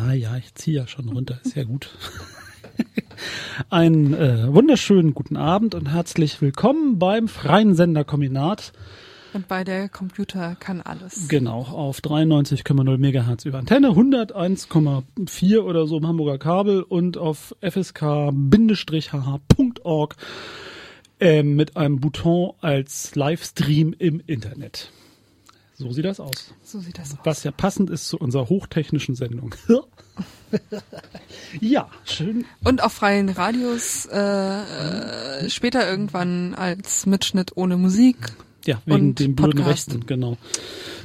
Ja, ja, ich ziehe ja schon runter. Ist ja gut. Einen äh, wunderschönen guten Abend und herzlich willkommen beim Freien Senderkombinat. Und bei der Computer kann alles. Genau, auf 93,0 Megahertz über Antenne, 101,4 oder so im Hamburger Kabel und auf fsk-hh.org äh, mit einem Bouton als Livestream im Internet. So sieht das aus. So sieht das aus. Was ja passend ist zu unserer hochtechnischen Sendung. ja, schön. Und auf freien Radios äh, äh, später irgendwann als Mitschnitt ohne Musik. Ja, wegen Und den blöden Podcast. Rechten, genau.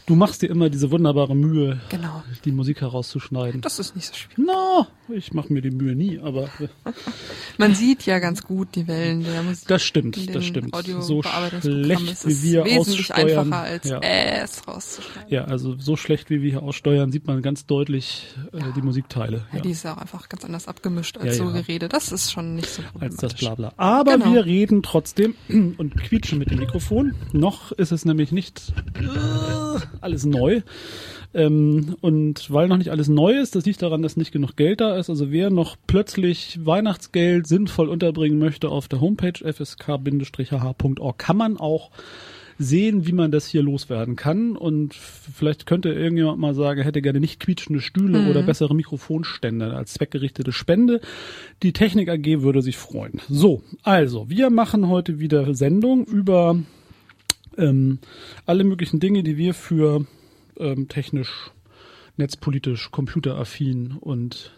Du machst dir immer diese wunderbare Mühe, Genau. die Musik herauszuschneiden. Das ist nicht so schwierig. Na, ich mache mir die Mühe nie, aber Man sieht ja ganz gut die Wellen der Musik. das stimmt, das stimmt. So schlecht Es wie ist wir wesentlich aussteuern. einfacher als ja. es rauszuschneiden. ja, also so schlecht wie wir hier aussteuern, sieht man ganz deutlich äh, die Musikteile. Ja, Ja. die ist ja auch einfach ganz anders abgemischt als Ja, so ja. Gerede. Das ist schon nicht so als problematisch. das Blabla. Aber Genau. wir reden trotzdem und quietschen mit dem Mikrofon. Noch ist es nämlich nicht äh, alles neu. Ähm, und weil noch nicht alles neu ist, das liegt daran, dass nicht genug Geld da ist. Also wer noch plötzlich Weihnachtsgeld sinnvoll unterbringen möchte auf der Homepage fsk-hh.org, kann man auch sehen, wie man das hier loswerden kann. Und vielleicht könnte irgendjemand mal sagen, er hätte gerne nicht quietschende Stühle oder bessere Mikrofonstände als zweckgerichtete Spende. Die Technik AG würde sich freuen. So, also, wir machen heute wieder Sendung über ähm, alle möglichen Dinge, die wir für ähm, technisch, netzpolitisch, computeraffin und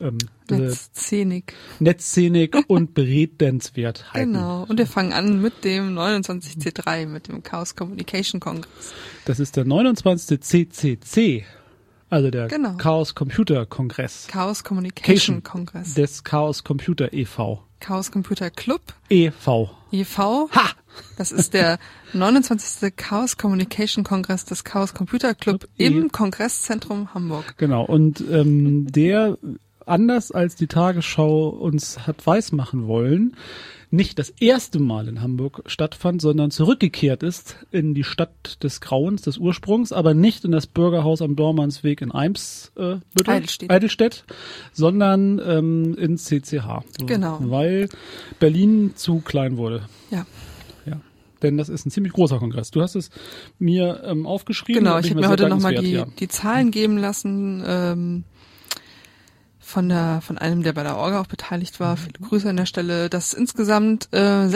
ähm, äh, Netzszenik. Netzszenik und beredenswert halten. Genau. Und wir fangen an mit dem 29C3, mit dem Chaos Communication Congress. Das ist der 29. CCC, also der Genau. Chaos Computer Kongress Chaos Communication Cation. Congress. des Chaos Computer e.V. Chaos Computer Club, e.V. e.V. Ha! Das ist der 29. Chaos Communication Kongress des Chaos Computer Club im Kongresszentrum Hamburg. Genau, und ähm, der, anders als die Tagesschau uns hat weismachen wollen, nicht das erste Mal in Hamburg stattfand, sondern zurückgekehrt ist in die Stadt des Grauens, des Ursprungs, aber nicht in das Bürgerhaus am Dormansweg in Eimsbüttel, äh, Eidelstedt. Eidelstedt, sondern ähm, ins CCH. Genau. Weil Berlin zu klein wurde. Ja. Denn das ist ein ziemlich großer Kongress. Du hast es mir ähm, aufgeschrieben. genau. Ich habe mir heute nochmal die, dankenswert, die Zahlen geben lassen ähm, von der von einem, der bei der Orga auch beteiligt war. Viele Grüße an der Stelle. Dass insgesamt äh,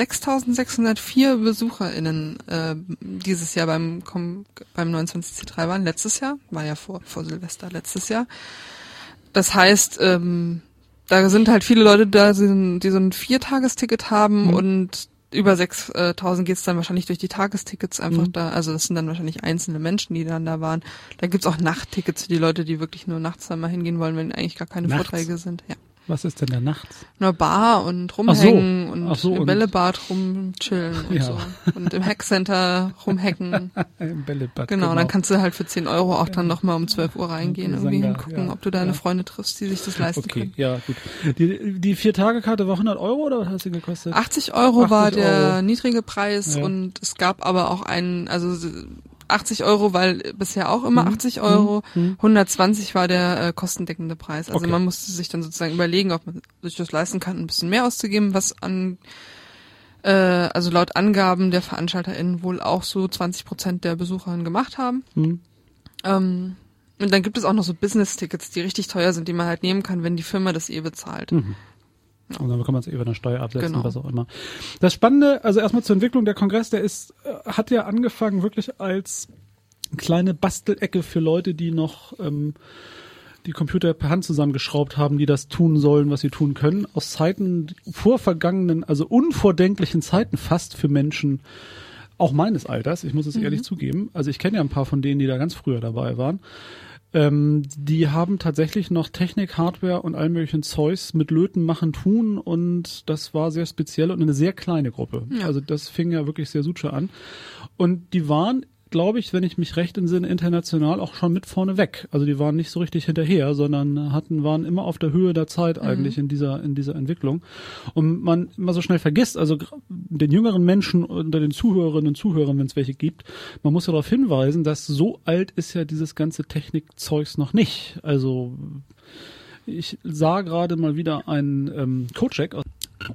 6.604 BesucherInnen äh, dieses Jahr beim beim 29C3 waren. Letztes Jahr war ja vor vor Silvester letztes Jahr. Das heißt, ähm, da sind halt viele Leute da, die so ein- die so ein Viertagesticket haben Mhm. und über 6.000 geht's dann wahrscheinlich durch die Tagestickets einfach Mhm. da. Also das sind dann wahrscheinlich einzelne Menschen, die dann da waren. Da gibt's auch Nachttickets für die Leute, die wirklich nur nachts dann mal hingehen wollen, wenn eigentlich gar keine Nachts? Vorträge sind. Ja. Was ist denn da nachts? Nur Bar und Ach so. rumhängen und so, im Bällebad rumchillen und Ja. so. Und im Hackcenter rumhacken. Im Bällebad. Genau, dann kannst du halt für 10 Euro auch dann nochmal um 12 Uhr reingehen, irgendwie Sanga, hingucken, ja, ob du deine ja. Freunde triffst, die sich das leisten Okay, können. ja, gut. Die, die Vier-Tage-Karte war 100 Euro oder was hat sie gekostet? 80 Euro 80 war der Euro. niedrige Preis und es gab aber auch einen, also 80 Euro, weil bisher auch immer Mhm. 80 Euro, Mhm. 120 war der äh, kostendeckende Preis. Also Okay. man musste sich dann sozusagen überlegen, ob man sich das leisten kann, ein bisschen mehr auszugeben, was an äh, also laut Angaben der VeranstalterInnen wohl auch so 20 Prozent der Besucherinnen gemacht haben. Hm. Ähm, und dann gibt es auch noch so Business-Tickets, die richtig teuer sind, die man halt nehmen kann, wenn die Firma das eh bezahlt. Mhm. Und dann kann man es von der Steuer absetzen, Genau. was auch immer. Das Spannende, also erstmal zur Entwicklung der Kongress, der ist, äh, hat ja angefangen wirklich als kleine Bastelecke für Leute, die noch ähm, die Computer per Hand zusammengeschraubt haben, die das tun sollen, was sie tun können, aus Zeiten vorvergangenen, also unvordenklichen Zeiten fast für Menschen, auch meines Alters, ich muss es ehrlich zugeben. Also ich kenne ja ein paar von denen, die da ganz früher dabei waren. Ähm, die haben tatsächlich noch Technik, Hardware und all möglichen Zeugs mit Löten machen, tun und das war sehr speziell und eine sehr kleine Gruppe. Ja. Also das fing ja wirklich sehr suche an. Und die waren glaube ich, wenn ich mich recht entsinne, international auch schon mit vorne weg. Also die waren nicht so richtig hinterher, sondern hatten, waren immer auf der Höhe der Zeit eigentlich in dieser, in dieser Entwicklung. Und man immer so schnell vergisst, also den jüngeren Menschen unter den Zuhörerinnen und Zuhörern, wenn es welche gibt, man muss ja darauf hinweisen, dass so alt ist ja dieses ganze Technikzeugs noch nicht. Also Ich sah gerade mal wieder einen ähm, Codecheck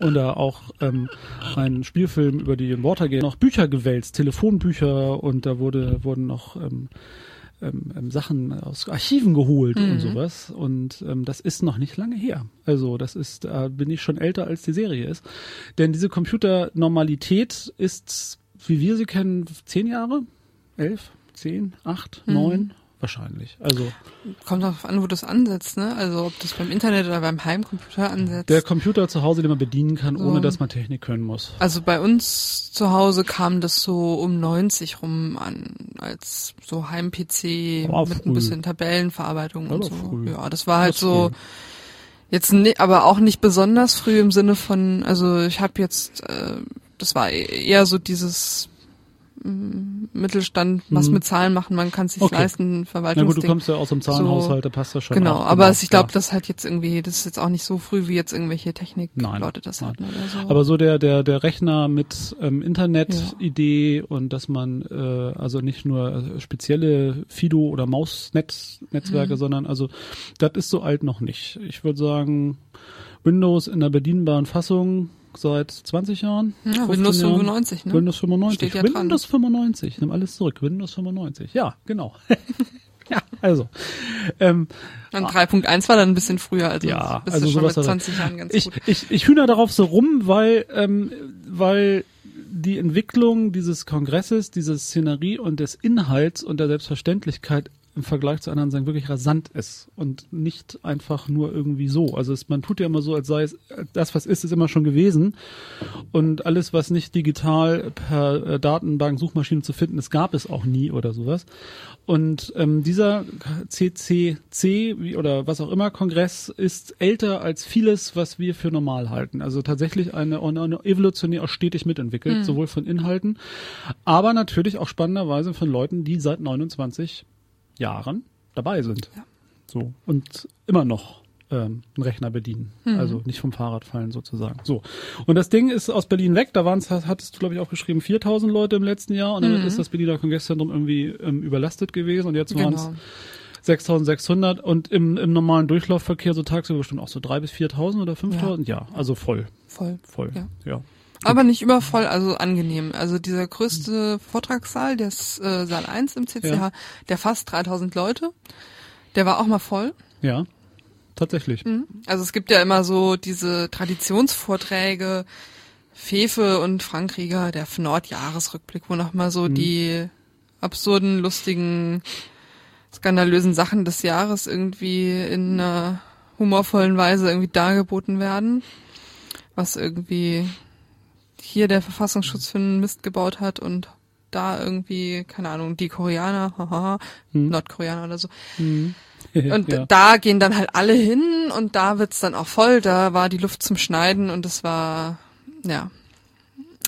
oder auch ähm, einen Spielfilm über die Watergate noch Bücher gewälzt, Telefonbücher und da wurde wurden noch ähm, ähm, ähm, Sachen aus Archiven geholt Mhm. und sowas. Und ähm, das ist noch nicht lange her. Also das ist, äh, bin ich schon älter als die Serie ist. Denn diese Computernormalität ist, wie wir sie kennen, zehn Jahre? Elf? Zehn? Acht? Mhm. Neun? Wahrscheinlich. Also Kommt darauf an, wo du es ansetzt, ne? Also ob du es beim Internet oder beim Heimcomputer ansetzt. der Computer zu Hause, den man bedienen kann, So. ohne dass man Technik können muss. Also bei uns zu Hause kam das so um 90 rum an, als so Heim-PC mit früh. ein bisschen Tabellenverarbeitung und so. früh. Ja, das war halt Das so früh. jetzt ne, aber auch nicht besonders früh im Sinne von, also ich habe jetzt, äh, das war eher so dieses Mittelstand, was Mhm. mit Zahlen machen, man kann es sich Okay. leisten, Na Verwaltungsding. gut, du kommst ja aus dem Zahlenhaushalt, da passt das schon. Genau, auch, aber ich glaube, ja. das halt jetzt irgendwie, das ist jetzt auch nicht so früh wie jetzt irgendwelche Nein, Technik-Leute das nein. hatten oder so. Aber so der der der Rechner mit ähm, Internet-Idee und dass man äh, also nicht nur äh, spezielle Fido oder Mausnetzwerke, Mhm. sondern also das ist so alt noch nicht. Ich würde sagen Windows in der bedienbaren Fassung seit 20 Jahren. ja, 15 Windows Jahren. 95, ne? Windows 95. Steht ja dran. Windows 95. Nimm alles zurück. Windows 95. Ja, genau. ja, also. Ähm, Und 3.1 war dann ein bisschen früher, also Ja, bist also du schon mit da- 20 Jahren ganz ich, gut. ich, ich hühner darauf so rum, weil, ähm, weil die Entwicklung dieses Kongresses, diese Szenerie und des Inhalts und der Selbstverständlichkeit im Vergleich zu anderen sagen wirklich rasant ist und nicht einfach nur irgendwie so. Also es, man tut ja immer so, als sei es das, was ist, ist immer schon gewesen und alles, was nicht digital per äh, Datenbank, Suchmaschine zu finden ist, gab es auch nie oder sowas. Und ähm, dieser CCC oder was auch immer Kongress ist älter als vieles, was wir für normal halten. Also tatsächlich eine, eine evolutionär auch stetig mitentwickelt, sowohl von Inhalten, aber natürlich auch spannenderweise von Leuten, die seit 29 Jahren dabei sind. Ja. So und immer noch ähm, einen Rechner bedienen, also nicht vom Fahrrad fallen sozusagen. So und das Ding ist aus Berlin weg. Da waren es, hattest du glaube ich auch geschrieben, 4000 Leute im letzten Jahr und damit ist das Berliner Kongresszentrum irgendwie ähm, überlastet gewesen und jetzt waren es Genau. 6600 und im, im normalen Durchlaufverkehr so tagsüber bestimmt auch so 3 bis 4000 oder 5000. Ja, also voll, Voll. voll. Ja. ja. Aber nicht übervoll, also angenehm. Also dieser größte Vortragssaal, der ist äh, Saal 1 im CCH, Ja. der fasst 3000 Leute. Der war auch mal voll. Ja, tatsächlich. Also es gibt ja immer so diese Traditionsvorträge, Fefe und Frank Rieger, der Nord-Jahresrückblick, wo nochmal so die absurden, lustigen, skandalösen Sachen des Jahres irgendwie in einer humorvollen Weise irgendwie dargeboten werden. Was irgendwie hier der Verfassungsschutz für einen Mist gebaut hat und da irgendwie, keine Ahnung, die Koreaner, haha, Nordkoreaner oder so. Und ja. da gehen dann halt alle hin und da wird's dann auch voll. Da war die Luft zum Schneiden und es war, ja.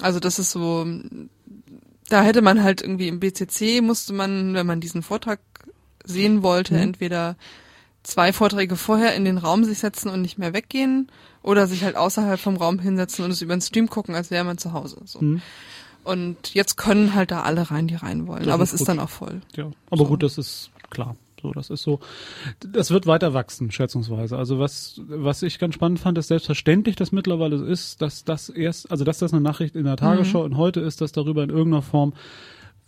Also das ist so, da hätte man halt irgendwie im BCC musste man, wenn man diesen Vortrag sehen wollte, Mhm. entweder zwei Vorträge vorher in den Raum sich setzen und nicht mehr weggehen oder sich halt außerhalb vom Raum hinsetzen und es über den Stream gucken, als wäre man zu Hause. So. Mhm. Und jetzt können halt da alle rein, die rein wollen. Das Aber es ist gut. dann auch voll. Ja, aber So. gut, das ist klar. So, das ist so. Das wird weiter wachsen, schätzungsweise. Also was, was ich ganz spannend fand, ist selbstverständlich, dass mittlerweile ist, dass das erst, also dass das eine Nachricht in der Tagesschau und heute ist, dass darüber in irgendeiner Form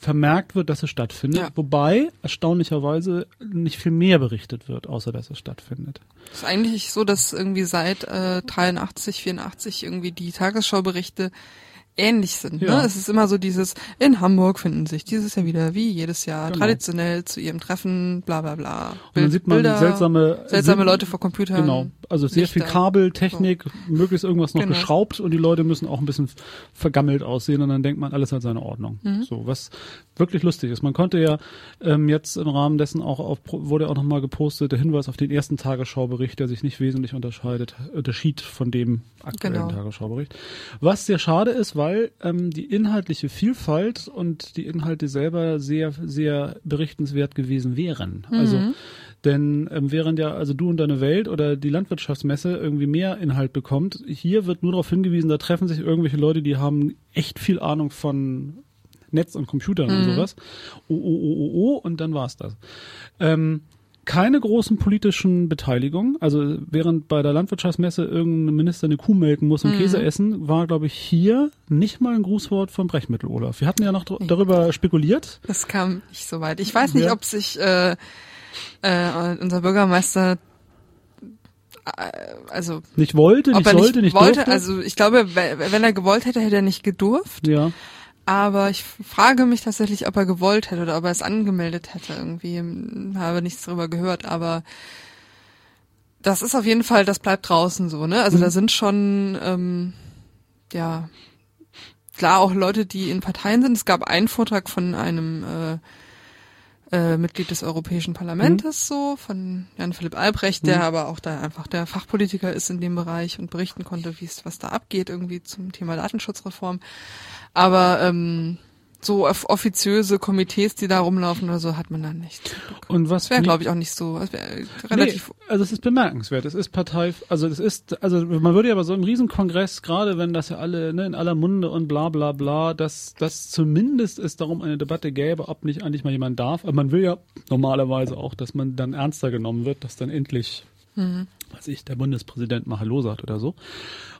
vermerkt wird, dass es stattfindet. Ja. Wobei erstaunlicherweise nicht viel mehr berichtet wird, außer dass es stattfindet. ist eigentlich so, dass irgendwie seit äh, 83, 84 irgendwie die Tagesschauberichte ähnlich sind. Ja. Ne? Es ist immer so dieses, in Hamburg finden sich dieses Jahr wieder, wie jedes Jahr, Genau. traditionell zu ihrem Treffen, bla bla bla. Und dann sieht man Bilder, seltsame, seltsame Leute vor Computern. Genau, also sehr viel Lichter. Kabeltechnik, möglichst irgendwas noch Genau. geschraubt und die Leute müssen auch ein bisschen vergammelt aussehen und dann denkt man, alles hat seine Ordnung. Mhm. So, was wirklich lustig ist. Man konnte ja ähm, jetzt im Rahmen dessen auch auf, wurde auch nochmal gepostet, der Hinweis auf den ersten Tagesschaubericht, der sich nicht wesentlich unterscheidet, unterschied von dem aktuellen Genau. Tagesschaubericht. Was sehr schade ist, weil ähm, die inhaltliche Vielfalt und die Inhalte selber sehr, sehr berichtenswert gewesen wären. Also Mhm. denn ähm, während ja also du und deine Welt oder die Landwirtschaftsmesse irgendwie mehr Inhalt bekommt, hier wird nur darauf hingewiesen, da treffen sich irgendwelche Leute, die haben echt viel Ahnung von Netz und Computern und sowas. Oh, oh, oh, oh, oh, und dann war's das. Ähm, keine großen politischen Beteiligungen. Also während bei der Landwirtschaftsmesse irgendein Minister eine Kuh melken muss und Mhm. Käse essen, war, glaube ich, hier nicht mal ein Grußwort vom Brechmittel, Olaf. Wir hatten ja noch darüber spekuliert. Das kam nicht so weit. Ich weiß nicht, Ja. ob sich äh, äh, unser Bürgermeister äh, also Nicht wollte, nicht sollte, nicht, wollte, durfte. also ich glaube, we- wenn er gewollt hätte, hätte er nicht gedurft. ja. Aber ich frage mich tatsächlich, ob er gewollt hätte oder ob er es angemeldet hätte. Irgendwie habe nichts darüber gehört, aber das ist auf jeden Fall, das bleibt draußen so, ne? Also Mhm. da sind schon, ähm, ja, klar auch Leute, die in Parteien sind. Es gab einen Vortrag von einem äh, äh, Mitglied des Europäischen Parlaments, so, von Jan Philipp Albrecht, der Mhm. aber auch da einfach der Fachpolitiker ist in dem Bereich und berichten konnte, wie es, was da abgeht, irgendwie zum Thema Datenschutzreform. Aber ähm, so off offiziöse Komitees, die da rumlaufen oder so, hat man dann nicht. Und was Das wäre, glaube ich, auch nicht so. Das wäre relativ. Nee, also es ist bemerkenswert. Es ist Partei, also es ist, also man würde ja bei so einem Riesenkongress, gerade wenn das ja alle ne, in aller Munde und bla bla bla, dass, dass zumindest es darum eine Debatte gäbe, ob nicht eigentlich mal jemand darf. Aber man will ja normalerweise auch, dass man dann ernster genommen wird, dass dann endlich, weiß ich, der Bundespräsident mal Hallo sagt oder so.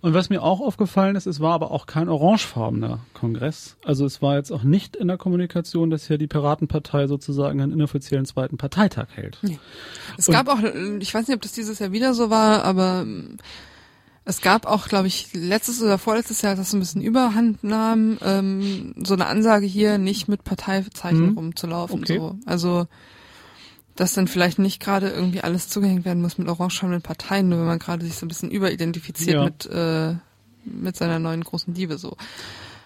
Und was mir auch aufgefallen ist, es war aber auch kein orangefarbener Kongress. Also es war jetzt auch nicht in der Kommunikation, dass hier die Piratenpartei sozusagen einen inoffiziellen zweiten Parteitag hält. Es Und- gab auch, äh, ich weiß nicht, ob das dieses Jahr wieder so war, aber ähm, es gab auch, glaube ich, letztes oder vorletztes Jahr, das ein bisschen überhand nahm, ähm, so eine Ansage hier, nicht mit Parteizeichen Mhm. rumzulaufen. Okay. So. Also dass dann vielleicht nicht gerade irgendwie alles zugehängt werden muss mit orangefarbenen Parteien, nur wenn man gerade sich so ein bisschen überidentifiziert Ja. mit äh, mit seiner neuen großen Diebe so.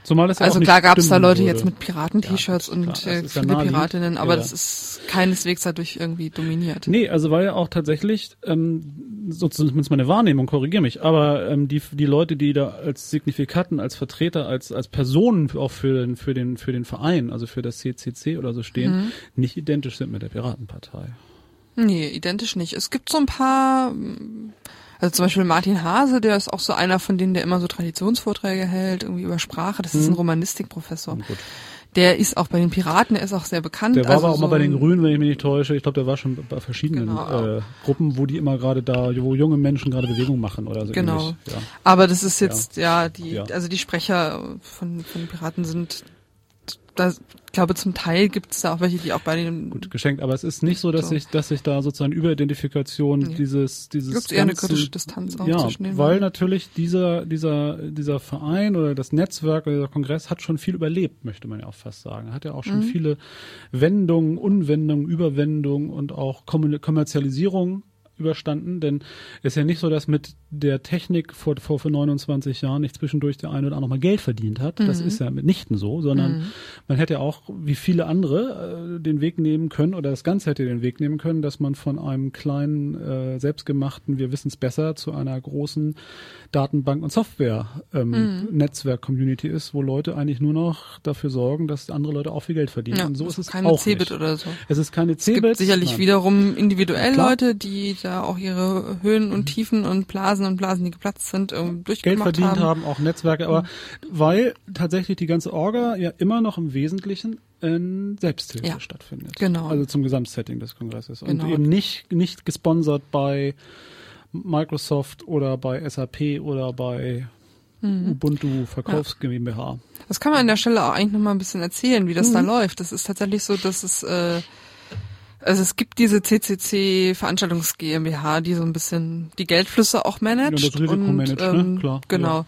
Zumal es ja Also klar gab es da Leute würde. jetzt mit Piraten-T-Shirts Ja, und äh, ja viele naheliegend. Piratinnen, aber Ja. das ist keineswegs dadurch irgendwie dominiert. Nee, also war ja auch tatsächlich, ähm, so zumindest meine Wahrnehmung, korrigiere mich, aber ähm, die, die Leute, die da als Signifikanten, als Vertreter, als, als Personen auch für den, für den, für den Verein, also für das CCC oder so stehen, Mhm. nicht identisch sind mit der Piratenpartei. Nee, identisch nicht. Es gibt so ein paar, also zum Beispiel Martin Hase, der ist auch so einer von denen, der immer so Traditionsvorträge hält, irgendwie über Sprache. Das ist ein Mhm. Romanistikprofessor. Gut. Der ist auch bei den Piraten, der ist auch sehr bekannt. Der war also aber auch mal so bei den ein- Grünen, wenn ich mich nicht täusche. Ich glaube, der war schon bei verschiedenen Genau. äh, Gruppen, wo die immer gerade da, wo junge Menschen gerade Bewegung machen oder so Genau. ähnlich. Ja. Aber das ist jetzt, ja, die, Ja. also die Sprecher von, von den Piraten sind, da, ich glaube, zum Teil gibt es da auch welche, die auch bei den, Gut, geschenkt, aber es ist nicht so, dass So. sich, dass sich da sozusagen Überidentifikation Nee. dieses, dieses gibt es eher eine kritische Distanz auch ja, zwischen den weil natürlich dieser, dieser, dieser Verein oder das Netzwerk oder dieser Kongress hat schon viel überlebt, möchte man ja auch fast sagen. Hat ja auch Mhm. schon viele Wendungen, Unwendungen, Überwendungen und auch Kommerzialisierung überstanden, denn es ist ja nicht so, dass mit der Technik vor, vor, vor 29 Jahren nicht zwischendurch der eine oder andere mal Geld verdient hat. Das ist ja mitnichten so, sondern man hätte auch, wie viele andere, äh, den Weg nehmen können oder das Ganze hätte den Weg nehmen können, dass man von einem kleinen, äh, selbstgemachten, wir wissen es besser, zu einer großen Datenbank- und Software-Netzwerk-Community ist, wo Leute eigentlich nur noch dafür sorgen, dass andere Leute auch viel Geld verdienen. Ja, und so ist es keine auch Cebit nicht. oder so. Es ist keine Es gibt Cebit. sicherlich nein. wiederum individuell Klar. Mhm. Leute, die da auch ihre Höhen und Tiefen und Blasen und Blasen, die geplatzt sind, Geld durchgemacht verdient haben. haben. auch Netzwerke, aber weil tatsächlich die ganze Orga ja immer noch im Wesentlichen in Selbsthilfe Ja, stattfindet. genau. Also zum Gesamtsetting des Kongresses. Und Genau. eben nicht, nicht gesponsert bei Microsoft oder bei SAP oder bei Mhm. Ubuntu Verkaufs GmbH. Das kann man an der Stelle auch eigentlich nochmal ein bisschen erzählen, wie das Mhm. da läuft. Das ist tatsächlich so, dass es, äh, also es gibt diese CCC Veranstaltungs GmbH, die so ein bisschen die Geldflüsse auch managt. Ja, das Risiko und, managt, ne? ähm, Klar, Genau.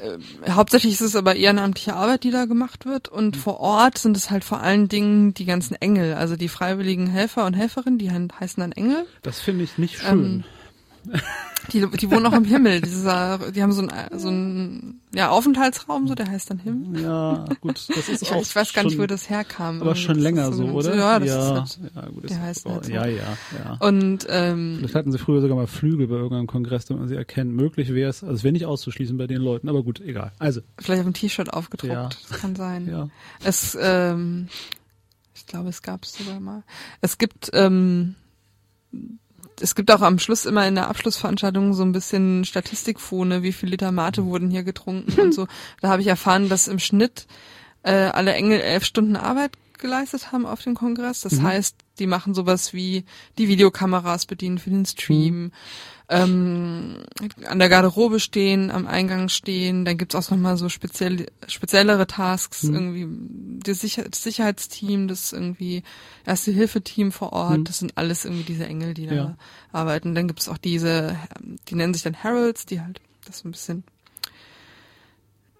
Äh, hauptsächlich ist es aber ehrenamtliche Arbeit, die da gemacht wird. Und Mhm. vor Ort sind es halt vor allen Dingen die ganzen Engel, also die freiwilligen Helfer und Helferinnen, die he- heißen dann Engel. Das finde ich nicht Ähm, schön. Die, die wohnen auch im Himmel. Dieser, die haben so einen so einen, ja, Aufenthaltsraum, so der heißt dann Himmel. ja, gut, das ist Ich, auch ich weiß gar nicht, schon, wo das herkam. aber schon Das länger ist so, oder? Ja, das ja, ist halt, ja, gut, der ist, heißt oh, halt so. ja, ja, ja. Und ähm, Vielleicht hatten sie früher sogar mal Flügel bei irgendeinem Kongress, damit man sie erkennt. Möglich wäre es, also es wäre nicht auszuschließen bei den Leuten, aber gut, egal. Also, vielleicht auf dem T-Shirt aufgedruckt. Ja. Das kann sein. ja. Es, ähm, ich glaube, es gab es sogar mal. Es gibt, ähm, es gibt auch am Schluss immer in der Abschlussveranstaltung so ein bisschen Statistikfone, wie viel Liter Mate wurden hier getrunken und so. Da habe ich erfahren, dass im Schnitt äh, alle Engel elf Stunden Arbeit geleistet haben auf dem Kongress. Das Mhm. heißt, die machen sowas wie die Videokameras bedienen für den Stream, Mhm. Ähm, an der Garderobe stehen, am Eingang stehen. Dann gibt's auch nochmal so speziell, speziellere Tasks, Mhm. irgendwie das, Sicher das Sicherheitsteam, das irgendwie Erste-Hilfe-Team vor Ort. Mhm. Das sind alles irgendwie diese Engel, die da Ja. arbeiten. Dann gibt's auch diese, die nennen sich dann Heralds, die halt das so ein bisschen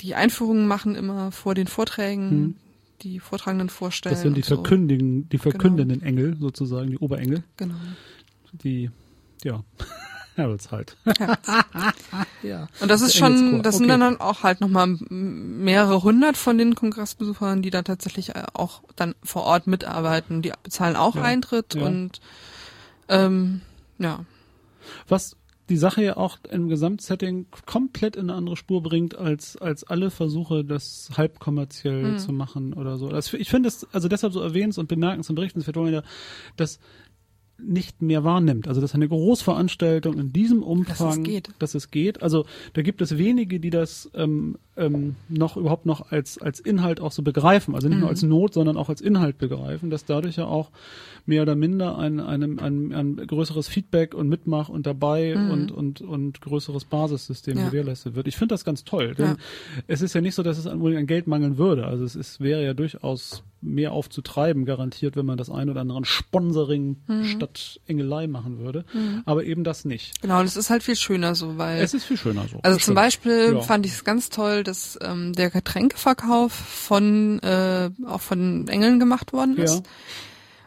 die Einführungen machen immer vor den Vorträgen, Mhm. die Vortragenden vorstellen. Das sind die so. verkündigen, die verkündenden Engel sozusagen, die Oberengel, Genau. die, ja, Heralds halt. Ja. ja. Und das ist Der schon, das sind okay. dann auch halt nochmal mehrere hundert von den Kongressbesuchern, die da tatsächlich äh, auch dann vor Ort mitarbeiten. Die bezahlen auch Ja, Eintritt ja. und ähm, ja. Was die Sache ja auch im Gesamtsetting komplett in eine andere Spur bringt, als, als alle Versuche, das halb kommerziell Mhm. zu machen oder so. Das, ich finde es also deshalb so erwähnens und bemerkens und berichtenswert, weil man ja das nicht mehr wahrnimmt. Also dass eine Großveranstaltung in diesem Umfang, geht. dass es geht. Also da gibt es wenige, die das ähm, ähm, noch überhaupt noch als als Inhalt auch so begreifen. Also nicht nur Mhm. als Not, sondern auch als Inhalt begreifen, dass dadurch ja auch mehr oder minder ein, ein, ein, ein größeres Feedback und Mitmach und dabei Mhm. und, und, und größeres Basissystem Ja. gewährleistet wird. Ich finde das ganz toll, denn Ja. es ist ja nicht so, dass es an an Geld mangeln würde. Also es ist, wäre ja durchaus mehr aufzutreiben, garantiert, wenn man das ein oder andere an Sponsoring Mhm. statt Engelei machen würde. Aber eben das nicht. Genau, das ist halt viel schöner so, weil Es ist viel schöner so. Also zum stimmt. Beispiel Ja. fand ich es ganz toll, dass ähm, der Getränkeverkauf von äh, auch von Engeln gemacht worden ist Ja.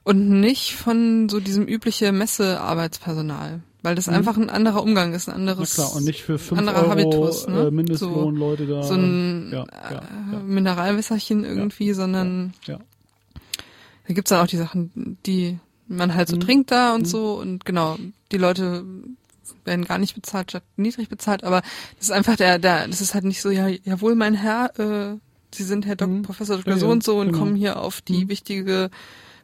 und nicht von so diesem übliche Messearbeitspersonal, weil das einfach ein anderer Umgang ist, ein Mhm. Na anderes klar, und nicht für 5 anderer Euro Habitus, ne? äh, Mindestlohn Leute da. so ein ja, ja, äh, ja. Mineralwässerchen irgendwie, sondern ja. da gibt's dann auch die Sachen, die man halt so Mhm. trinkt da und so und genau, die Leute werden gar nicht bezahlt statt niedrig bezahlt, aber das ist einfach der, der, das ist halt nicht so, ja, jawohl, mein Herr, äh, Sie sind Herr Dok Mhm. Professor Dr. Ja, so und so und genau. kommen hier auf die Mhm. wichtige,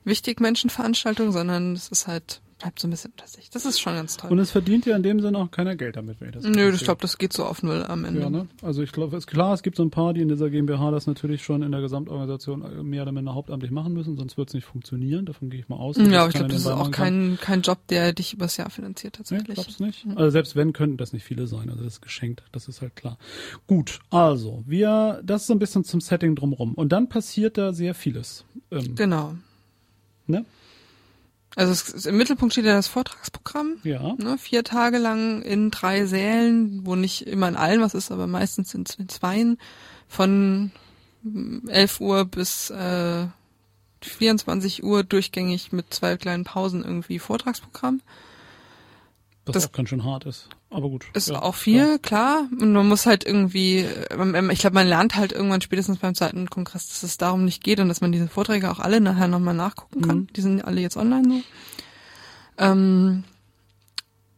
wichtig Menschenveranstaltung, sondern es ist halt, bleibt so ein bisschen unter sich. Das ist schon ganz toll. Und es verdient ja in dem Sinne auch keiner Geld damit, wenn ich das Nö, ich glaube, das geht so auf Null am Ende. Ja, ne? Also ich glaube, es ist klar, es gibt so ein paar, die in dieser GmbH das natürlich schon in der Gesamtorganisation äh, mehr oder minder hauptamtlich machen müssen, sonst wird es nicht funktionieren. Davon gehe ich mal aus. Ja, aber ich glaube, das ist auch kein, kein Job, der dich übers Jahr finanziert Nee, tatsächlich. glaubst du nicht? Also selbst wenn, könnten das nicht viele sein. Also das ist geschenkt, das ist halt klar. Gut, also wir, das ist so ein bisschen zum Setting drumrum. Und dann passiert da sehr vieles. Ähm, Genau. ne? Also es, im Mittelpunkt steht ja das Vortragsprogramm. Ja. Ne, vier Tage lang in drei Sälen, wo nicht immer in allen was ist, aber meistens in, in zweien, von mm, 11 Uhr bis äh, 24 Uhr durchgängig mit zwei kleinen Pausen irgendwie Vortragsprogramm. Was Das- auch ganz schön hart ist. Aber gut. Ist ja, auch viel, klar. Und man muss halt irgendwie, ähm, ich glaube, man lernt halt irgendwann spätestens beim zweiten Kongress, dass es darum nicht geht und dass man diese Vorträge auch alle nachher nochmal nachgucken kann. Mhm. Die sind alle jetzt online so. Ähm,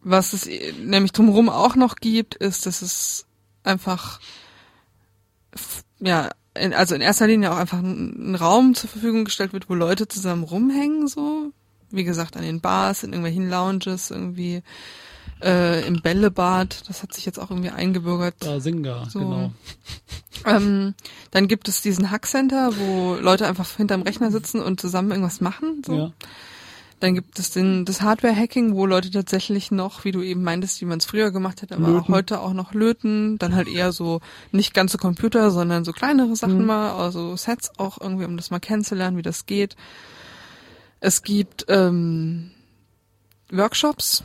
was es nämlich drumherum auch noch gibt, ist, dass es einfach, ja, in, also in erster Linie auch einfach ein, ein Raum zur Verfügung gestellt wird, wo Leute zusammen rumhängen, so. Wie gesagt, an den Bars, in irgendwelchen Lounges, irgendwie äh, im Bällebad. Das hat sich jetzt auch irgendwie eingebürgert. Da Singa, So. genau. Ähm, dann gibt es diesen Hackcenter, wo Leute einfach hinterm Rechner sitzen und zusammen irgendwas machen. So. Ja. Dann gibt es den, das Hardware-Hacking, wo Leute tatsächlich noch, wie du eben meintest, wie man es früher gemacht hat, aber Löten. auch heute auch noch löten. Dann halt eher so nicht ganze Computer, sondern so kleinere Sachen Mhm. mal, also Sets auch irgendwie, um das mal kennenzulernen, wie das geht. Es gibt ähm, Workshops,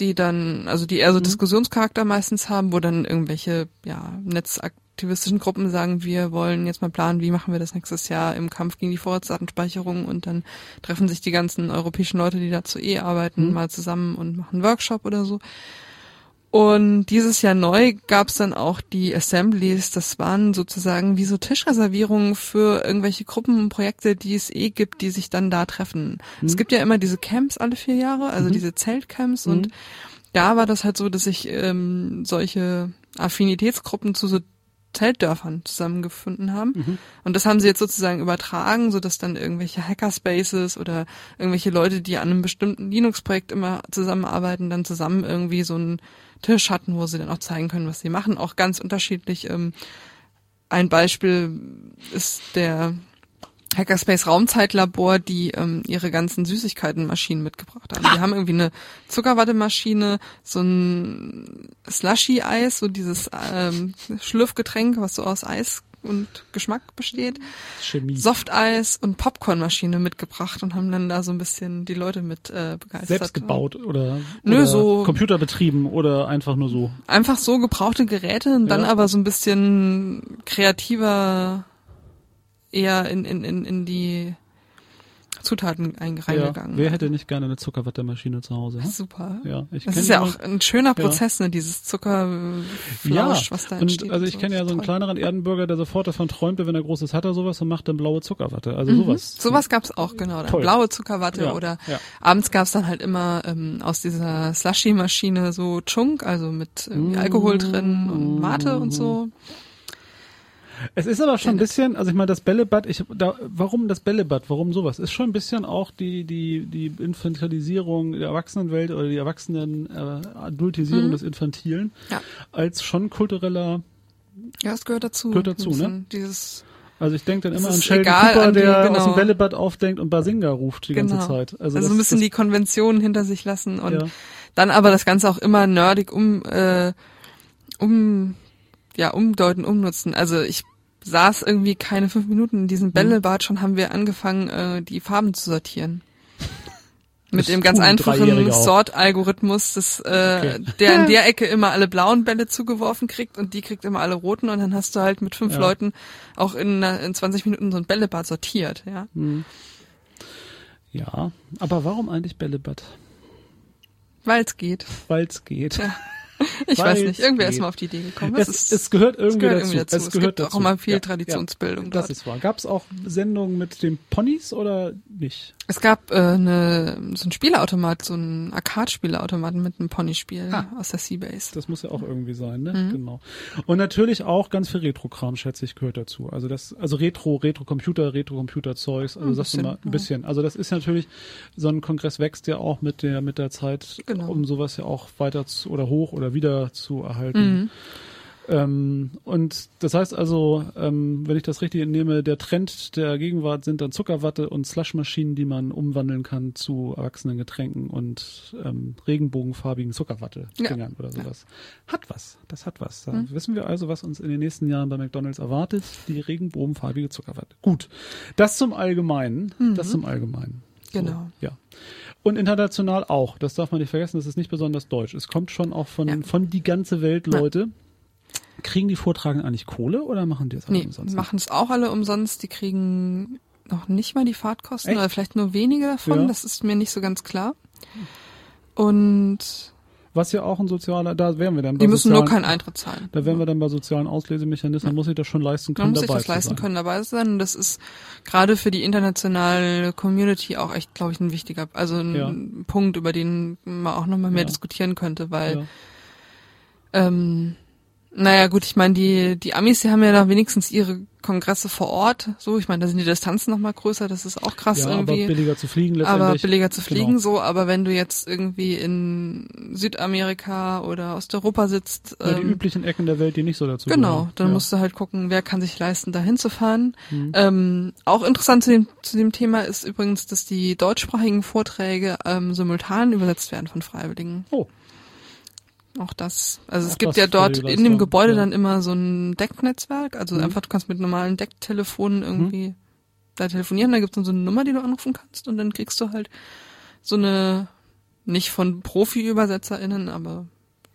die dann, also die eher so Mhm. Diskussionscharakter meistens haben, wo dann irgendwelche ja, netzaktivistischen Gruppen sagen, wir wollen jetzt mal planen, wie machen wir das nächstes Jahr im Kampf gegen die Vorratsdatenspeicherung und dann treffen sich die ganzen europäischen Leute, die dazu eh arbeiten, Mhm. mal zusammen und machen einen Workshop oder so. Und dieses Jahr neu gab es dann auch die Assemblies. Das waren sozusagen wie so Tischreservierungen für irgendwelche Gruppen und Projekte, die es eh gibt, die sich dann da treffen. Mhm. Es gibt ja immer diese Camps alle vier Jahre, also Mhm. diese Zeltcamps. Mhm. Und da war das halt so, dass sich ähm, solche Affinitätsgruppen zu so Zeltdörfern zusammengefunden haben. Mhm. Und das haben sie jetzt sozusagen übertragen, so dass dann irgendwelche Hackerspaces oder irgendwelche Leute, die an einem bestimmten Linux-Projekt immer zusammenarbeiten, dann zusammen irgendwie so einen Tisch hatten, wo sie dann auch zeigen können, was sie machen. Auch ganz unterschiedlich. Ähm, ein Beispiel ist der Hackerspace Raumzeitlabor, die ähm, ihre ganzen Süßigkeitenmaschinen mitgebracht haben. Die haben irgendwie eine Zuckerwattemaschine, so ein Slushy-Eis, so dieses ähm, Schlürfgetränk, was so aus Eis und Geschmack besteht, Chemie. Softeis und Popcornmaschine mitgebracht und haben dann da so ein bisschen die Leute mit äh, begeistert. Selbst gebaut oder, Nö, oder so- computerbetrieben oder einfach nur so. Einfach so gebrauchte Geräte und dann Ja. aber so ein bisschen kreativer eher in, in, in, in die Zutaten ein- Ja. reingegangen. Wer hätte nicht gerne eine Zuckerwattemaschine zu Hause? Hm? Super. Ja, ich Das ist ja auch ein schöner Prozess, ne, dieses Zuckerflausch, was da entsteht. und also ich kenne ja so einen Toll. kleineren Erdenbürger, der sofort davon träumte, wenn er Großes hat er sowas und macht dann blaue Zuckerwatte. Also Mhm. sowas. Sowas gab's auch, genau. Dann Toll. blaue Zuckerwatte Ja, oder ja. abends gab's dann halt immer ähm, aus dieser Slushy-Maschine so Chunk, also mit irgendwie Mm. Alkohol drin und Mate und so. Es ist aber schon ein bisschen, also ich meine, das Bällebad, ich, da, warum das Bällebad, warum sowas? Ist schon ein bisschen auch die, die, die Infantilisierung der Erwachsenenwelt oder die Erwachsenen, äh, Adultisierung des Infantilen Ja. als schon kultureller, Ja, das gehört dazu. Gehört dazu, ne? Dieses, also ich denke dann Es immer an Sheldon Cooper, an die- der genau. aus dem Bällebad aufdenkt und Basinga ruft die genau. ganze Zeit. Also, das- so ein bisschen das, die Konventionen hinter sich lassen und Ja. dann aber das Ganze auch immer nerdig um, äh, um, ja, umdeuten, umnutzen. Also ich saß irgendwie keine fünf Minuten in Mhm. diesem Bällebad, schon haben wir angefangen, äh, die Farben zu sortieren. Mit dem ganz einfachen. Sort-Algorithmus, das, äh, Okay. der in der Ecke immer alle blauen Bälle zugeworfen kriegt und die kriegt immer alle roten und dann hast du halt mit fünf Ja. Leuten auch in, einer- in 20 Minuten so ein Bällebad sortiert, ja. ja, aber warum eigentlich Bällebad? Weil es geht. Weil es geht. Ich weiß nicht, irgendwer geht. ist mal auf die Idee gekommen. Es, ist- es gehört irgendwie gehört dazu. dazu. Es Es gehört gibt auch dazu. immer viel Ja, Traditionsbildung Ja, das dort. ist wahr. Gab es auch Sendungen mit den Ponys oder nicht? Es gab äh, eine, so ein Spieleautomat, so ein Arcade-Spieleautomaten mit einem Ponyspiel Ah. aus der Seabase. Das muss ja auch irgendwie sein, ne? Mhm. Genau. Und natürlich auch ganz viel Retro-Kram, schätze ich, gehört dazu. Also das, also Retro, Retro-Computer, Retro-Computer-Zeugs, also Ein sagst du bisschen, mal ein bisschen. Also das ist natürlich, so ein Kongress wächst ja auch mit der, mit der Zeit, Genau. um sowas ja auch weiter zu, oder hoch oder wieder zu erhalten. Mhm. Ähm, und das heißt also, ähm, wenn ich das richtig entnehme, der Trend der Gegenwart sind dann Zuckerwatte und Slushmaschinen, die man umwandeln kann zu erwachsenen Getränken und ähm, regenbogenfarbigen Zuckerwatte Ja. oder sowas. Hat was, das hat was. Da wissen wir also, was uns in den nächsten Jahren bei McDonalds erwartet, die regenbogenfarbige Zuckerwatte. Gut, das zum Allgemeinen, das zum Allgemeinen. So, Genau. ja. Und international auch. Das darf man nicht vergessen. Das ist nicht besonders deutsch. Es kommt schon auch von, Ja. von die ganze Welt Ja. Kriegen die Vortragenden eigentlich Kohle oder machen die es alle Nee, umsonst? machen es auch alle umsonst. Die kriegen noch nicht mal die Fahrtkosten Echt? oder vielleicht nur wenige davon. Ja. Das ist mir nicht so ganz klar. Und Was ja auch ein sozialer, da wären wir dann bei die müssen nur sozialen, keinen Eintritt zahlen. Da wären wir dann bei sozialen Auslesemechanismen, muss ich das schon leisten können, Man muss sich dabei das leisten sein. können, dabei zu sein. Und das ist gerade für die internationale Community auch echt, glaube ich, ein wichtiger, also ein Ja. Punkt, über den man auch nochmal mehr Ja. diskutieren könnte, weil Ja. Ähm, naja, gut, ich meine, die, die Amis, die haben ja da wenigstens ihre Kongresse vor Ort. So, ich meine, da sind die Distanzen noch mal größer, das ist auch krass ja, aber irgendwie. billiger zu fliegen letztendlich. Aber billiger zu fliegen Genau. so, aber wenn du jetzt irgendwie in Südamerika oder Osteuropa sitzt, Ja, die ähm, üblichen Ecken der Welt, die nicht so dazu genau, gehören. dann ja. musst du halt gucken, wer kann sich leisten, da hinzufahren. Mhm. Ähm, auch interessant zu dem, zu dem Thema ist übrigens, dass die deutschsprachigen Vorträge ähm, simultan übersetzt werden von Freiwilligen. Oh, Auch das. Also es Auch gibt das ja dort in dem Gebäude ja. dann immer so ein Decknetzwerk. Also Mhm. einfach, du kannst mit normalen Decktelefonen irgendwie da telefonieren. Da gibt's dann so eine Nummer, die du anrufen kannst und dann kriegst du halt so eine, nicht von Profi-ÜbersetzerInnen, aber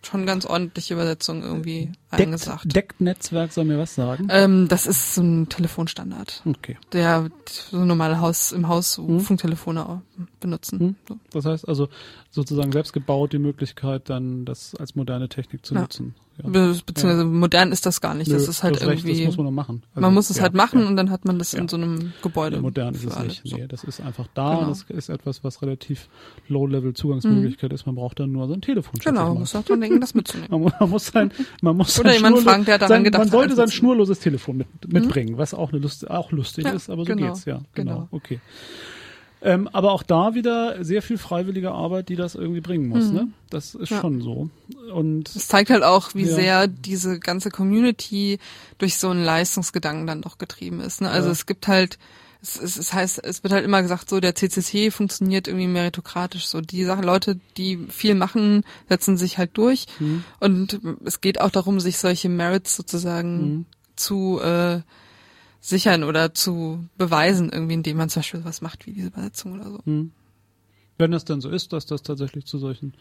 schon ganz ordentliche Übersetzung irgendwie eingesagt. Deckt, Deckt-Netzwerk soll mir was sagen? Ähm, das ist so ein Telefonstandard, Okay. der so normale Haus, im Haus Mhm. Funktelefone benutzen. Mhm. So. Das heißt also sozusagen selbst gebaut die Möglichkeit, dann das als moderne Technik zu Ja. nutzen. Ja. Be beziehungsweise modern ist das gar nicht. das Nö, ist halt du hast recht, irgendwie. das muss man noch machen. Also, man muss es ja, halt machen ja. und dann hat man das Ja. in so einem Gebäude. Ja, modern ist es nicht. So. Nee, das ist einfach da. Genau. Mhm. Das ist etwas, was relativ low-level Zugangsmöglichkeit ist. Man braucht dann nur so ein Telefon. Genau, mal. muss auch dran denken, das mitzunehmen. Man, man muss sein, man muss Oder schnurlo- fragen, der daran sein, gedacht Man hat, sollte sein schnurloses Telefon mit, mitbringen, was auch eine Lust, auch lustig Ja, ist, aber so genau, geht's, ja. Genau. genau. Okay. Ähm, aber auch da wieder sehr viel freiwillige Arbeit, die das irgendwie bringen muss, Mhm. ne? Das ist Ja. schon so. Und Das zeigt halt auch, wie Ja. sehr diese ganze Community durch so einen Leistungsgedanken dann doch getrieben ist. Ne? Also Ja. es gibt halt es, es, es heißt, es wird halt immer gesagt, so der CCC funktioniert irgendwie meritokratisch. So die Sachen, Leute, die viel machen, setzen sich halt durch. Mhm. Und es geht auch darum, sich solche Merits sozusagen Mhm. zu äh, sichern oder zu beweisen, irgendwie, indem man zum Beispiel was macht wie diese Übersetzung oder so. Hm. Wenn das dann so ist, dass das tatsächlich zu solchen,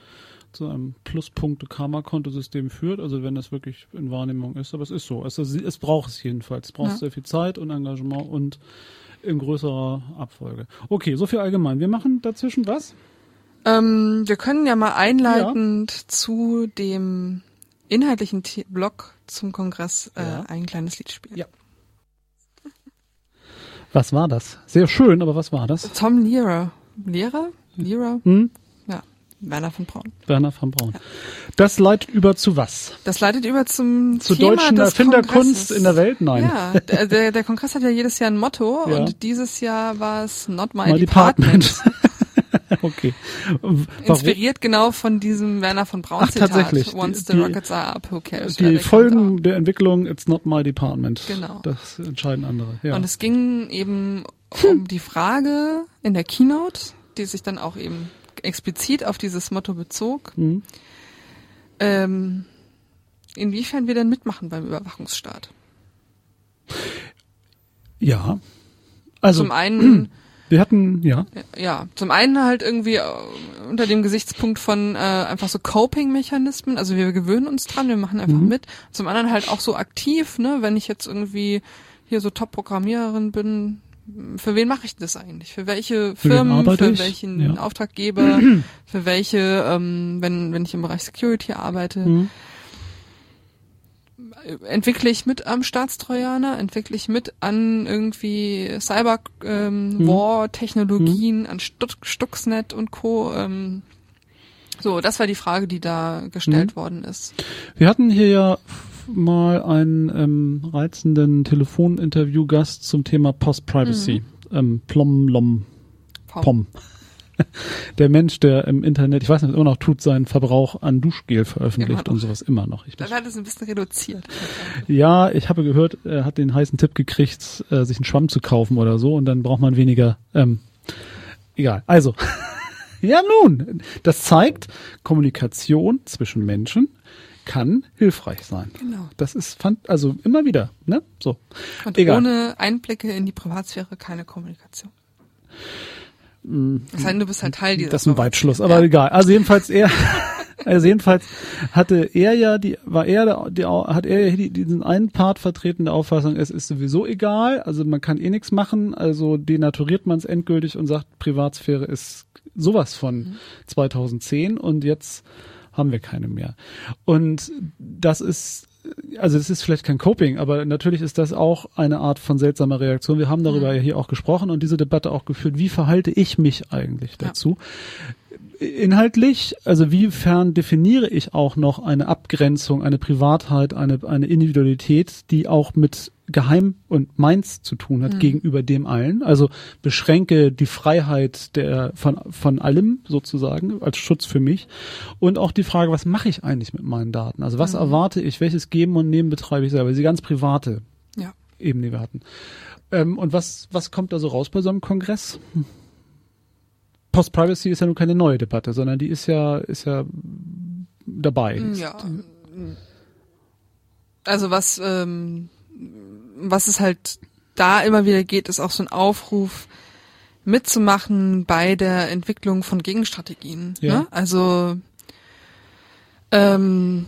zu einem Pluspunkte-Karma-Kontosystem führt, also wenn das wirklich in Wahrnehmung ist, aber es ist so. Es, es braucht es jedenfalls. Es braucht Ja. sehr viel Zeit und Engagement und in größerer Abfolge. Okay, so viel allgemein. Wir machen dazwischen was? Ähm, wir können ja mal einleitend zu dem inhaltlichen The- Block zum Kongress äh, Ja. ein kleines Lied spielen. Ja. Was war das? Sehr schön, aber was war das? Tom Lehrer. Lehrer? Lehrer? Hm? Werner von Braun. Werner von Braun. Das leitet über zu was? Das leitet über zum Zu Thema deutschen Erfinderkunst in der Welt? Nein. Ja, der, der, Kongress hat ja jedes Jahr ein Motto Ja. und dieses Jahr war es Not My, My Department. Department. okay. Warum? Inspiriert genau von diesem Werner von Braun Ach, Zitat. tatsächlich. Once Die- the rockets are up, who cares? Die Folgen der Entwicklung, it's not my department. Genau. Das entscheiden andere. Ja. Und es ging eben um die Frage in der Keynote, die sich dann auch eben explizit auf dieses Motto bezog, Hm. ähm, inwiefern wir denn mitmachen beim Überwachungsstaat. Ja. Also, Zum einen, wir hatten, ja. ja, zum einen halt irgendwie äh, unter dem Gesichtspunkt von äh, einfach so Coping-Mechanismen, also wir gewöhnen uns dran, wir machen einfach Mhm. mit. Zum anderen halt auch so aktiv, ne, wenn ich jetzt irgendwie hier so Top-Programmiererin bin, für wen mache ich das eigentlich? Für welche Für Firmen, für ich? welchen Ja. Auftraggeber, für welche, ähm, wenn, wenn ich im Bereich Security arbeite, Hm. entwickle ich mit am Staatstrojaner, entwickle ich mit an irgendwie Cyber ähm, Mhm. War Technologien, an Stuck, Stuxnet und Co. Ähm, so, das war die Frage, die da gestellt Mhm. worden ist. Wir hatten hier ja mal einen ähm, reizenden Telefoninterviewgast zum Thema Post-Privacy. Ähm, Plom, Lom, Pom. Pom. Der Mensch, der im Internet, ich weiß nicht, immer noch tut, seinen Verbrauch an Duschgel veröffentlicht und sowas immer noch. Ich Dann hat es ein bisschen reduziert. Ja, ich habe gehört, er hat den heißen Tipp gekriegt, äh, sich einen Schwamm zu kaufen oder so und dann braucht man weniger. Ähm, egal. Also, ja nun, das zeigt, Kommunikation zwischen Menschen kann hilfreich sein. Genau. Das ist fand also immer wieder, ne? So. Und Egal. ohne Einblicke in die Privatsphäre keine Kommunikation. Das heißt, du bist halt Teil dieser Mm. Das ist ein. Weitschluss, aber ja. egal. Also jedenfalls er, also jedenfalls hatte er ja die, war er der, die, hat er ja die, diesen einen Part vertreten der Auffassung, es ist sowieso egal, also man kann eh nichts machen, also denaturiert man es endgültig und sagt, Privatsphäre ist sowas von 2010 und jetzt haben wir keine mehr. Und das ist also es ist vielleicht kein Coping, aber natürlich ist das auch eine Art von seltsamer Reaktion. Wir haben darüber Mhm. ja hier auch gesprochen und diese Debatte auch geführt. Wie verhalte ich mich eigentlich Ja. Inhaltlich, also wiefern definiere ich auch noch eine Abgrenzung, eine Privatheit, eine, eine Individualität, die auch mit Geheim und Meins zu tun hat Mhm. gegenüber dem allen. Also beschränke die Freiheit der von, von allem sozusagen als Schutz für mich. Und auch die Frage, was mache ich eigentlich mit meinen Daten? Also was Mhm. erwarte ich? Welches Geben und Nehmen betreibe ich selber? Diese ganz private Ja. Ebene, die wir hatten. Ähm, und was, was kommt da so raus bei so einem Kongress? Post-Privacy ist ja nun keine neue Debatte, sondern die ist ja, ist ja dabei. Ja. Also was, ähm, was es halt da immer wieder geht, ist auch so ein Aufruf, mitzumachen bei der Entwicklung von Gegenstrategien. Ja. Ne? Also ähm,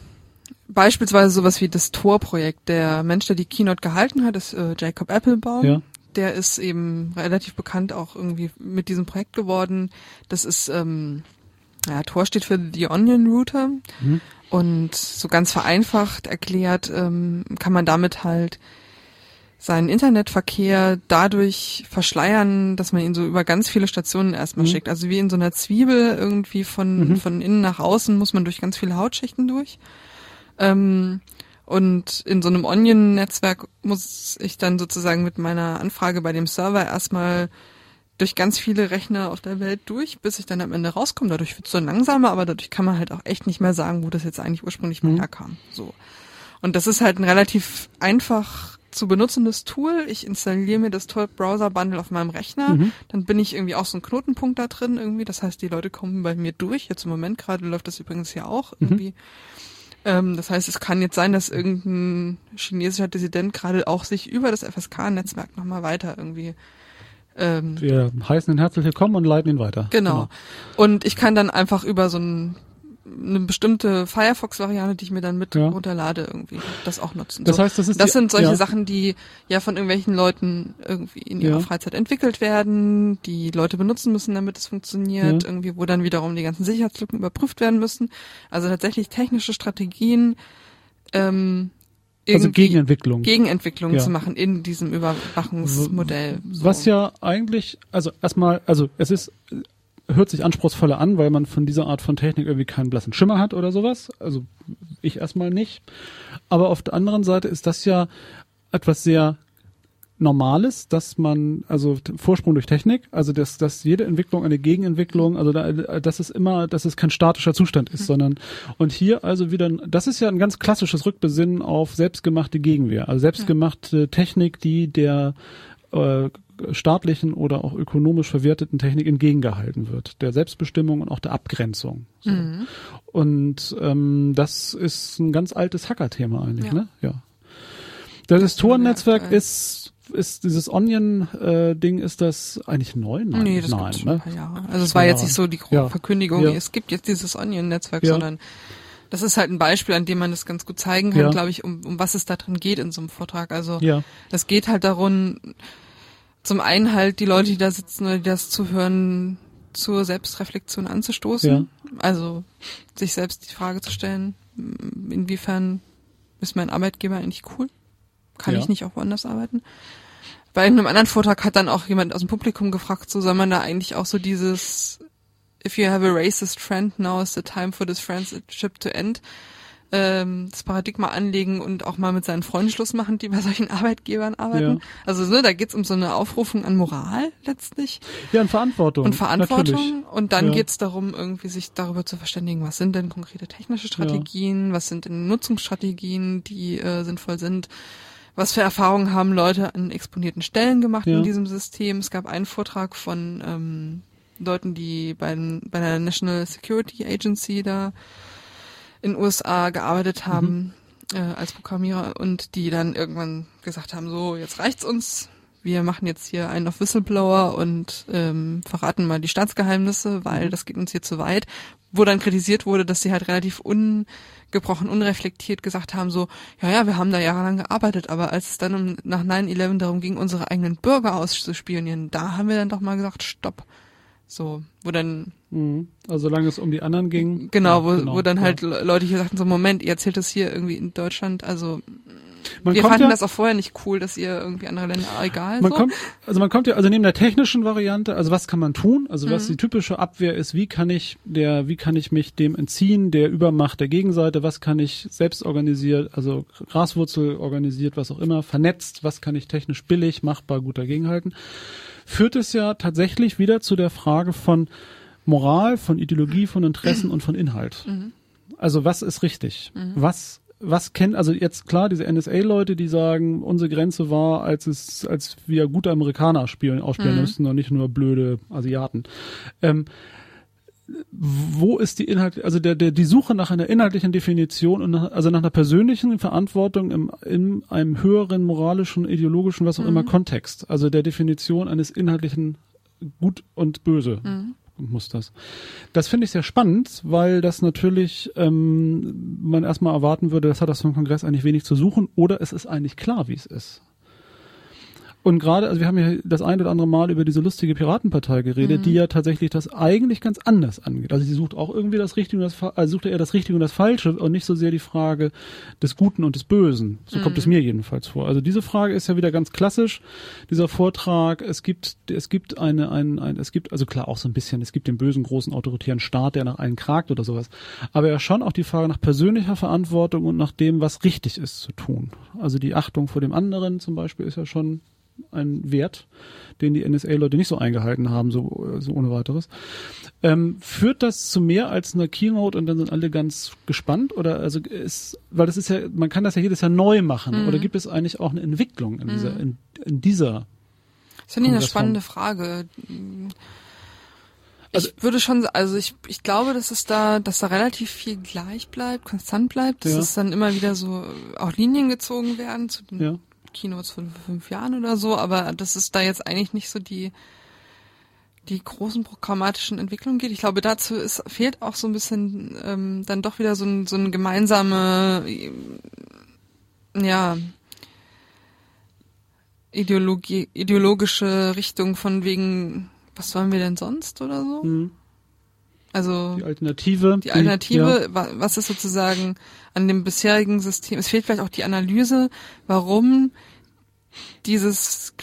beispielsweise sowas wie das Tor-Projekt. Der Mensch, der die Keynote gehalten hat, ist äh, Jacob Applebaum. Ja. Der ist eben relativ bekannt auch irgendwie mit diesem Projekt geworden. Das ist, ähm, ja, Tor steht für The Onion Router. Mhm. Und so ganz vereinfacht erklärt, ähm, kann man damit halt seinen Internetverkehr dadurch verschleiern, dass man ihn so über ganz viele Stationen erstmal Mhm. schickt. Also wie in so einer Zwiebel irgendwie von, Mhm. von innen nach außen muss man durch ganz viele Hautschichten durch. Ähm, und in so einem Onion-Netzwerk muss ich dann sozusagen mit meiner Anfrage bei dem Server erstmal durch ganz viele Rechner auf der Welt durch, bis ich dann am Ende rauskomme. Dadurch wird es dann langsamer, aber dadurch kann man halt auch echt nicht mehr sagen, wo das jetzt eigentlich ursprünglich mal Mhm. herkam. So. Und das ist halt ein relativ einfach zu benutzendes Tool. Ich installiere mir das Tor Browser Bundle auf meinem Rechner. Mhm. Dann bin ich irgendwie auch so ein Knotenpunkt da drin irgendwie. Das heißt, die Leute kommen bei mir durch. Jetzt im Moment gerade läuft das übrigens ja auch Mhm. Ähm, das heißt, es kann jetzt sein, dass irgendein chinesischer Dissident gerade auch sich über das FSK-Netzwerk nochmal weiter irgendwie ähm, Wir heißen ihn herzlich willkommen und leiten ihn weiter. Genau. Und ich kann dann einfach über so ein, eine bestimmte Firefox-Variante, die ich mir dann mit Ja. runterlade, irgendwie das auch nutzen. Das so. heißt, das ist das die- sind solche ja. Sachen, die ja von irgendwelchen Leuten irgendwie in ihrer Ja. Freizeit entwickelt werden, die Leute benutzen müssen, damit es funktioniert, irgendwie, wo dann wiederum die ganzen Sicherheitslücken überprüft werden müssen. Also tatsächlich technische Strategien, ähm, Also Gegenentwicklung. Gegenentwicklungen Ja. zu machen in diesem Überwachungsmodell. So. Was ja eigentlich, also erstmal, also es ist, hört sich anspruchsvoller an, weil man von dieser Art von Technik irgendwie keinen blassen Schimmer hat oder sowas. Also ich erstmal nicht. Aber auf der anderen Seite ist das ja etwas sehr Normales, dass man, also Vorsprung durch Technik, also dass, dass jede Entwicklung eine Gegenentwicklung, also da, dass es immer, dass es kein statischer Zustand ist, sondern und hier also wieder, das ist ja ein ganz klassisches Rückbesinnen auf selbstgemachte Gegenwehr, also selbstgemachte Technik, die der äh, staatlichen oder auch ökonomisch verwerteten Technik entgegengehalten wird, der Selbstbestimmung und auch der Abgrenzung. So. Mhm. Und ähm, das ist ein ganz altes Hackerthema eigentlich, Ja. ne? Ja. Das Torennetzwerk aktuell. ist ist dieses Onion-Ding, ist das eigentlich neu? Nein, nee, das nein, ne? Also es war jetzt nicht so die große Ja. Verkündigung, Ja. es gibt jetzt dieses Onion-Netzwerk, Ja. sondern das ist halt ein Beispiel, an dem man das ganz gut zeigen kann, glaube ich, um, um was es da drin geht in so einem Vortrag. Also Ja, es geht halt darum, zum einen halt die Leute, die da sitzen oder die das zuhören, zur Selbstreflexion anzustoßen. Also sich selbst die Frage zu stellen, m, inwiefern ist mein Arbeitgeber eigentlich cool? Kann Ja. ich nicht auch woanders arbeiten? Bei einem anderen Vortrag hat dann auch jemand aus dem Publikum gefragt, so soll man da eigentlich auch so dieses If you have a racist friend, now is the time for this friendship to end ähm, das Paradigma anlegen und auch mal mit seinen Freunden Schluss machen, die bei solchen Arbeitgebern arbeiten. Ja. Also ne, da geht's um so eine Aufrufung an Moral letztlich ja, und Verantwortung. und Verantwortung. Natürlich. Und dann Ja. geht's darum, irgendwie sich darüber zu verständigen, was sind denn konkrete technische Strategien, was sind denn Nutzungsstrategien, die äh, sinnvoll sind. Was für Erfahrungen haben Leute an exponierten Stellen gemacht Ja. in diesem System? Es gab einen Vortrag von ähm, Leuten, die bei, bei der National Security Agency da in USA gearbeitet haben äh, als Programmierer und die dann irgendwann gesagt haben, so, jetzt reicht's uns. Wir machen jetzt hier einen auf Whistleblower und ähm, verraten mal die Staatsgeheimnisse, weil das geht uns hier zu weit. Wo dann kritisiert wurde, dass sie halt relativ ungebrochen, unreflektiert gesagt haben, so, ja, ja, wir haben da jahrelang gearbeitet, aber als es dann um, nach 9-11 darum ging, unsere eigenen Bürger auszuspionieren, da haben wir dann doch mal gesagt, stopp. So, wo dann Mhm. Also solange es um die anderen ging. Genau, ja, wo, wo dann ja. halt Le- Leute hier sagten, so Moment, ihr erzählt das hier irgendwie in Deutschland, also Man wir fanden ja, das auch vorher nicht cool, dass ihr irgendwie andere Länder, ah, egal, Man so. kommt, also man kommt ja, also neben der technischen Variante, also was kann man tun? Also was Mhm. die typische Abwehr ist, wie kann ich der, wie kann ich mich dem entziehen, der Übermacht der Gegenseite, was kann ich selbst organisiert, also Graswurzel organisiert, was auch immer, vernetzt, was kann ich technisch billig, machbar, gut dagegenhalten, führt es ja tatsächlich wieder zu der Frage von Moral, von Ideologie, von Interessen und von Inhalt. Mhm. Also was ist richtig? Was was kennt also jetzt klar diese NSA-Leute, die sagen, unsere Grenze war, als es als wir gute Amerikaner spielen ausspielen Mhm. müssten und nicht nur blöde Asiaten. Ähm, wo ist die Inhalt, also der, der, die Suche nach einer inhaltlichen Definition und nach, also nach einer persönlichen Verantwortung im, in einem höheren moralischen, ideologischen, was auch immer Kontext, also der Definition eines inhaltlichen Gut und Böse. Musters. Das finde ich sehr spannend, weil das natürlich ähm, man erstmal erwarten würde, das hat das vom Kongress eigentlich wenig zu suchen oder es ist eigentlich klar, wie es ist. Und gerade, also wir haben ja das ein oder andere Mal über diese lustige Piratenpartei geredet, die ja tatsächlich das eigentlich ganz anders angeht. Also sie sucht auch irgendwie das Richtige und das also sucht eher das Richtige und das Falsche und nicht so sehr die Frage des Guten und des Bösen. So kommt es mir jedenfalls vor. Also diese Frage ist ja wieder ganz klassisch. Dieser Vortrag, es gibt, es gibt eine, ein, ein, es gibt, also klar auch so ein bisschen, es gibt den bösen großen autoritären Staat, der nach allen kragt oder sowas. Aber ja schon auch die Frage nach persönlicher Verantwortung und nach dem, was richtig ist zu tun. Also die Achtung vor dem anderen zum Beispiel ist ja schon ein Wert, den die NSA-Leute nicht so eingehalten haben, so, so ohne weiteres. Ähm, führt das zu mehr als einer Keynote und dann sind alle ganz gespannt? Oder also ist, weil das ist ja, man kann das ja jedes Jahr neu machen. Mhm. Oder gibt es eigentlich auch eine Entwicklung in dieser, in, in dieser Das finde ich eine spannende Frage. Ich Also- würde schon, also ich, ich glaube, dass es da, dass da relativ viel gleich bleibt, konstant bleibt, dass Ja. es dann immer wieder so auch Linien gezogen werden zu den Ja. Keynotes von fünf Jahren oder so, aber dass es da jetzt eigentlich nicht so die die großen programmatischen Entwicklungen geht. Ich glaube, dazu ist, fehlt auch so ein bisschen ähm, dann doch wieder so ein, so ein gemeinsame, äh, ja, Ideologie, ideologische Richtung von wegen, was wollen wir denn sonst oder so? Mhm. Also Die Alternative. die Alternative, ja, wa- was ist sozusagen an dem bisherigen System, es fehlt vielleicht auch die Analyse, warum dieses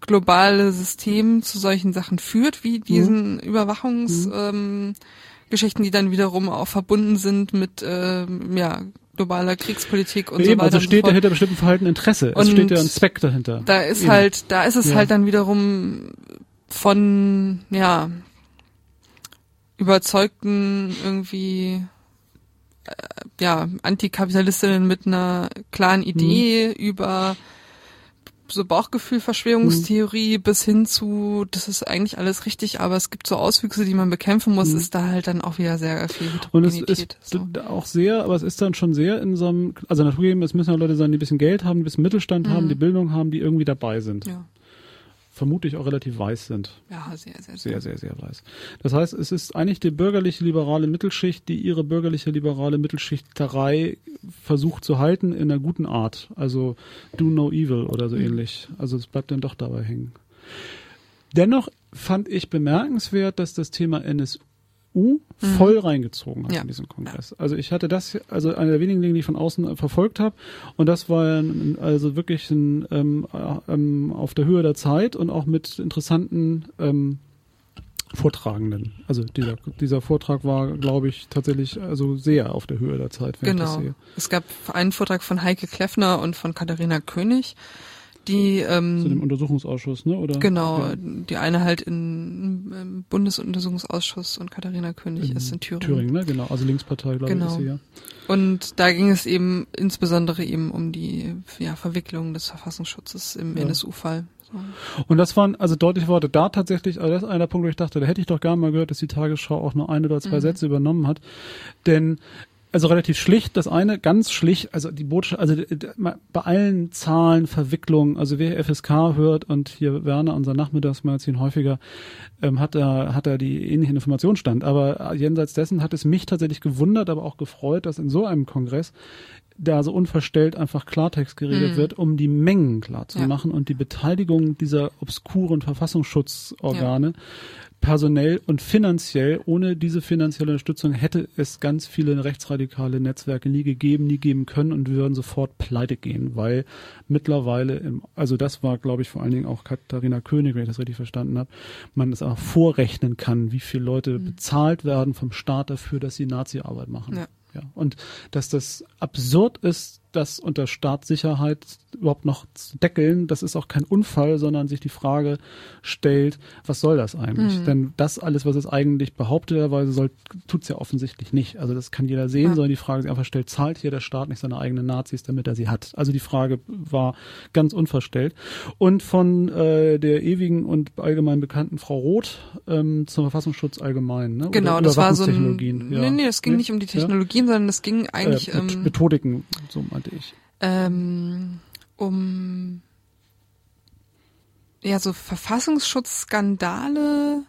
globale System zu solchen Sachen führt, wie diesen Überwachungsgeschichten, ähm, Geschichten, die dann wiederum auch verbunden sind mit ähm, ja, globaler Kriegspolitik und so Eben, weiter. also so steht fort. dahinter bestimmten Verhalten Interesse. Es Und steht ja ein Zweck dahinter. Da ist Eben. halt, da ist es Ja. halt dann wiederum von, ja, überzeugten irgendwie, äh, ja, Antikapitalistinnen mit einer klaren Idee über so Bauchgefühl, Verschwörungstheorie bis hin zu, das ist eigentlich alles richtig, aber es gibt so Auswüchse, die man bekämpfen muss, Mhm. ist da halt dann auch wieder sehr viel Und es Heterogenität. ist so. auch sehr, aber es ist dann schon sehr in so einem, also naturgegeben, es müssen ja Leute sein, die ein bisschen Geld haben, ein bisschen Mittelstand haben, Mhm. die Bildung haben, die irgendwie dabei sind. Ja, Vermutlich auch relativ weiß sind. ja, sehr, sehr, Sehr, sehr, sehr weiß. Das heißt, es ist eigentlich die bürgerliche liberale Mittelschicht, die ihre bürgerliche liberale Mittelschichterei versucht zu halten in einer guten Art. Also do no evil oder so Mhm. ähnlich. Also es bleibt dann doch dabei hängen. Dennoch fand ich bemerkenswert, dass das Thema NSU voll reingezogen hat Mhm. Ja. in diesen Kongress. Also ich hatte das, also eine der wenigen Dinge, die ich von außen verfolgt habe. Und das war also wirklich ein, ähm, äh, ähm, auf der Höhe der Zeit und auch mit interessanten ähm, Vortragenden. Also dieser, dieser Vortrag war, glaube ich, tatsächlich also sehr auf der Höhe der Zeit, wenn ich das Genau. sehe. Es gab einen Vortrag von Heike Kleffner und von Katharina König, die Zu dem ähm, Untersuchungsausschuss, ne? Oder? genau, Ja, die eine halt in, im Bundesuntersuchungsausschuss und Katharina König ist in Thüringen. Thüringen, ne? Genau. Also Linkspartei, glaube Genau. ich, ist sie ja. Und da ging es eben insbesondere eben um die ja, Verwicklung des Verfassungsschutzes im Ja. NSU-Fall. So. Und das waren also deutliche Worte. Da tatsächlich, also das ist einer Punkt, wo ich dachte, da hätte ich doch gerne mal gehört, dass die Tagesschau auch nur ein oder zwei Mhm. Sätze übernommen hat. Denn also relativ schlicht, das eine ganz schlicht, also die Botschaft, also ma- bei allen Zahlen, Verwicklungen, also wer FSK hört und hier Werner, unser Nachmittagsmagazin häufiger, ähm, hat er, hat er die ähnlichen Informationsstand. Aber äh, jenseits dessen hat es mich tatsächlich gewundert, aber auch gefreut, dass in so einem Kongress da so unverstellt einfach Klartext geredet Mhm. wird, um die Mengen klar zu machen und die Beteiligung dieser obskuren Verfassungsschutzorgane personell und finanziell, ohne diese finanzielle Unterstützung hätte es ganz viele rechtsradikale Netzwerke nie gegeben, nie geben können und wir würden sofort pleite gehen, weil mittlerweile, im, also das war, glaube ich, vor allen Dingen auch Katharina König, wenn ich das richtig verstanden habe, man es auch vorrechnen kann, wie viele Leute bezahlt werden vom Staat dafür, dass sie Nazi-Arbeit machen. Ja. Ja, und dass das absurd ist, das unter Staatssicherheit überhaupt noch zu deckeln, das ist auch kein Unfall, sondern sich die Frage stellt, was soll das eigentlich? Mhm. Denn das alles, was es eigentlich behaupteterweise soll, tut's ja offensichtlich nicht. Also das kann jeder sehen, Ja. sondern die Frage sich einfach stellt, zahlt hier der Staat nicht seine eigenen Nazis, damit er sie hat? Also die Frage war ganz unverstellt. Und von äh, der ewigen und allgemein bekannten Frau Roth ähm, zum Verfassungsschutz allgemein. Ne? Oder Genau, das war so ein, ja. nee, nee, es ging Nee? nicht um die Ja? Technologien, sondern es ging eigentlich äh, ähm, Methodiken, so meinte ich. ähm, um ja so Verfassungsschutzskandale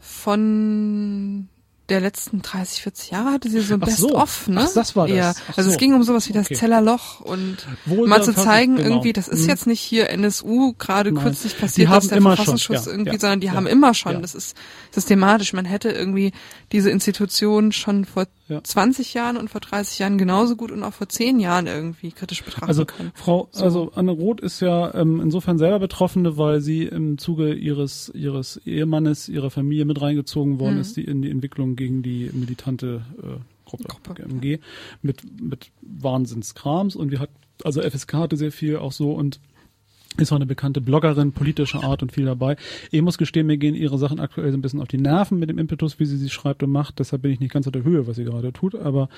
von der letzten 30, 40 Jahre hatte sie so ein Ach so. Best-of, ne? Ach, das war das. Ja. Ach Also so. es ging um sowas wie das Okay. Zellerloch und Wohl mal zu zeigen, genau. irgendwie, das ist Mhm. jetzt nicht hier NSU gerade kürzlich passiert, dass der Verfassungsschutz ja, irgendwie, ja, sondern die haben immer schon. Das ist systematisch. Man hätte irgendwie diese Institution schon vor Ja. 20 Jahren und vor 30 Jahren genauso gut und auch vor 10 Jahren irgendwie kritisch betrachten Also können. Frau, So. also Anne Roth ist ja ähm, insofern selber Betroffene, weil sie im Zuge ihres ihres Ehemannes, ihrer Familie mit reingezogen worden Mhm. ist, die in die Entwicklung gegen die militante äh, Gruppe, Gruppe, GMG mit mit Wahnsinnskrams und wir hat also FSK hatte sehr viel auch so und ist auch eine bekannte Bloggerin politischer Art und viel dabei. Ich muss gestehen, mir gehen ihre Sachen aktuell so ein bisschen auf die Nerven mit dem Impetus, wie sie sie schreibt und macht. Deshalb bin ich nicht ganz auf der Höhe, was sie gerade tut. Aber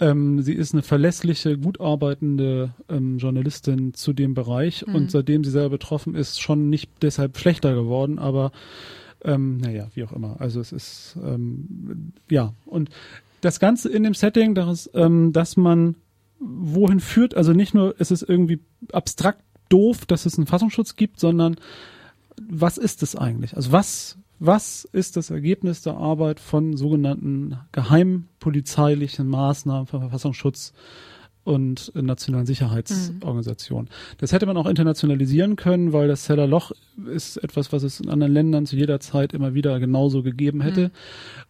ähm, sie ist eine verlässliche, gut arbeitende ähm, Journalistin zu dem Bereich mhm. und seitdem sie selber betroffen ist, schon nicht deshalb schlechter geworden, aber ähm, naja, wie auch immer. Also es ist ähm, ja und das Ganze in dem Setting, dass, ähm, dass man wohin führt, also nicht nur ist es irgendwie abstrakt doof, dass es einen Fassungsschutz gibt, sondern was ist es eigentlich? Also was, was ist das Ergebnis der Arbeit von sogenannten geheimpolizeilichen Maßnahmen für Verfassungsschutz und nationalen Sicherheitsorganisationen. Mhm. Das hätte man auch internationalisieren können, weil das Zellerloch ist etwas, was es in anderen Ländern zu jeder Zeit immer wieder genauso gegeben hätte. Mhm.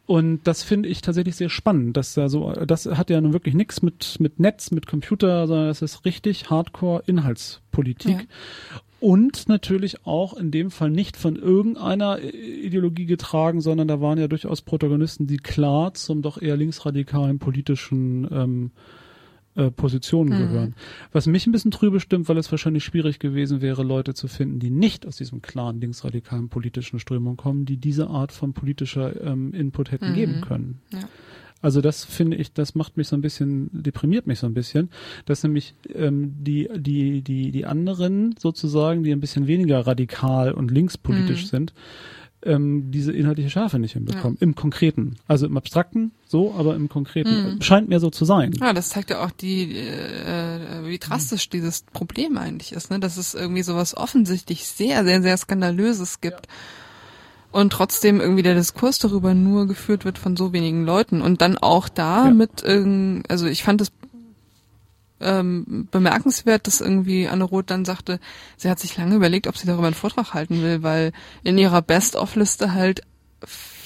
Und das finde ich tatsächlich sehr spannend, dass da so, das hat ja nun wirklich nichts mit, mit Netz, mit Computer, sondern das ist richtig Hardcore Inhaltspolitik. Ja. Und natürlich auch in dem Fall nicht von irgendeiner Ideologie getragen, sondern da waren ja durchaus Protagonisten, die klar zum doch eher linksradikalen politischen ähm, äh, Positionen mhm. gehören. Was mich ein bisschen trübe stimmt, weil es wahrscheinlich schwierig gewesen wäre, Leute zu finden, die nicht aus diesem klaren linksradikalen politischen Strömung kommen, die diese Art von politischer ähm, Input hätten mhm. geben können. Ja. Also das finde ich, das macht mich so ein bisschen, deprimiert mich so ein bisschen, dass nämlich ähm, die, die, die, die anderen sozusagen, die ein bisschen weniger radikal und linkspolitisch mhm. sind, ähm, diese inhaltliche Schärfe nicht hinbekommen. Ja. Im Konkreten. Also im Abstrakten so, aber im Konkreten. Mhm. Scheint mir so zu sein. Ja, das zeigt ja auch die, äh, wie drastisch mhm. dieses Problem eigentlich ist, ne? Dass es irgendwie sowas offensichtlich sehr, sehr, sehr Skandalöses gibt. Ja. Und trotzdem irgendwie der Diskurs darüber nur geführt wird von so wenigen Leuten. Und dann auch da ja. mit, also ich fand es ähm, bemerkenswert, dass irgendwie Anne Roth dann sagte, sie hat sich lange überlegt, ob sie darüber einen Vortrag halten will, weil in ihrer Best-of-Liste halt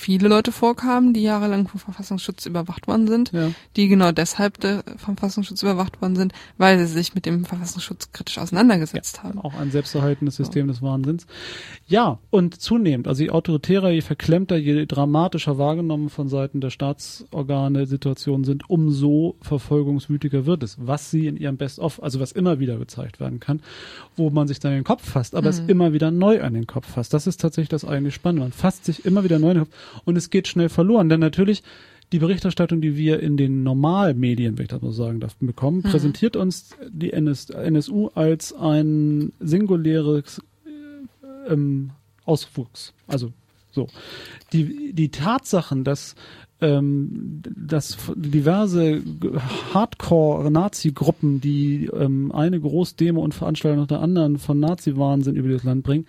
viele Leute vorkamen, die jahrelang vom Verfassungsschutz überwacht worden sind, ja. die genau deshalb vom Verfassungsschutz überwacht worden sind, weil sie sich mit dem Verfassungsschutz kritisch auseinandergesetzt ja, haben. Auch ein selbsterhaltendes System so. des Wahnsinns. Ja, und zunehmend, also je autoritärer, je verklemmter, je dramatischer wahrgenommen von Seiten der Staatsorgane Situationen sind, umso verfolgungswütiger wird es, was sie in ihrem Best-of, also was immer wieder gezeigt werden kann, wo man sich dann den Kopf fasst, aber mhm. es immer wieder neu an den Kopf fasst. Das ist tatsächlich das eigentlich Spannende. Man fasst sich immer wieder neu an den Kopf und es geht schnell verloren. Denn natürlich die Berichterstattung, die wir in den Normalmedien, wenn ich das mal sagen darf, bekommen, mhm. präsentiert uns die NS, NSU als ein singuläres äh, ähm, Auswuchs. Also so. Die, die Tatsachen, dass ähm, dass diverse Hardcore-Nazi-Gruppen, die ähm, eine Großdemo und Veranstaltung nach der anderen von Nazi-Wahnsinn über das Land bringen,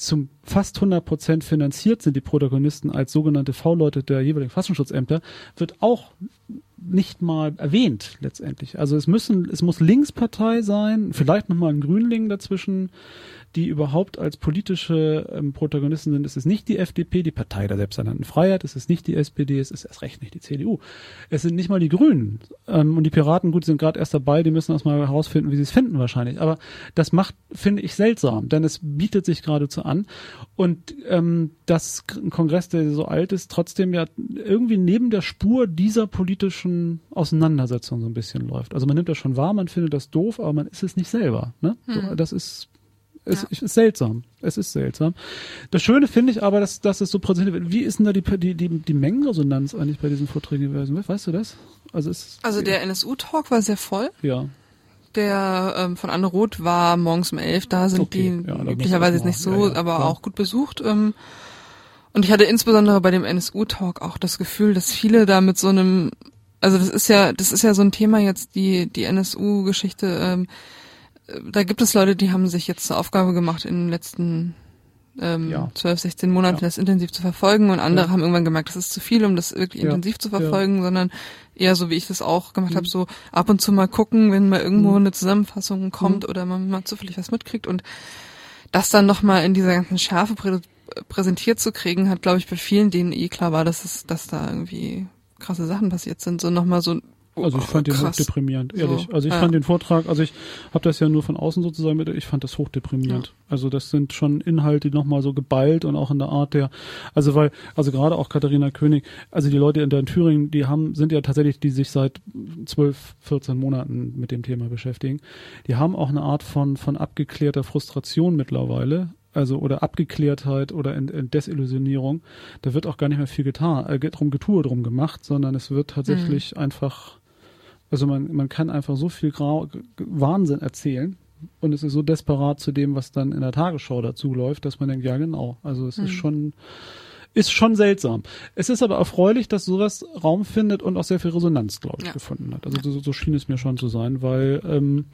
zum fast 100 Prozent finanziert sind, die Protagonisten als sogenannte V-Leute der jeweiligen Fassungsschutzämter, wird auch nicht mal erwähnt letztendlich. Also es müssen, es muss Linkspartei sein, vielleicht nochmal ein Grünling dazwischen, die überhaupt als politische ähm, Protagonisten sind. Es ist nicht die FDP, die Partei der selbsternannten Freiheit, es ist nicht die SPD, es ist erst recht nicht die CDU. Es sind nicht mal die Grünen. Ähm, und die Piraten, gut, sind gerade erst dabei, die müssen erstmal herausfinden, wie sie es finden wahrscheinlich. Aber das macht, finde ich, seltsam, denn es bietet sich geradezu an. Und ähm, das Kongress, der so alt ist, trotzdem ja irgendwie neben der Spur dieser politischen Auseinandersetzung so ein bisschen läuft. Also man nimmt das schon wahr, man findet das doof, aber man ist es nicht selber. Ne? Hm. das ist es, ja. ist seltsam. Es ist seltsam. Das Schöne finde ich aber, dass, dass es so präsentiert wird. Wie ist denn da die, die, die, die Mengenresonanz eigentlich bei diesen Vorträgen gewesen? Weißt du das? Also, es, also der NSU-Talk war sehr voll. Ja. Der ähm, von Anne Roth war morgens um elf, da sind okay. die ja, möglicherweise jetzt nicht so, ja, ja, aber auch gut besucht. Ähm, und ich hatte insbesondere bei dem NSU-Talk auch das Gefühl, dass viele da mit so einem, also das ist ja, das ist ja so ein Thema jetzt, die, die NSU-Geschichte, ähm, da gibt es Leute, die haben sich jetzt zur Aufgabe gemacht, in den letzten ähm, ja. 12, 16 Monaten ja. das intensiv zu verfolgen und andere ja. haben irgendwann gemerkt, das ist zu viel, um das wirklich intensiv zu verfolgen, sondern eher so, wie ich das auch gemacht mhm. habe, so ab und zu mal gucken, wenn mal irgendwo mhm. eine Zusammenfassung kommt mhm. oder man mal zufällig was mitkriegt und das dann nochmal in dieser ganzen Schärfe prä präsentiert zu kriegen, hat, glaube ich, bei vielen, denen eh klar war, dass es, dass da irgendwie krasse Sachen passiert sind, so nochmal so Also ich fand den Krass. hochdeprimierend, ehrlich. So, also ich ja. fand den Vortrag, also ich habe das ja nur von außen sozusagen mit, ich fand das hochdeprimierend. Also das sind schon Inhalte, die nochmal so geballt und auch in der Art der, also weil, also gerade auch Katharina König, also die Leute in der in Thüringen, die haben, sind ja tatsächlich, die sich seit 12, 14 Monaten mit dem Thema beschäftigen. Die haben auch eine Art von, von abgeklärter Frustration mittlerweile. Also oder Abgeklärtheit oder in, in Desillusionierung, da wird auch gar nicht mehr viel getan, äh, drum Getue drum gemacht, sondern es wird tatsächlich einfach also man, man kann einfach so viel Grau Wahnsinn erzählen und es ist so desperat zu dem, was dann in der Tagesschau dazu läuft, dass man denkt, ja genau, also es ist schon ist schon seltsam. Es ist aber erfreulich, dass sowas Raum findet und auch sehr viel Resonanz, glaube ich, Ja. gefunden hat. Also so, so schien es mir schon zu sein, weil ähm,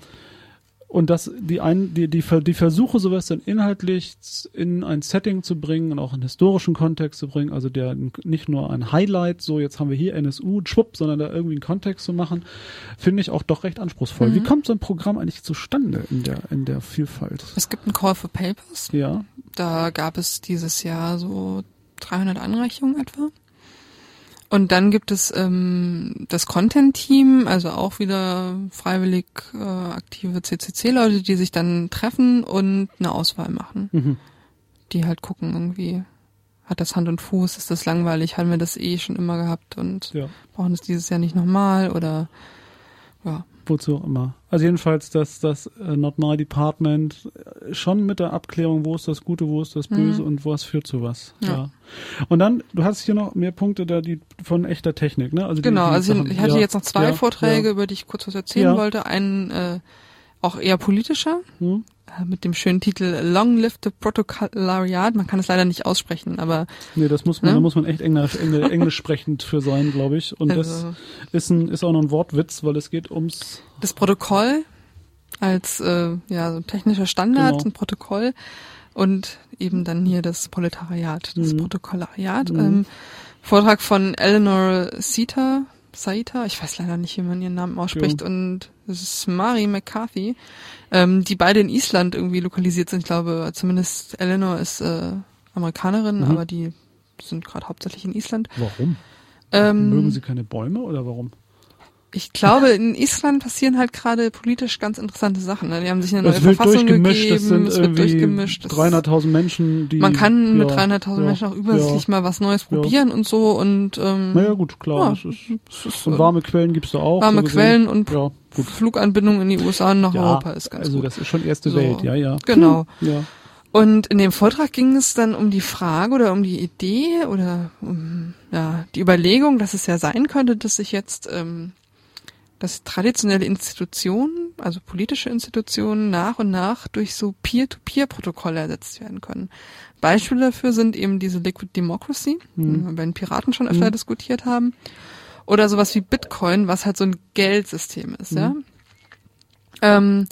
und das die ein die die die Versuche sowas dann inhaltlich in ein Setting zu bringen und auch in historischen Kontext zu bringen, also der nicht nur ein Highlight, so jetzt haben wir hier NSU, schwupp, sondern da irgendwie einen Kontext zu machen, finde ich auch doch recht anspruchsvoll. Wie kommt so ein Programm eigentlich zustande in der in der Vielfalt? Es gibt einen Call for Papers. Ja, Da gab es dieses Jahr so 300 Anreichungen etwa. Und dann gibt es ähm, das Content-Team, also auch wieder freiwillig äh, aktive CCC-Leute, die sich dann treffen und eine Auswahl machen. Mhm. Die halt gucken irgendwie, hat das Hand und Fuß, ist das langweilig, haben wir das eh schon immer gehabt und ja. brauchen es dieses Jahr nicht nochmal oder ja. Wozu auch immer. Also jedenfalls das, das äh, Not My Department äh, schon mit der Abklärung, wo ist das Gute, wo ist das Böse und was führt zu was. Ja. Ja. Und dann, du hast hier noch mehr Punkte da, die von echter Technik, ne? Also Genau, also ich hatte ja, jetzt noch zwei ja, Vorträge, über die ich kurz was erzählen wollte. Einen äh, auch eher politischer, Hm? Äh, mit dem schönen Titel Long Live the Protocollariat. Man kann es leider nicht aussprechen, aber Nee, das muss man, Ne? da muss man echt englisch, englisch, englisch sprechend für sein, glaube ich. Und Also- das ist ein, ist auch noch ein Wortwitz, weil es geht ums, das Protokoll als äh, ja so technischer Standard, Genau. ein Protokoll und eben dann hier das Proletariat, das Mhm. Protokollariat. Mhm. Ähm, Vortrag von Eleanor Sita, Saita, ich weiß leider nicht, wie man ihren Namen ausspricht, Ja. und das ist Mari McCarthy, ähm, die beide in Island irgendwie lokalisiert sind. Ich glaube, zumindest Eleanor ist äh, Amerikanerin, Mhm. aber die sind gerade hauptsächlich in Island. warum? Ähm, Mögen sie keine Bäume oder warum? Ich glaube, in Island passieren halt gerade politisch ganz interessante Sachen. Ne? Die haben sich eine neue Das wird Verfassung durchgemischt, gegeben, das sind es wird durchgemischt. Das 300.000 Menschen, die. man kann mit ja, 300.000 ja, Menschen auch übersichtlich mal was Neues probieren und so und ähm, Naja, gut, klar. Ja, das ist, es ist, und äh, warme Quellen gibt's da auch. warme so. Quellen und Ja. Fluganbindung in die USA und nach Ja, Europa ist ganz also gut. das ist schon erste So, Welt, ja, ja. genau. Hm, Ja. Und in dem Vortrag ging es dann um die Frage oder um die Idee oder um ja, die Überlegung, dass es ja sein könnte, dass sich jetzt ähm, dass traditionelle Institutionen, also politische Institutionen, nach und nach durch so Peer-to-Peer-Protokolle ersetzt werden können. Beispiele dafür sind eben diese Liquid Democracy, Hm. wir bei den Piraten schon öfter diskutiert haben, oder sowas wie Bitcoin, was halt so ein Geldsystem ist, ja. Mhm. Ähm,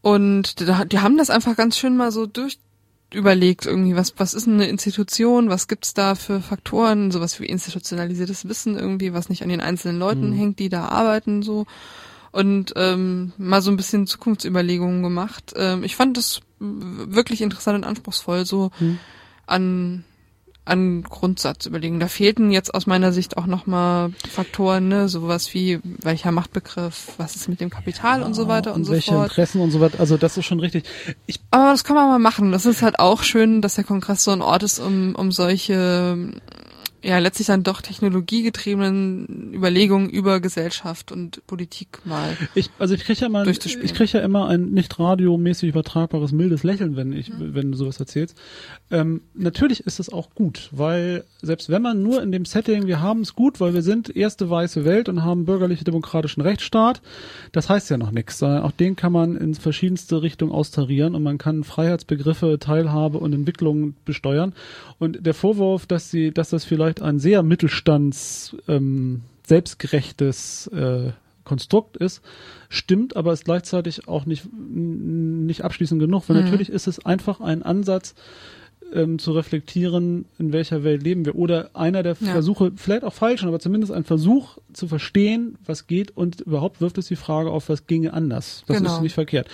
und die haben das einfach ganz schön mal so durch überlegt irgendwie, was, was ist eine Institution, was gibt's da für Faktoren, sowas wie institutionalisiertes Wissen irgendwie, was nicht an den einzelnen Leuten Mhm. hängt, die da arbeiten, so. Und ähm, mal so ein bisschen Zukunftsüberlegungen gemacht. Ähm, ich fand das wirklich interessant und anspruchsvoll, so Mhm. an an Grundsatzüberlegungen. Da fehlten jetzt aus meiner Sicht auch nochmal Faktoren, ne, sowas wie welcher Machtbegriff, was ist mit dem Kapital und so weiter und, so welche fort. Interessen und so weiter. Also das ist schon richtig. Ich, Aber das kann man mal machen. Das ist halt auch schön, dass der Kongress so ein Ort ist, um, um solche, ja, letztlich dann doch technologiegetriebenen Überlegungen über Gesellschaft und Politik mal. ich, also ich kriege ja Durchzuspielen. ich kriege ja immer ein nicht radiomäßig übertragbares mildes Lächeln, wenn ich, wenn du sowas erzählst. Ähm, natürlich ist es auch gut, weil selbst wenn man nur in dem Setting, wir haben es gut, weil wir sind erste weiße Welt und haben bürgerliche demokratischen Rechtsstaat, das heißt ja noch nichts, sondern auch den kann man in verschiedenste Richtungen austarieren und man kann Freiheitsbegriffe, Teilhabe und Entwicklung besteuern. Und der Vorwurf, dass sie, dass das vielleicht ein sehr Mittelstands ähm, selbstgerechtes äh, Konstrukt ist, stimmt, aber ist gleichzeitig auch nicht, nicht abschließend genug, weil Mhm. natürlich ist es einfach ein Ansatz, ähm, zu reflektieren, in welcher Welt leben wir. Oder einer der Ja. Versuche, vielleicht auch falsch, aber zumindest ein Versuch zu verstehen, was geht und überhaupt wirft es die Frage auf, was ginge anders. Das Genau. ist nicht verkehrt.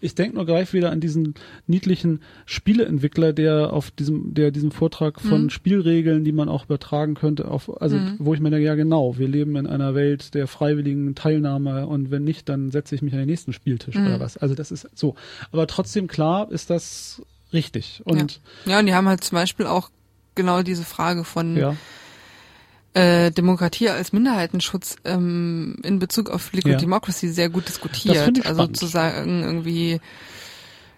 Ich denke nur gleich wieder an diesen niedlichen Spieleentwickler, der auf diesem, der diesen Vortrag von Mhm. Spielregeln, die man auch übertragen könnte, auf, also Mhm. wo ich mir denke, ja genau, wir leben in einer Welt der freiwilligen Teilnahme und wenn nicht, dann setze ich mich an den nächsten Spieltisch Mhm. oder was. Also das ist so. Aber trotzdem klar ist das richtig. Und Ja, und die haben halt zum Beispiel auch genau diese Frage von ja, äh, Demokratie als Minderheitenschutz ähm, in Bezug auf Liquid Ja. Democracy sehr gut diskutiert. also zu sagen, irgendwie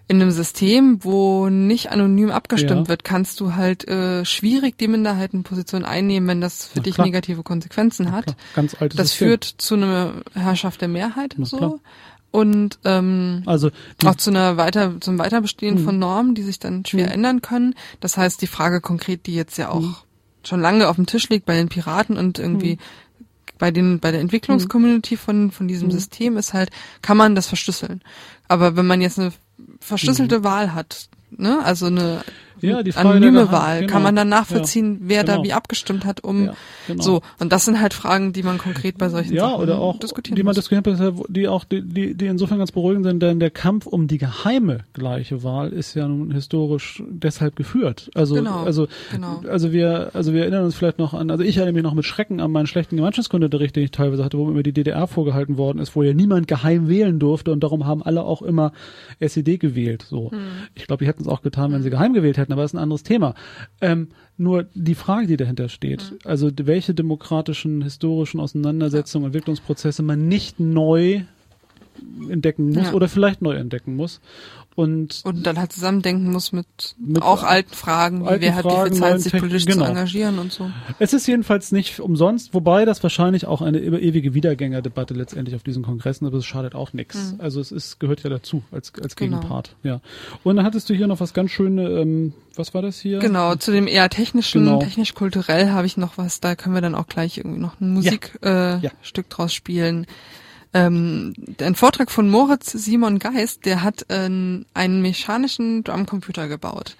in einem System, wo nicht anonym abgestimmt Ja. wird, kannst du halt äh, schwierig die Minderheitenposition einnehmen, wenn das für Na dich klar. negative Konsequenzen hat. ganz altes Das System. führt zu einer Herrschaft der Mehrheit Na so klar. Und ähm, also auch zu einer weiter zum Weiterbestehen Mhm. von Normen, die sich dann schwer Mhm. ändern können. Das heißt, die Frage konkret, die jetzt ja auch Mhm. schon lange auf dem Tisch liegt bei den Piraten und irgendwie bei den bei der Entwicklungscommunity von von diesem. System ist halt, kann man das verschlüsseln. Aber wenn man jetzt eine verschlüsselte Wahl hat, ne, also eine. Ja, die Frage anonyme Wahl, genau. kann man dann nachvollziehen, wer Genau. da wie abgestimmt hat, um ja, genau. so. Und das sind halt Fragen, die man konkret bei solchen ja, Sachen oder auch, diskutieren die man muss. diskutieren muss, die auch, die, die, die insofern ganz beruhigend sind, denn der Kampf um die geheime gleiche Wahl ist ja nun historisch deshalb geführt. Also, Genau, also, genau. also wir, also wir erinnern uns vielleicht noch an, also ich erinnere mich noch mit Schrecken an meinen schlechten Gemeinschaftskundeunterricht, den ich teilweise hatte, wo mir die DDR vorgehalten worden ist, wo ja niemand geheim wählen durfte und darum haben alle auch immer SED gewählt, so. Hm. Ich glaube, die hätten es auch getan, wenn sie geheim gewählt hätten, aber das ist ein anderes Thema. Ähm, nur die Frage, die dahinter steht, Hm. also welche demokratischen, historischen Auseinandersetzungen, Entwicklungsprozesse man nicht neu entdecken muss Ja. oder vielleicht neu entdecken muss. Und und dann halt zusammendenken muss mit, Mit auch alten Fragen, wie alten wer hat wie Fragen, viel neuen Zeit, sich politisch genau. zu engagieren und so. es ist jedenfalls nicht umsonst, wobei das wahrscheinlich auch eine ewige Wiedergängerdebatte letztendlich auf diesen Kongressen, aber es schadet auch nichts. Mhm. Also es ist, gehört ja dazu als, als Genau. Gegenpart. Ja. Und dann hattest du hier noch was ganz Schönes, ähm, was war das hier? Genau, zu dem eher technischen, Genau. technisch-kulturell habe ich noch was, da können wir dann auch gleich irgendwie noch ein Musikstück äh, Ja. Draus spielen. Ähm, ein Vortrag von Moritz Simon Geist, der hat äh, einen mechanischen Drumcomputer gebaut.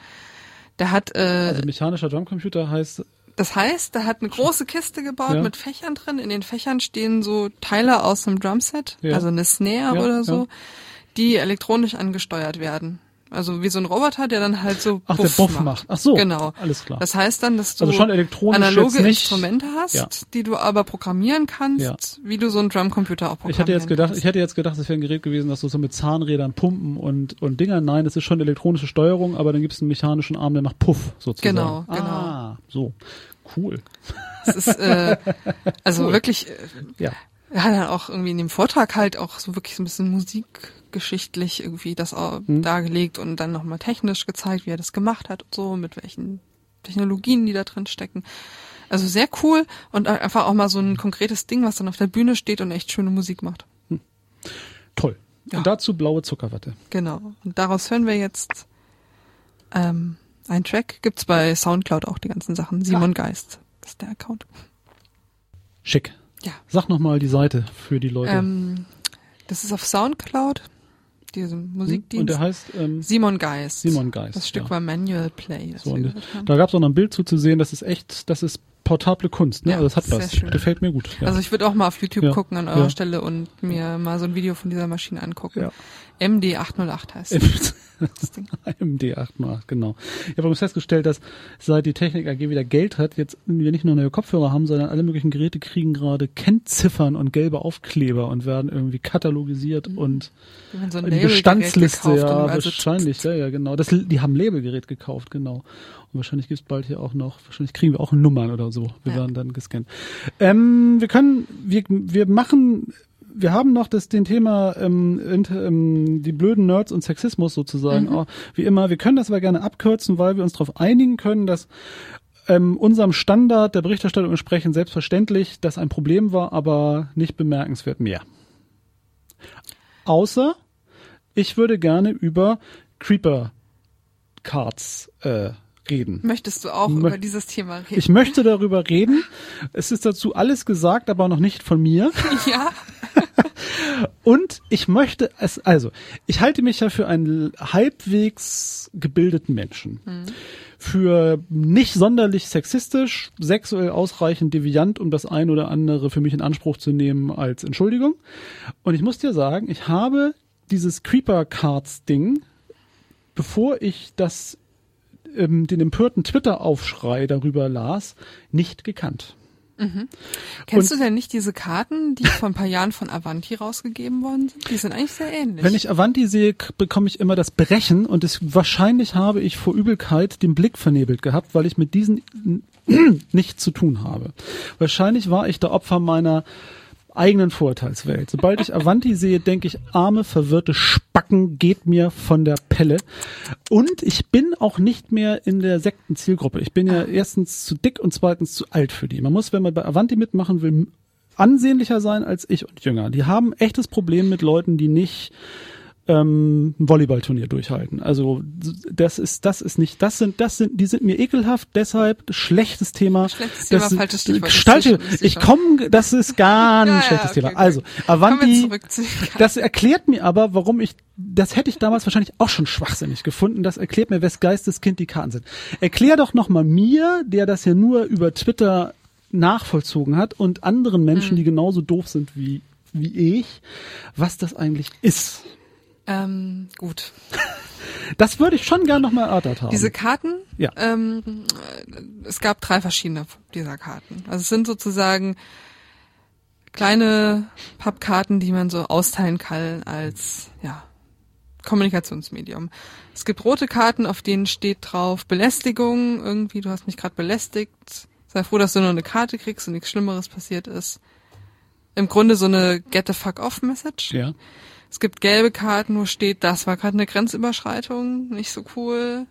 Der hat, äh, Also mechanischer Drumcomputer heißt, das heißt, der hat eine große Kiste gebaut Ja. mit Fächern drin. In den Fächern stehen so Teile aus einem Drumset, Ja. also eine Snare Ja, oder so, die elektronisch angesteuert werden. Also wie so ein Roboter, der dann halt so ach, der Buff macht. Ach so. Genau. Alles klar. Das heißt dann, dass du also schon elektronisch analoge. Instrumente hast, Ja. die du aber programmieren kannst, Ja. wie du so einen Drumcomputer auch programmieren Ich hätte jetzt gedacht, kannst. ich hätte jetzt gedacht, das wäre ein Gerät gewesen, das du so mit Zahnrädern pumpen und, und Dinger. Nein, das ist schon elektronische Steuerung, aber dann gibt es einen mechanischen Arm, der macht Puff sozusagen. Genau, genau. Ah, so. Cool. Es ist äh, also Cool. wirklich, äh, Ja. er hat dann auch irgendwie in dem Vortrag halt auch so wirklich so ein bisschen musikgeschichtlich irgendwie das Mhm. dargelegt und dann nochmal technisch gezeigt, wie er das gemacht hat und so, mit welchen Technologien, die da drin stecken. Also sehr cool und einfach auch mal so ein konkretes Ding, was dann auf der Bühne steht und echt schöne Musik macht. Toll. Ja. Und dazu blaue Zuckerwatte. Genau. Und daraus hören wir jetzt ähm, einen Track. Gibt's bei Soundcloud auch die ganzen Sachen. Simon Geist. Das ist der Account. Schick. Ja. Sag nochmal die Seite für die Leute. Ähm, das ist auf Soundcloud, diesem Hm? Musikdienst. Und der heißt ähm, Simon Geist. Simon Geist. Das Stück ja. war Manual Play. So, und da gab es auch noch ein Bild zu, zu sehen, das ist echt, das ist portable Kunst, ne? Ja, also das hat was. schön. Gefällt mir gut. Ja. Also ich würde auch mal auf YouTube Ja. gucken an eurer Ja. Stelle und mir mal so ein Video von dieser Maschine angucken. Ja. MD808 heißt das Ding. MD808, genau. Ich habe übrigens festgestellt, dass seit die Technik AG wieder Geld hat, jetzt wir nicht nur neue Kopfhörer haben, sondern alle möglichen Geräte kriegen gerade Kennziffern und gelbe Aufkleber und werden irgendwie katalogisiert und Wie man so ein die Labelgerät Bestandsliste, ja, und also wahrscheinlich, ja, ja, genau. Das, die haben Labelgerät gekauft, genau. Und wahrscheinlich gibt's bald hier auch noch, wahrscheinlich kriegen wir auch Nummern oder so. Wir Ja. werden dann gescannt. Ähm, wir können, wir, wir machen, wir haben noch das, den Thema ähm, ähm, die blöden Nerds und Sexismus sozusagen. Mhm. Auch, wie immer, wir können das aber gerne abkürzen, weil wir uns darauf einigen können, dass ähm, unserem Standard der Berichterstattung entsprechend selbstverständlich das ein Problem war, aber nicht bemerkenswert mehr. Außer ich würde gerne über Creeper Cards äh, reden. Möchtest du auch Mö- über dieses Thema reden? Ich möchte darüber reden. Es ist dazu alles gesagt, aber noch nicht von mir. ja. Und ich möchte es, also, ich halte mich ja für einen halbwegs gebildeten Menschen. für nicht sonderlich sexistisch, sexuell ausreichend deviant, um das ein oder andere für mich in Anspruch zu nehmen als Entschuldigung. Und ich muss dir sagen, ich habe dieses Creeper Cards Ding, bevor ich das ähm, den empörten Twitter-Aufschrei darüber las, nicht gekannt. Kennst Und- du denn nicht diese Karten, die vor ein paar Jahren von Avanti rausgegeben worden sind? Die sind eigentlich sehr ähnlich. Wenn ich Avanti sehe, bekomme ich immer das Brechen und es, wahrscheinlich habe ich vor Übelkeit den Blick vernebelt gehabt, weil ich mit diesen nichts zu tun habe. Wahrscheinlich war ich der Opfer meiner eigenen Vorurteilswelt. Sobald ich Avanti sehe, denke ich, arme, verwirrte Spacken geht mir von der Pelle. Und ich bin auch nicht mehr in der Sektenzielgruppe. Ich bin ja erstens zu dick und zweitens zu alt für die. Man muss, wenn man bei Avanti mitmachen will, ansehnlicher sein als ich und jünger. Die haben echtes Problem mit Leuten, die nicht ähm, ein Volleyballturnier durchhalten. Also das ist das ist nicht das sind das sind die sind mir ekelhaft. Deshalb schlechtes Thema. Schlechtes Thema, das, falsches Stichwort, Gestalte, ich komme, das ist gar ein Ja, ja, schlechtes okay, Thema. Also Avanti. Das erklärt mir aber, warum ich, das hätte ich damals wahrscheinlich auch schon schwachsinnig gefunden. Das erklärt mir, wes Geisteskind die Karten sind. Erklär doch noch mal mir, der das ja nur über Twitter nachvollzogen hat und anderen Menschen, die genauso doof sind wie, wie ich, was das eigentlich ist. Ähm, gut. Das würde ich schon gern noch mal erörtert haben. Diese Karten, Ja. ähm, äh, es gab drei verschiedene dieser Karten. Also es sind sozusagen kleine Pappkarten, die man so austeilen kann als ja, Kommunikationsmedium. Es gibt rote Karten, auf denen steht drauf Belästigung, irgendwie, du hast mich gerade belästigt. Sei froh, dass du nur eine Karte kriegst und nichts Schlimmeres passiert ist. Im Grunde so eine Get the fuck off Message. ja. Es gibt gelbe Karten, wo steht, das war gerade eine Grenzüberschreitung, nicht so cool,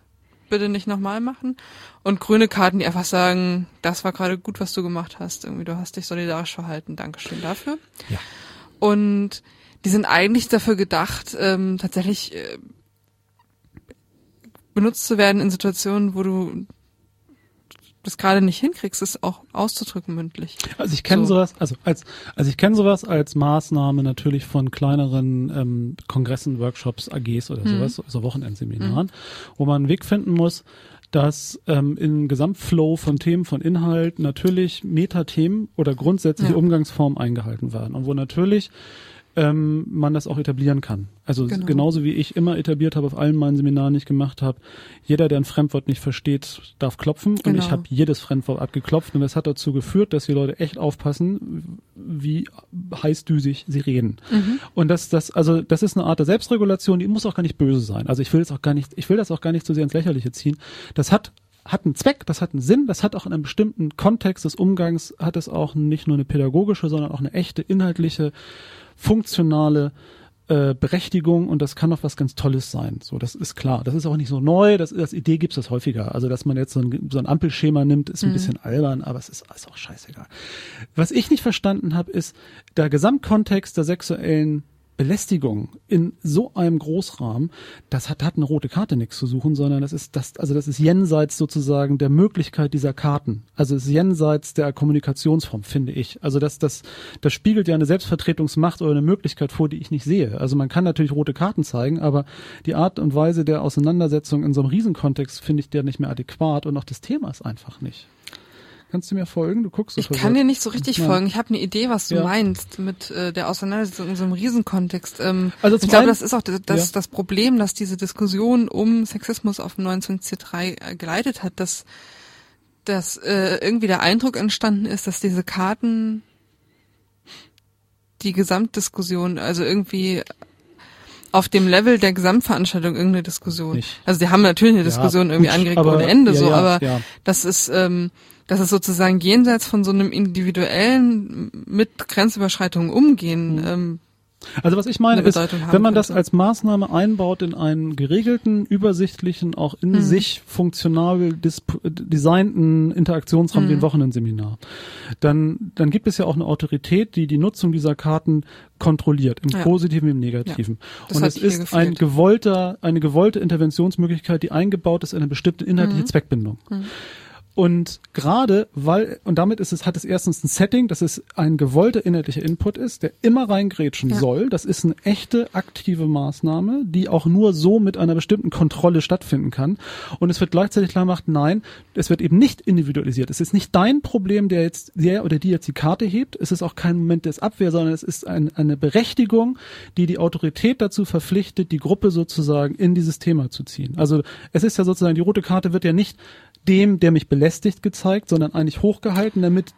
bitte nicht nochmal machen. Und grüne Karten, die einfach sagen, das war gerade gut, was du gemacht hast, irgendwie du hast dich solidarisch verhalten, Dankeschön dafür. Ja. Und die sind eigentlich dafür gedacht, ähm, tatsächlich äh, benutzt zu werden in Situationen, wo du das gerade nicht hinkriegst, es auch auszudrücken mündlich. Also ich kenne So. sowas, also als also ich kenne sowas als Maßnahme natürlich von kleineren ähm, Kongressen, Workshops, AGs oder sowas, also Wochenendseminaren, wo man einen Weg finden muss, dass ähm, im Gesamtflow von Themen, von Inhalt natürlich Metathemen oder grundsätzliche Ja. Umgangsformen eingehalten werden und wo natürlich ähm, man das auch etablieren kann. Also Genau. genauso wie ich immer etabliert habe auf allen meinen Seminaren, die ich gemacht habe, jeder, der ein Fremdwort nicht versteht, darf klopfen und Genau. ich habe jedes Fremdwort abgeklopft und das hat dazu geführt, dass die Leute echt aufpassen, wie heißdüsig sie reden. Und das, das, also das ist eine Art der Selbstregulation, die muss auch gar nicht böse sein. Also ich will das auch gar nicht, ich will das auch gar nicht so sehr ins Lächerliche ziehen. Das hat hat einen Zweck, das hat einen Sinn, das hat auch in einem bestimmten Kontext des Umgangs, hat es auch nicht nur eine pädagogische, sondern auch eine echte, inhaltliche, funktionale äh, Berechtigung und das kann auch was ganz Tolles sein. So, das ist klar. Das ist auch nicht so neu, das, das Idee gibt's das häufiger. Also, dass man jetzt so ein, so ein Ampelschema nimmt, ist ein bisschen albern, aber es ist, ist auch scheißegal. Was ich nicht verstanden habe, ist der Gesamtkontext der sexuellen Belästigung in so einem Großrahmen, das hat, hat eine rote Karte nichts zu suchen, sondern das ist das, also das ist jenseits sozusagen der Möglichkeit dieser Karten. Also es ist jenseits der Kommunikationsform, finde ich. Also das, das, das spiegelt ja eine Selbstvertretungsmacht oder eine Möglichkeit vor, die ich nicht sehe. Also man kann natürlich rote Karten zeigen, aber die Art und Weise der Auseinandersetzung in so einem Riesenkontext finde ich der nicht mehr adäquat und auch das Thema ist einfach nicht. Kannst du mir folgen? Du guckst so Ich kann verwirrt. dir nicht so richtig Ja. folgen. Ich habe eine Idee, was du Ja. meinst mit äh, der Auseinandersetzung in so einem Riesenkontext. Ähm, Also ich glaube, das ist auch das, das, Ja. das Problem, dass diese Diskussion um Sexismus auf dem 29C3 äh, geleitet hat, dass, dass äh, irgendwie der Eindruck entstanden ist, dass diese Karten die Gesamtdiskussion, also irgendwie auf dem Level der Gesamtveranstaltung irgendeine Diskussion. Nicht. Also die haben natürlich eine Ja, Diskussion irgendwie gut, angeregt aber- ohne Ende ja, so, ja, aber ja. das ist, ähm, das ist sozusagen jenseits von so einem individuellen mit Grenzüberschreitungen umgehen. Mhm. Ähm, Also was ich meine eine ist, wenn man das könnte. als Maßnahme einbaut in einen geregelten, übersichtlichen, auch in Mhm. sich funktional designten Interaktionsrahmen Mhm. wie ein Wochenendseminar, dann, dann gibt es ja auch eine Autorität, die die Nutzung dieser Karten kontrolliert, im Ja. Positiven im Negativen. Das Und es ist ein gewollter, eine gewollte Interventionsmöglichkeit, die eingebaut ist in eine bestimmte inhaltliche Mhm. Zweckbindung. Und gerade weil, und damit ist es, hat es erstens ein Setting, dass es ein gewollter inhaltlicher Input ist, der immer reingrätschen Ja. soll. Das ist eine echte aktive Maßnahme, die auch nur so mit einer bestimmten Kontrolle stattfinden kann. Und es wird gleichzeitig klar gemacht, nein, es wird eben nicht individualisiert. Es ist nicht dein Problem, der jetzt, der oder die jetzt die Karte hebt. Es ist auch kein Moment des Abwehr, sondern es ist ein, eine Berechtigung, die die Autorität dazu verpflichtet, die Gruppe sozusagen in dieses Thema zu ziehen. Also es ist ja sozusagen, die rote Karte wird ja nicht dem, der mich belästigt, gezeigt, sondern eigentlich hochgehalten, damit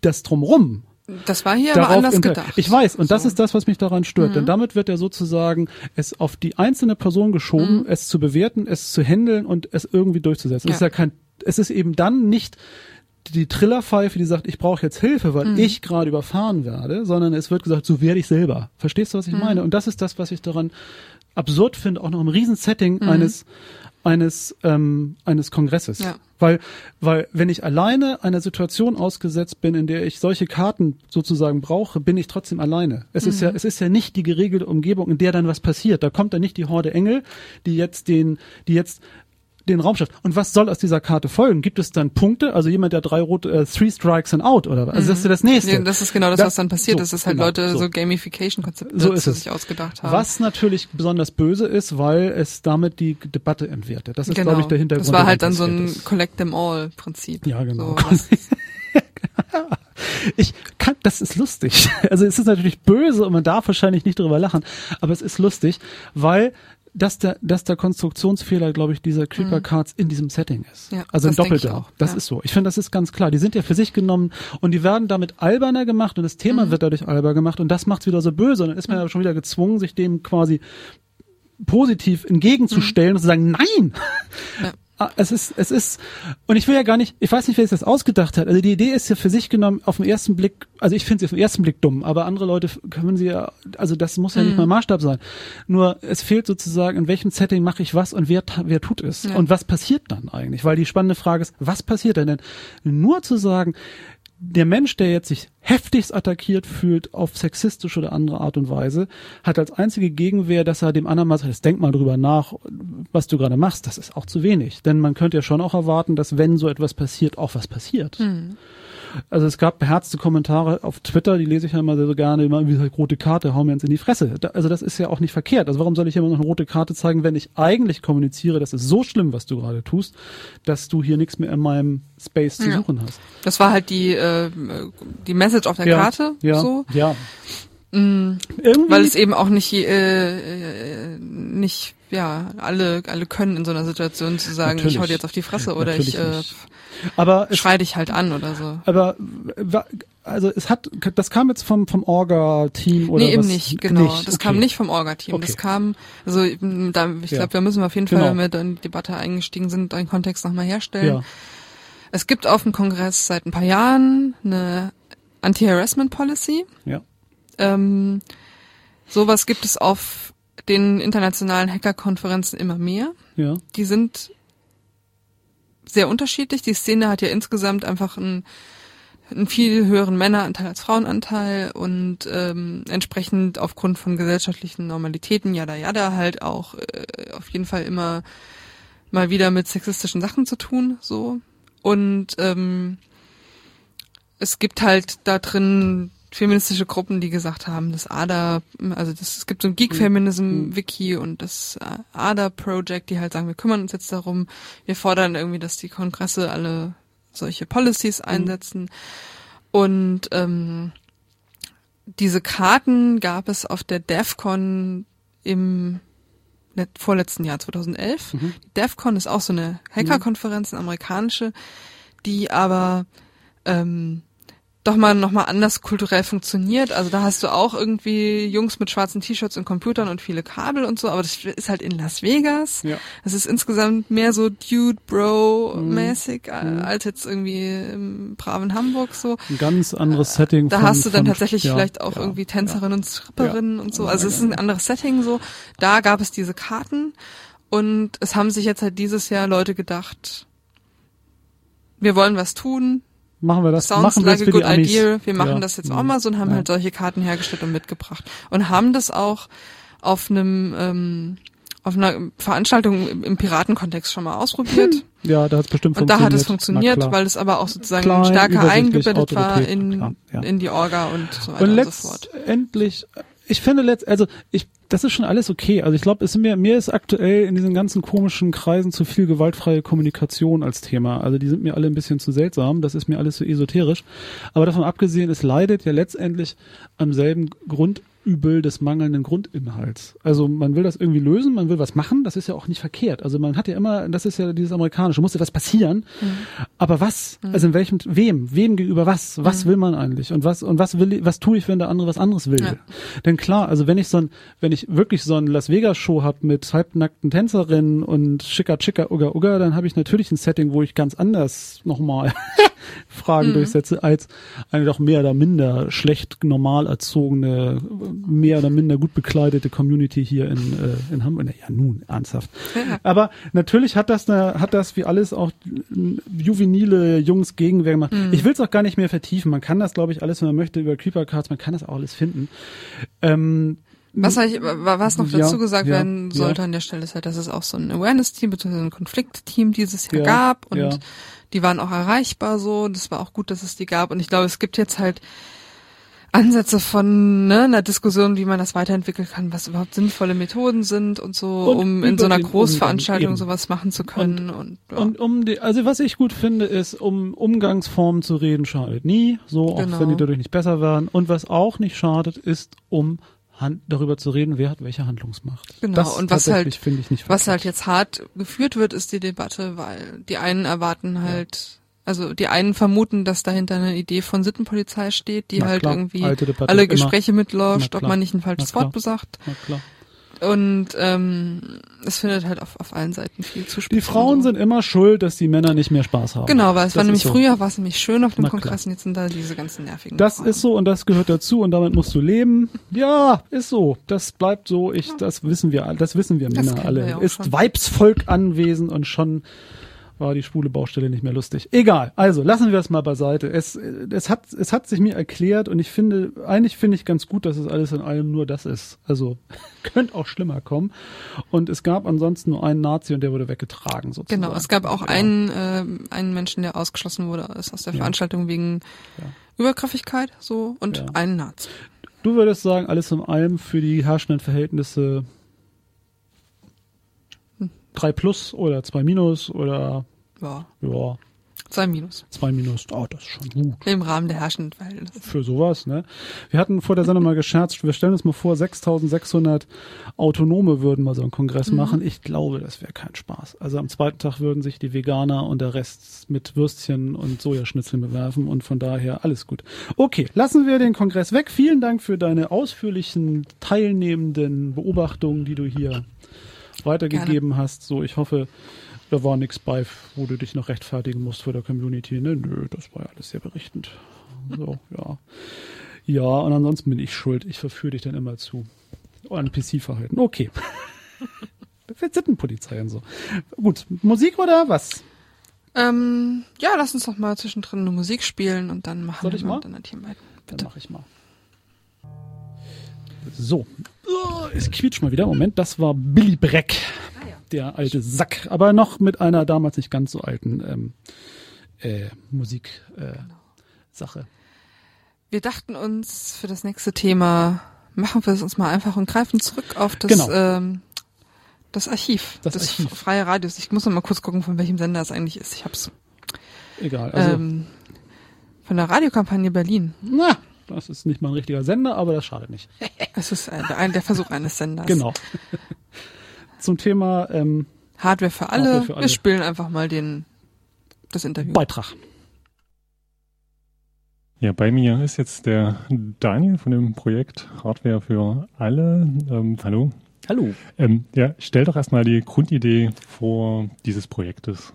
das drumrum Das war hier aber anders gedacht. Ich weiß, und das So. Mhm. ist das, was mich daran stört. Denn damit wird ja sozusagen es auf die einzelne Person geschoben, Mhm. es zu bewerten, es zu handeln und es irgendwie durchzusetzen. Es ist Ja. ja kein, es ist eben dann nicht die Trillerpfeife, die sagt, ich brauche jetzt Hilfe, weil Mhm. ich gerade überfahren werde, sondern es wird gesagt, so werde ich selber. Verstehst du, was ich Mhm. meine? Und das ist das, was ich daran absurd finde, auch noch im Riesensetting Mhm. eines eines ähm, eines Kongresses. Ja. Weil, weil wenn ich alleine einer Situation ausgesetzt bin, in der ich solche Karten sozusagen brauche, bin ich trotzdem alleine. Es ist ja, es ist ja nicht die geregelte Umgebung, in der dann was passiert. Da kommt dann nicht die Horde Engel, die jetzt den, die jetzt den Raum schafft. Und was soll aus dieser Karte folgen? Gibt es dann Punkte? Also jemand, der drei rote, äh, three strikes and out oder was? Also das ist ja das nächste. Ja, das ist genau das, Da- was dann passiert so, ist, dass halt genau, Leute so. so, Gamification-Konzepte So ist sich ausgedacht haben. Was natürlich besonders böse ist, weil es damit die Debatte entwertet. Das ist, genau. glaube ich, der Hintergrund. Das war halt dann so ein ist. Collect them all Prinzip. Ja, genau. So, Ich kann, das ist lustig. Also es ist natürlich böse und man darf wahrscheinlich nicht darüber lachen, aber es ist lustig, weil dass der, dass der Konstruktionsfehler, glaube ich, dieser Creeper Cards in diesem Setting ist. Mhm. Ja, also ein doppelter. Das ja. ist so. Ich finde, das ist ganz klar. Die sind ja für sich genommen und die werden damit alberner gemacht und das Thema Mhm. wird dadurch alber gemacht und das macht's wieder so böse. Und dann ist man ja schon wieder gezwungen, sich dem quasi positiv entgegenzustellen und zu sagen, nein! Ja. Ah, Es ist, es ist, und ich will ja gar nicht, ich weiß nicht, wer sich das ausgedacht hat. Also die Idee ist ja für sich genommen auf den ersten Blick, also ich finde sie auf den ersten Blick dumm, aber andere Leute können sie ja, also das muss ja nicht mal Maßstab sein. Nur es fehlt sozusagen, in welchem Setting mache ich was und wer, wer tut es? Ja. Und was passiert dann eigentlich? Weil die spannende Frage ist, was passiert denn? denn? Nur zu sagen, der Mensch, der jetzt sich heftigst attackiert fühlt auf sexistische oder andere Art und Weise, hat als einzige Gegenwehr, dass er dem anderen mal sagt, denk mal drüber nach, was du gerade machst. Das ist auch zu wenig. Denn man könnte ja schon auch erwarten, dass wenn so etwas passiert, auch was passiert. Also es gab beherzte Kommentare auf Twitter, die lese ich ja immer sehr, sehr gerne, immer wie halt rote Karte, hau mir ins in die Fresse. Da, also das ist ja auch nicht verkehrt. Also warum soll ich immer noch eine rote Karte zeigen, wenn ich eigentlich kommuniziere, das ist so schlimm, was du gerade tust, dass du hier nichts mehr in meinem Space zu Ja. suchen hast. das war halt die, äh, die Message auf der ja, Karte. ja, So. ja. Mm, Irgendwie, weil es eben auch nicht, äh, äh, nicht, ja, alle, alle können in so einer Situation zu sagen, Natürlich. ich hau dir jetzt auf die Fresse oder Natürlich ich äh, nicht. Aber es, schrei dich halt an oder so. aber also es hat, das kam jetzt vom vom Orga-Team oder nee, eben was? nicht, genau. Das Okay. kam nicht vom Orga-Team. Okay. Das kam, also da, ich Ja. glaube, da müssen wir auf jeden Genau. Fall, wenn wir da in die Debatte eingestiegen sind, einen Kontext nochmal herstellen. Ja, Es gibt auf dem Kongress seit ein paar Jahren eine Anti-Harassment-Policy. ja, Ähm, sowas gibt es auf den internationalen Hacker-Konferenzen immer mehr. ja, Die sind sehr unterschiedlich. Die Szene hat ja insgesamt einfach einen, einen viel höheren Männeranteil als Frauenanteil und ähm, entsprechend aufgrund von gesellschaftlichen Normalitäten, jada jada, halt auch äh, auf jeden Fall immer mal wieder mit sexistischen Sachen zu tun, so. Und ähm, es gibt halt da drin feministische Gruppen, die gesagt haben, das ADA, also das, es gibt so ein Geek Feminism Wiki und das äh, ADA Project, die halt sagen, wir kümmern uns jetzt darum, wir fordern irgendwie, dass die Kongresse alle solche Policies einsetzen. Und ähm, diese Karten gab es auf der DEFCON im let- vorletzten Jahr 2011. Mhm. Die DEFCON ist auch so eine Hackerkonferenz, eine amerikanische, die aber ähm, doch mal noch mal anders kulturell funktioniert. Also da hast du auch irgendwie Jungs mit schwarzen T-Shirts und Computern und viele Kabel und so, aber das ist halt in Las Vegas. Ja. Es ist insgesamt mehr so Dude Bro mäßig äh, als jetzt irgendwie im braven Hamburg so. ein ganz anderes Setting. Da von- hast du dann von- tatsächlich ja, vielleicht auch ja, irgendwie Tänzerinnen und Stripperinnen und so. Also es ist ein anderes Setting so. Da gab es diese Karten und es haben sich jetzt halt dieses Jahr Leute gedacht, wir wollen was tun. Machen wir das, Sounds machen like a good idea. Wir machen Ja. das jetzt auch mal so und haben Ja. halt solche Karten hergestellt und mitgebracht. Und haben das auch auf einem ähm, auf einer Veranstaltung im, Piratenkontext schon mal ausprobiert. Hm. Ja, da hat es bestimmt Und da funktioniert. hat es funktioniert, weil es aber auch sozusagen Klein, stärker eingebettet war in, ja. in die Orga und so weiter Und und, so fort. letztendlich, ich finde letzt, also ich, das ist schon alles okay. Also ich glaube, es mir, mir ist aktuell in diesen ganzen komischen Kreisen zu viel gewaltfreie Kommunikation als Thema. Also die sind mir alle ein bisschen zu seltsam. Das ist mir alles so esoterisch. Aber davon abgesehen, es leidet ja letztendlich am selben Grundübel des mangelnden Grundinhalts. Also man will das irgendwie lösen, man will was machen. Das ist ja auch nicht verkehrt. Also man hat ja immer, das ist ja dieses amerikanische, muss ja was passieren. Aber was? Also in welchem, wem? Wem gegenüber was? Was will man eigentlich? Und was, und was will, ich- was tue ich, wenn der andere was anderes will? Ja. Denn klar, also wenn ich so ein, wenn ich wirklich so ein Las Vegas Show hab mit halbnackten Tänzerinnen und schicker schicker ugga ugga, dann habe ich natürlich ein Setting, wo ich ganz anders nochmal Fragen durchsetze, als eine doch mehr oder minder schlecht normal erzogene, mehr oder minder gut bekleidete Community hier in, äh, in Hamburg. Na ja, nun, ernsthaft. Ja. Aber natürlich hat das eine, hat das wie alles auch juvenile Jungs Gegenwehr gemacht. Ich will es auch gar nicht mehr vertiefen. Man kann das, glaube ich, alles, wenn man möchte, über Creeper Cards, man kann das auch alles finden. Ähm, Was, wa- was noch Ja, dazu gesagt ja, werden sollte ja. an der Stelle ist halt, dass es auch so ein Awareness-Team bzw. ein Konflikt-Team dieses Jahr Ja, gab und. Die waren auch erreichbar so. Das war auch gut, dass es die gab und ich glaube, es gibt jetzt halt Ansätze von ne, einer Diskussion, wie man das weiterentwickeln kann, was überhaupt sinnvolle Methoden sind und so, Und um in so einer Großveranstaltung Umgang, sowas machen zu können. Und, ja. Und um die, also was ich gut finde, ist, um Umgangsformen zu reden, schadet nie, so auch Genau. wenn die dadurch nicht besser werden. Und was auch nicht schadet, ist, um Han darüber zu reden, wer hat welche Handlungsmacht. Genau, das und was halt- finde ich nicht Was halt jetzt hart geführt wird, ist die Debatte, weil die einen erwarten halt, also die einen vermuten, dass dahinter eine Idee von Sittenpolizei steht, die Na halt klar, irgendwie alle immer. Gespräche mitläuft, Na ob man nicht ein falsches. Wort besagt. Na klar. Und ähm, es findet halt auf, auf allen Seiten viel Zuspruch. Die Frauen so. sind immer schuld, dass die Männer nicht mehr Spaß haben. Genau, weil es Das war nämlich so. früher war es nämlich schön auf dem Na klar. Kongress und jetzt sind da diese ganzen nervigen Das Frauen. ist so und das gehört dazu und damit musst du leben. Ja, ist so. Das bleibt so. Ich, das wissen wir, das wissen wir Das Männer alle. wir ja ist schon. Weibsvolk anwesend und schon war die schwule Baustelle nicht mehr lustig. Egal. Also lassen wir das mal beiseite. Es, es hat, es hat sich mir erklärt und ich finde, eigentlich finde ich ganz gut, dass es alles in allem nur das ist. Also könnte auch schlimmer kommen. Und es gab ansonsten nur einen Nazi und der wurde weggetragen sozusagen. Genau, es gab auch Ja. einen, ähm, einen Menschen, der ausgeschlossen wurde aus der Ja. Veranstaltung wegen Ja. Übergriffigkeit so und Ja. einen Nazi. Du würdest sagen, alles in allem für die herrschenden Verhältnisse Hm. drei plus oder zwei minus oder Ja, ja, zwei Minus. zwei minus. Oh, das ist schon gut. Im Rahmen der herrschenden Verhältnisse. Für sowas, ne? Wir hatten vor der Sendung mal gescherzt, wir stellen uns mal vor, 6600 Autonome würden mal so einen Kongress Mhm. machen. Ich glaube, das wäre kein Spaß. Also am zweiten Tag würden sich die Veganer und der Rest mit Würstchen und Sojaschnitzeln bewerfen und von daher alles gut. Okay, lassen wir den Kongress weg. Vielen Dank für deine ausführlichen, teilnehmenden Beobachtungen, die du hier weitergegeben hast. So, ich hoffe, da war nichts bei, wo du dich noch rechtfertigen musst vor der Community. Ne? Nö, das war ja alles sehr berichtend. So, ja. Ja, und ansonsten bin ich schuld. Ich verführe dich dann immer zu. An PC-Verhalten. Okay. Für Sittenpolizei und so. Gut, Musik oder was? Ähm, ja, lass uns doch mal zwischendrin eine Musik spielen und dann machen Soll wir ich mal? dann ein Thema. Dann mache ich mal. So. Es quietscht mal wieder. Moment, das war Billy Breck. Der alte Sack. Aber noch mit einer damals nicht ganz so alten ähm, äh, Musik äh, Sache. Wir dachten uns für das nächste Thema, machen wir es uns mal einfach und greifen zurück auf das, Genau. ähm, das Archiv Das des Archiv. Freie Radios. Ich muss noch mal kurz gucken, von welchem Sender es eigentlich ist. Ich hab's. Egal. Also, ähm, von der Radiokampagne Berlin. na, das ist nicht mal ein richtiger Sender, aber das schadet nicht. Es ist der, ein- der Versuch eines Senders. Genau. Zum Thema ähm, Hardware für alle. Hardware für alle. Wir spielen einfach mal den, das Interview. Beitrag. Ja, bei mir ist jetzt der Daniel von dem Projekt Hardware für alle. Ähm, hallo. Hallo. Ähm, ja, stell doch erstmal die Grundidee vor dieses Projektes.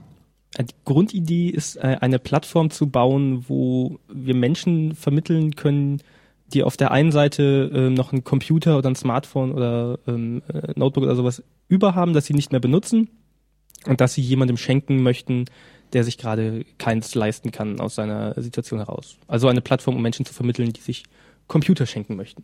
Äh, Die Grundidee ist, äh, eine Plattform zu bauen, wo wir Menschen vermitteln können, die auf der einen Seite ähm, noch einen Computer oder ein Smartphone oder ähm, äh, Notebook oder sowas über haben, das sie nicht mehr benutzen und dass sie jemandem schenken möchten, der sich gerade keins leisten kann aus seiner Situation heraus. Also eine Plattform, um Menschen zu vermitteln, die sich Computer schenken möchten.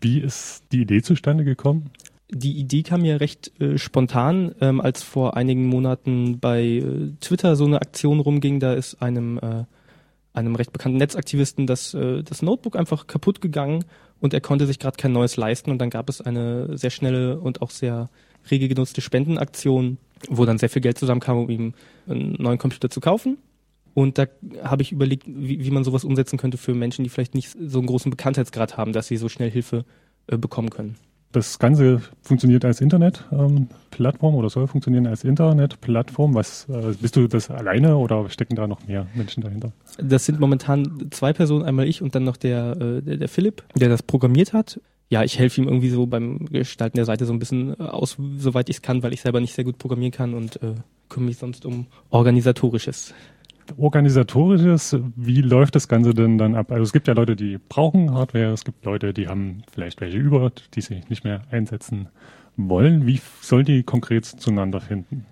Wie ist die Idee zustande gekommen? Die Idee kam mir recht äh, spontan, ähm, als vor einigen Monaten bei äh, Twitter so eine Aktion rumging. Da ist einem äh, einem recht bekannten Netzaktivisten das, äh, das Notebook einfach kaputt gegangen und er konnte sich gerade kein neues leisten und dann gab es eine sehr schnelle und auch sehr rege genutzte Spendenaktion, wo dann sehr viel Geld zusammenkam, um ihm einen neuen Computer zu kaufen. Und da habe ich überlegt, wie, wie man sowas umsetzen könnte für Menschen, die vielleicht nicht so einen großen Bekanntheitsgrad haben, dass sie so schnell Hilfe äh, bekommen können. Das Ganze funktioniert als Internetplattform ähm, oder soll funktionieren als Internetplattform. Was äh, bist du das alleine oder stecken da noch mehr Menschen dahinter? Das sind momentan zwei Personen, einmal ich und dann noch der, äh, der, der Philipp, der das programmiert hat. Ja, ich helfe ihm irgendwie so beim Gestalten der Seite so ein bisschen aus, soweit ich es kann, weil ich selber nicht sehr gut programmieren kann und äh, kümmere mich sonst um organisatorisches. Organisatorisches, wie läuft das Ganze denn dann ab? Also es gibt ja Leute, die brauchen Hardware, es gibt Leute, die haben vielleicht welche über, die sie nicht mehr einsetzen wollen. Wie soll die konkret zueinander finden?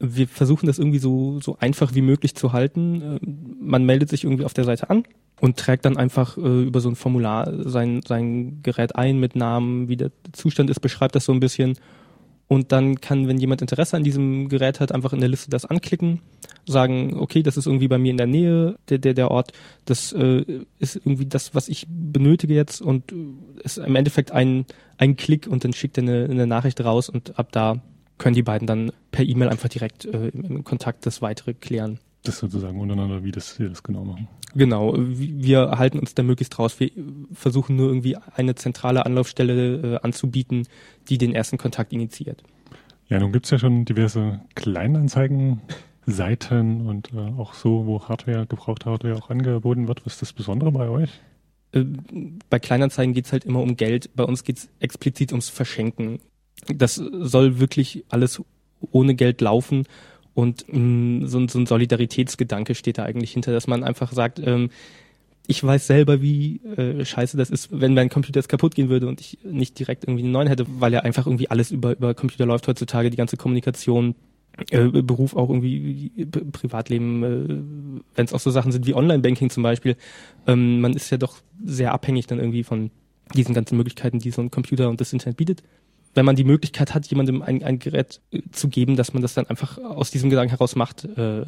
Wir versuchen das irgendwie so, so einfach wie möglich zu halten. Äh, man meldet sich irgendwie auf der Seite an und trägt dann einfach äh, über so ein Formular sein, sein Gerät ein mit Namen, wie der Zustand ist, beschreibt das so ein bisschen und dann kann, wenn jemand Interesse an diesem Gerät hat, einfach in der Liste das anklicken, sagen, okay, das ist irgendwie bei mir in der Nähe, der, der, der Ort, das äh, ist irgendwie das, was ich benötige jetzt. Und ist im Endeffekt ein, ein Klick und dann schickt er eine, eine Nachricht raus. Und ab da können die beiden dann per E-Mail einfach direkt äh, im Kontakt das weitere klären. Das sozusagen untereinander, wie das wir das genau machen. Genau, wir halten uns da möglichst raus. Wir versuchen nur irgendwie eine zentrale Anlaufstelle äh, anzubieten, die den ersten Kontakt initiiert. Ja, nun gibt's ja schon diverse Kleinanzeigen-Seiten und äh, auch so, wo Hardware, gebrauchte Hardware auch angeboten wird. Was ist das Besondere bei euch? Äh, bei Kleinanzeigen geht's halt immer um Geld. Bei uns geht's explizit ums Verschenken. Das soll wirklich alles ohne Geld laufen und mh, mm, so, so, ein Solidaritätsgedanke steht da eigentlich hinter, dass man einfach sagt, ähm, ich weiß selber, wie äh, scheiße das ist, wenn mein Computer jetzt kaputt gehen würde und ich nicht direkt irgendwie einen neuen hätte, weil ja einfach irgendwie alles über, über Computer läuft heutzutage, die ganze Kommunikation, äh, Beruf auch irgendwie, Privatleben, äh, wenn es auch so Sachen sind wie Online-Banking zum Beispiel. Ähm, man ist ja doch sehr abhängig dann irgendwie von diesen ganzen Möglichkeiten, die so ein Computer und das Internet bietet wenn man die Möglichkeit hat, jemandem ein, ein Gerät äh, zu geben, dass man das dann einfach aus diesem Gedanken heraus macht, äh,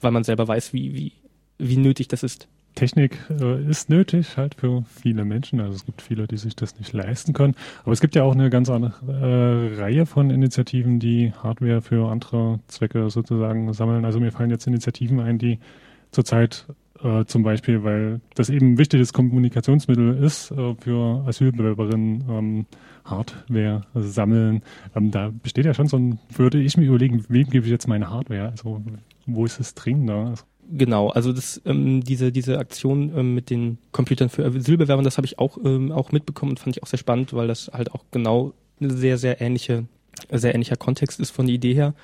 weil man selber weiß, wie, wie, wie nötig das ist. Technik äh, ist nötig halt für viele Menschen. Also es gibt viele, die sich das nicht leisten können. Aber es gibt ja auch eine ganz andere äh, Reihe von Initiativen, die Hardware für andere Zwecke sozusagen sammeln. Also mir fallen jetzt Initiativen ein, die zurzeit äh, zum Beispiel, weil das eben ein wichtiges Kommunikationsmittel ist äh, für Asylbewerberinnen, ähm, Hardware sammeln. Ähm, da besteht ja schon so ein, würde ich mir überlegen, wem gebe ich jetzt meine Hardware? Also wo ist es dringender? Also, Genau, also das, ähm, diese, diese Aktion ähm, mit den Computern für Asylbewerbern, das habe ich auch, ähm, auch mitbekommen und fand ich auch sehr spannend, weil das halt auch genau sehr, sehr ähnliche, sehr ähnlicher Kontext ist von der Idee her.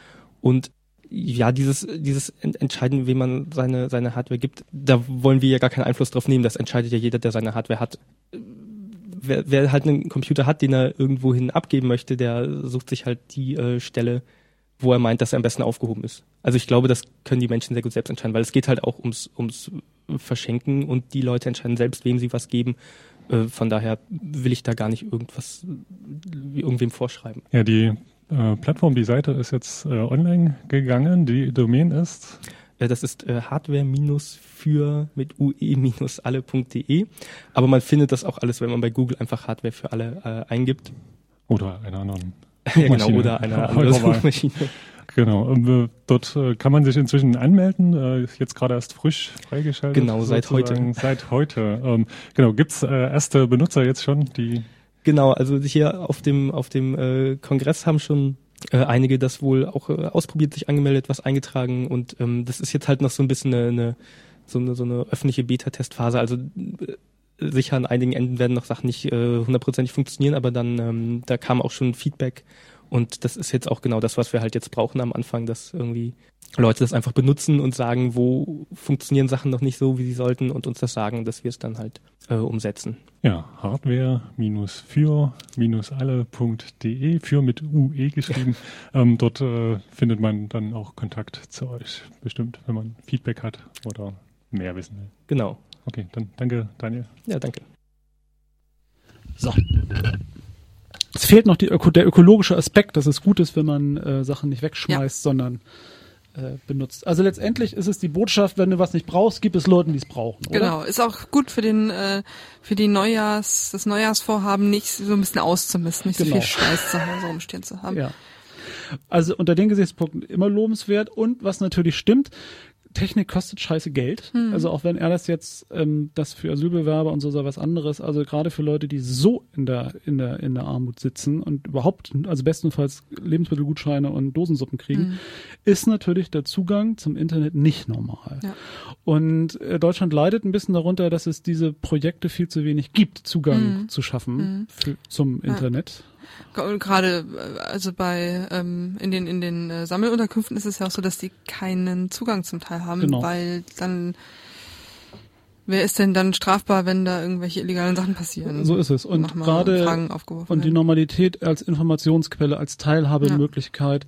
Und ja, dieses, dieses Entscheiden, wem man seine, seine Hardware gibt, da wollen wir ja gar keinen Einfluss drauf nehmen. Das entscheidet ja jeder, der seine Hardware hat. Wer, wer halt einen Computer hat, den er irgendwohin abgeben möchte, der sucht sich halt die äh, Stelle, wo er meint, dass er am besten aufgehoben ist. Also ich glaube, das können die Menschen sehr gut selbst entscheiden, weil es geht halt auch ums, ums Verschenken und die Leute entscheiden selbst, wem sie was geben. Äh, von daher will ich da gar nicht irgendwas irgendwem vorschreiben. Ja, die äh, Plattform, die Seite ist jetzt äh, online gegangen. Die Domain ist? Äh, das ist äh, hardware-für mit ue-alle.de. Aber man findet das auch alles, wenn man bei Google einfach Hardware für alle äh, eingibt. Oder einer anderen. ja, genau, oder einer anderen Suchmaschine. Genau, dort äh, kann man sich inzwischen anmelden, äh, jetzt gerade erst frisch freigeschaltet. Genau, seit heute. Seit heute. Ähm, genau, gibt's erste Benutzer jetzt schon, die Genau, also hier auf dem auf dem Kongress haben schon äh, einige das wohl auch äh, ausprobiert, sich angemeldet, was eingetragen und ähm, das ist jetzt halt noch so ein bisschen eine, eine so eine so eine öffentliche Beta-Testphase. Also äh, sicher an einigen Enden werden noch Sachen nicht äh, hundertprozentig funktionieren, aber dann ähm, da kam auch schon Feedback und das ist jetzt auch genau das, was wir halt jetzt brauchen am Anfang, dass irgendwie Leute das einfach benutzen und sagen, wo funktionieren Sachen noch nicht so, wie sie sollten und uns das sagen, dass wir es dann halt äh, umsetzen. Ja, hardware-für-alle.de, für mit UE geschrieben. ähm, dort äh, findet man dann auch Kontakt zu euch, bestimmt, wenn man Feedback hat oder mehr wissen will. Genau. Okay, dann danke, Daniel. Ja, danke. So. Es fehlt noch Öko, der ökologische Aspekt, dass es gut ist, wenn man äh, Sachen nicht wegschmeißt, sondern äh, benutzt. Also letztendlich ist es die Botschaft, wenn du was nicht brauchst, gib es Leuten, die es brauchen. Oder? Genau, ist auch gut für den äh, für die Neujahrs das Neujahrsvorhaben nicht so ein bisschen auszumisten, nicht Genau. so viel Scheiß zu Hause rumstehen zu haben. Ja. Also unter den Gesichtspunkten immer lobenswert und was natürlich stimmt, Technik kostet scheiße Geld. Hm. Also auch wenn er das jetzt, ähm, das für Asylbewerber und so sei was anderes, also gerade für Leute, die so in der, in der, in der Armut sitzen und überhaupt, also bestenfalls Lebensmittelgutscheine und Dosensuppen kriegen, Hm. ist natürlich der Zugang zum Internet nicht normal. Ja. Und äh, Deutschland leidet ein bisschen darunter, dass es diese Projekte viel zu wenig gibt, Zugang Mhm. zu schaffen Mhm. für, zum Ja. Internet. Gerade äh, also bei ähm, in den in den äh, Sammelunterkünften ist es ja auch so, dass die keinen Zugang zum Teil haben, Genau. weil dann wer ist denn dann strafbar, wenn da irgendwelche illegalen Sachen passieren? So ist es. Und gerade Und die. Normalität als Informationsquelle, als Teilhabemöglichkeit,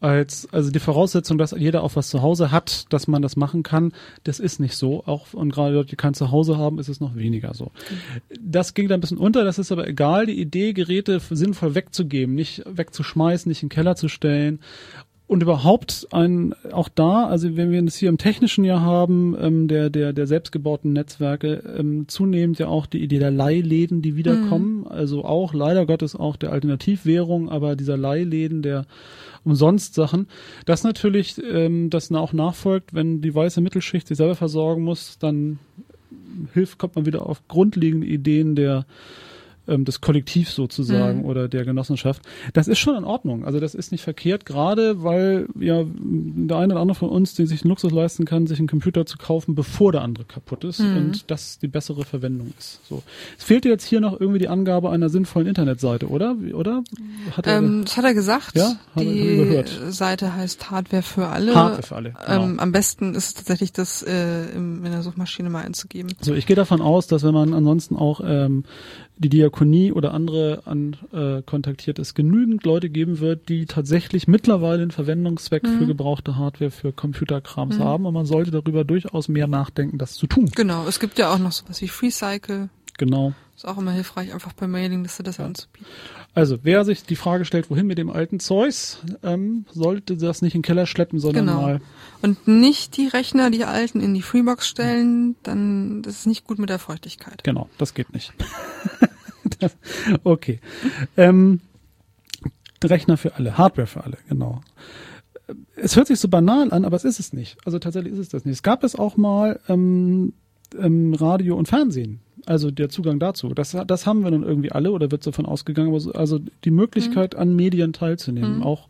als also die Voraussetzung, dass jeder auch was zu Hause hat, dass man das machen kann, das ist nicht so. Auch und gerade Leute, die kein Zuhause haben, ist es noch weniger so. Das ging da ein bisschen unter, das ist aber egal. Die Idee, Geräte sinnvoll wegzugeben, nicht wegzuschmeißen, nicht in den Keller zu stellen. Und überhaupt ein, auch da, also wenn wir das hier im technischen Jahr haben, ähm, der, der, der selbstgebauten Netzwerke, ähm, zunehmend ja auch die Idee der Leihläden, die wiederkommen. Also auch, leider Gottes auch der Alternativwährung, aber dieser Leihläden der umsonst Sachen. Das natürlich, ähm, das auch nachfolgt, wenn die weiße Mittelschicht sich selber versorgen muss, dann hilft, kommt man wieder auf grundlegende Ideen der ähm, des Kollektivs sozusagen Mhm. oder der Genossenschaft. Das ist schon in Ordnung. Also das ist nicht verkehrt, gerade weil ja der eine oder andere von uns, der sich den Luxus leisten kann, sich einen Computer zu kaufen, bevor der andere kaputt ist Mhm. und das die bessere Verwendung ist. So. Es fehlt dir jetzt hier noch irgendwie die Angabe einer sinnvollen Internetseite, oder? Oder? Hat er Ähm, das hat er gesagt. Ja? Hab ich- hab ich die gehört. Seite heißt Hardware für alle. Hardware für alle, genau. Ähm, am besten ist es tatsächlich, das äh, in der Suchmaschine mal einzugeben. So, ich gehe davon aus, dass wenn man ansonsten auch ähm, die Diakonie oder andere an, äh, kontaktiert, es genügend Leute geben wird, die tatsächlich mittlerweile einen Verwendungszweck Mhm. für gebrauchte Hardware für Computerkrams haben und man sollte darüber durchaus mehr nachdenken, das zu tun. Genau, es gibt ja auch noch sowas wie FreeCycle. Genau. Ist auch immer hilfreich, einfach per Mailingliste das anzubieten. Also, wer sich die Frage stellt, wohin mit dem alten Zeugs, ähm, sollte das nicht in den Keller schleppen, sondern Genau. mal Und nicht die Rechner, die alten, in die Freebox stellen, dann das ist nicht gut mit der Feuchtigkeit. Genau, das geht nicht. das, okay. Ähm, Rechner für alle, Hardware für alle, genau. Es hört sich so banal an, aber es ist es nicht. Also tatsächlich ist es das nicht. Es gab es auch mal ähm, ähm, Radio und Fernsehen. Also der Zugang dazu. Das, das haben wir nun irgendwie alle oder wird davon ausgegangen. aber Also die Möglichkeit, an Medien teilzunehmen. Mhm. Auch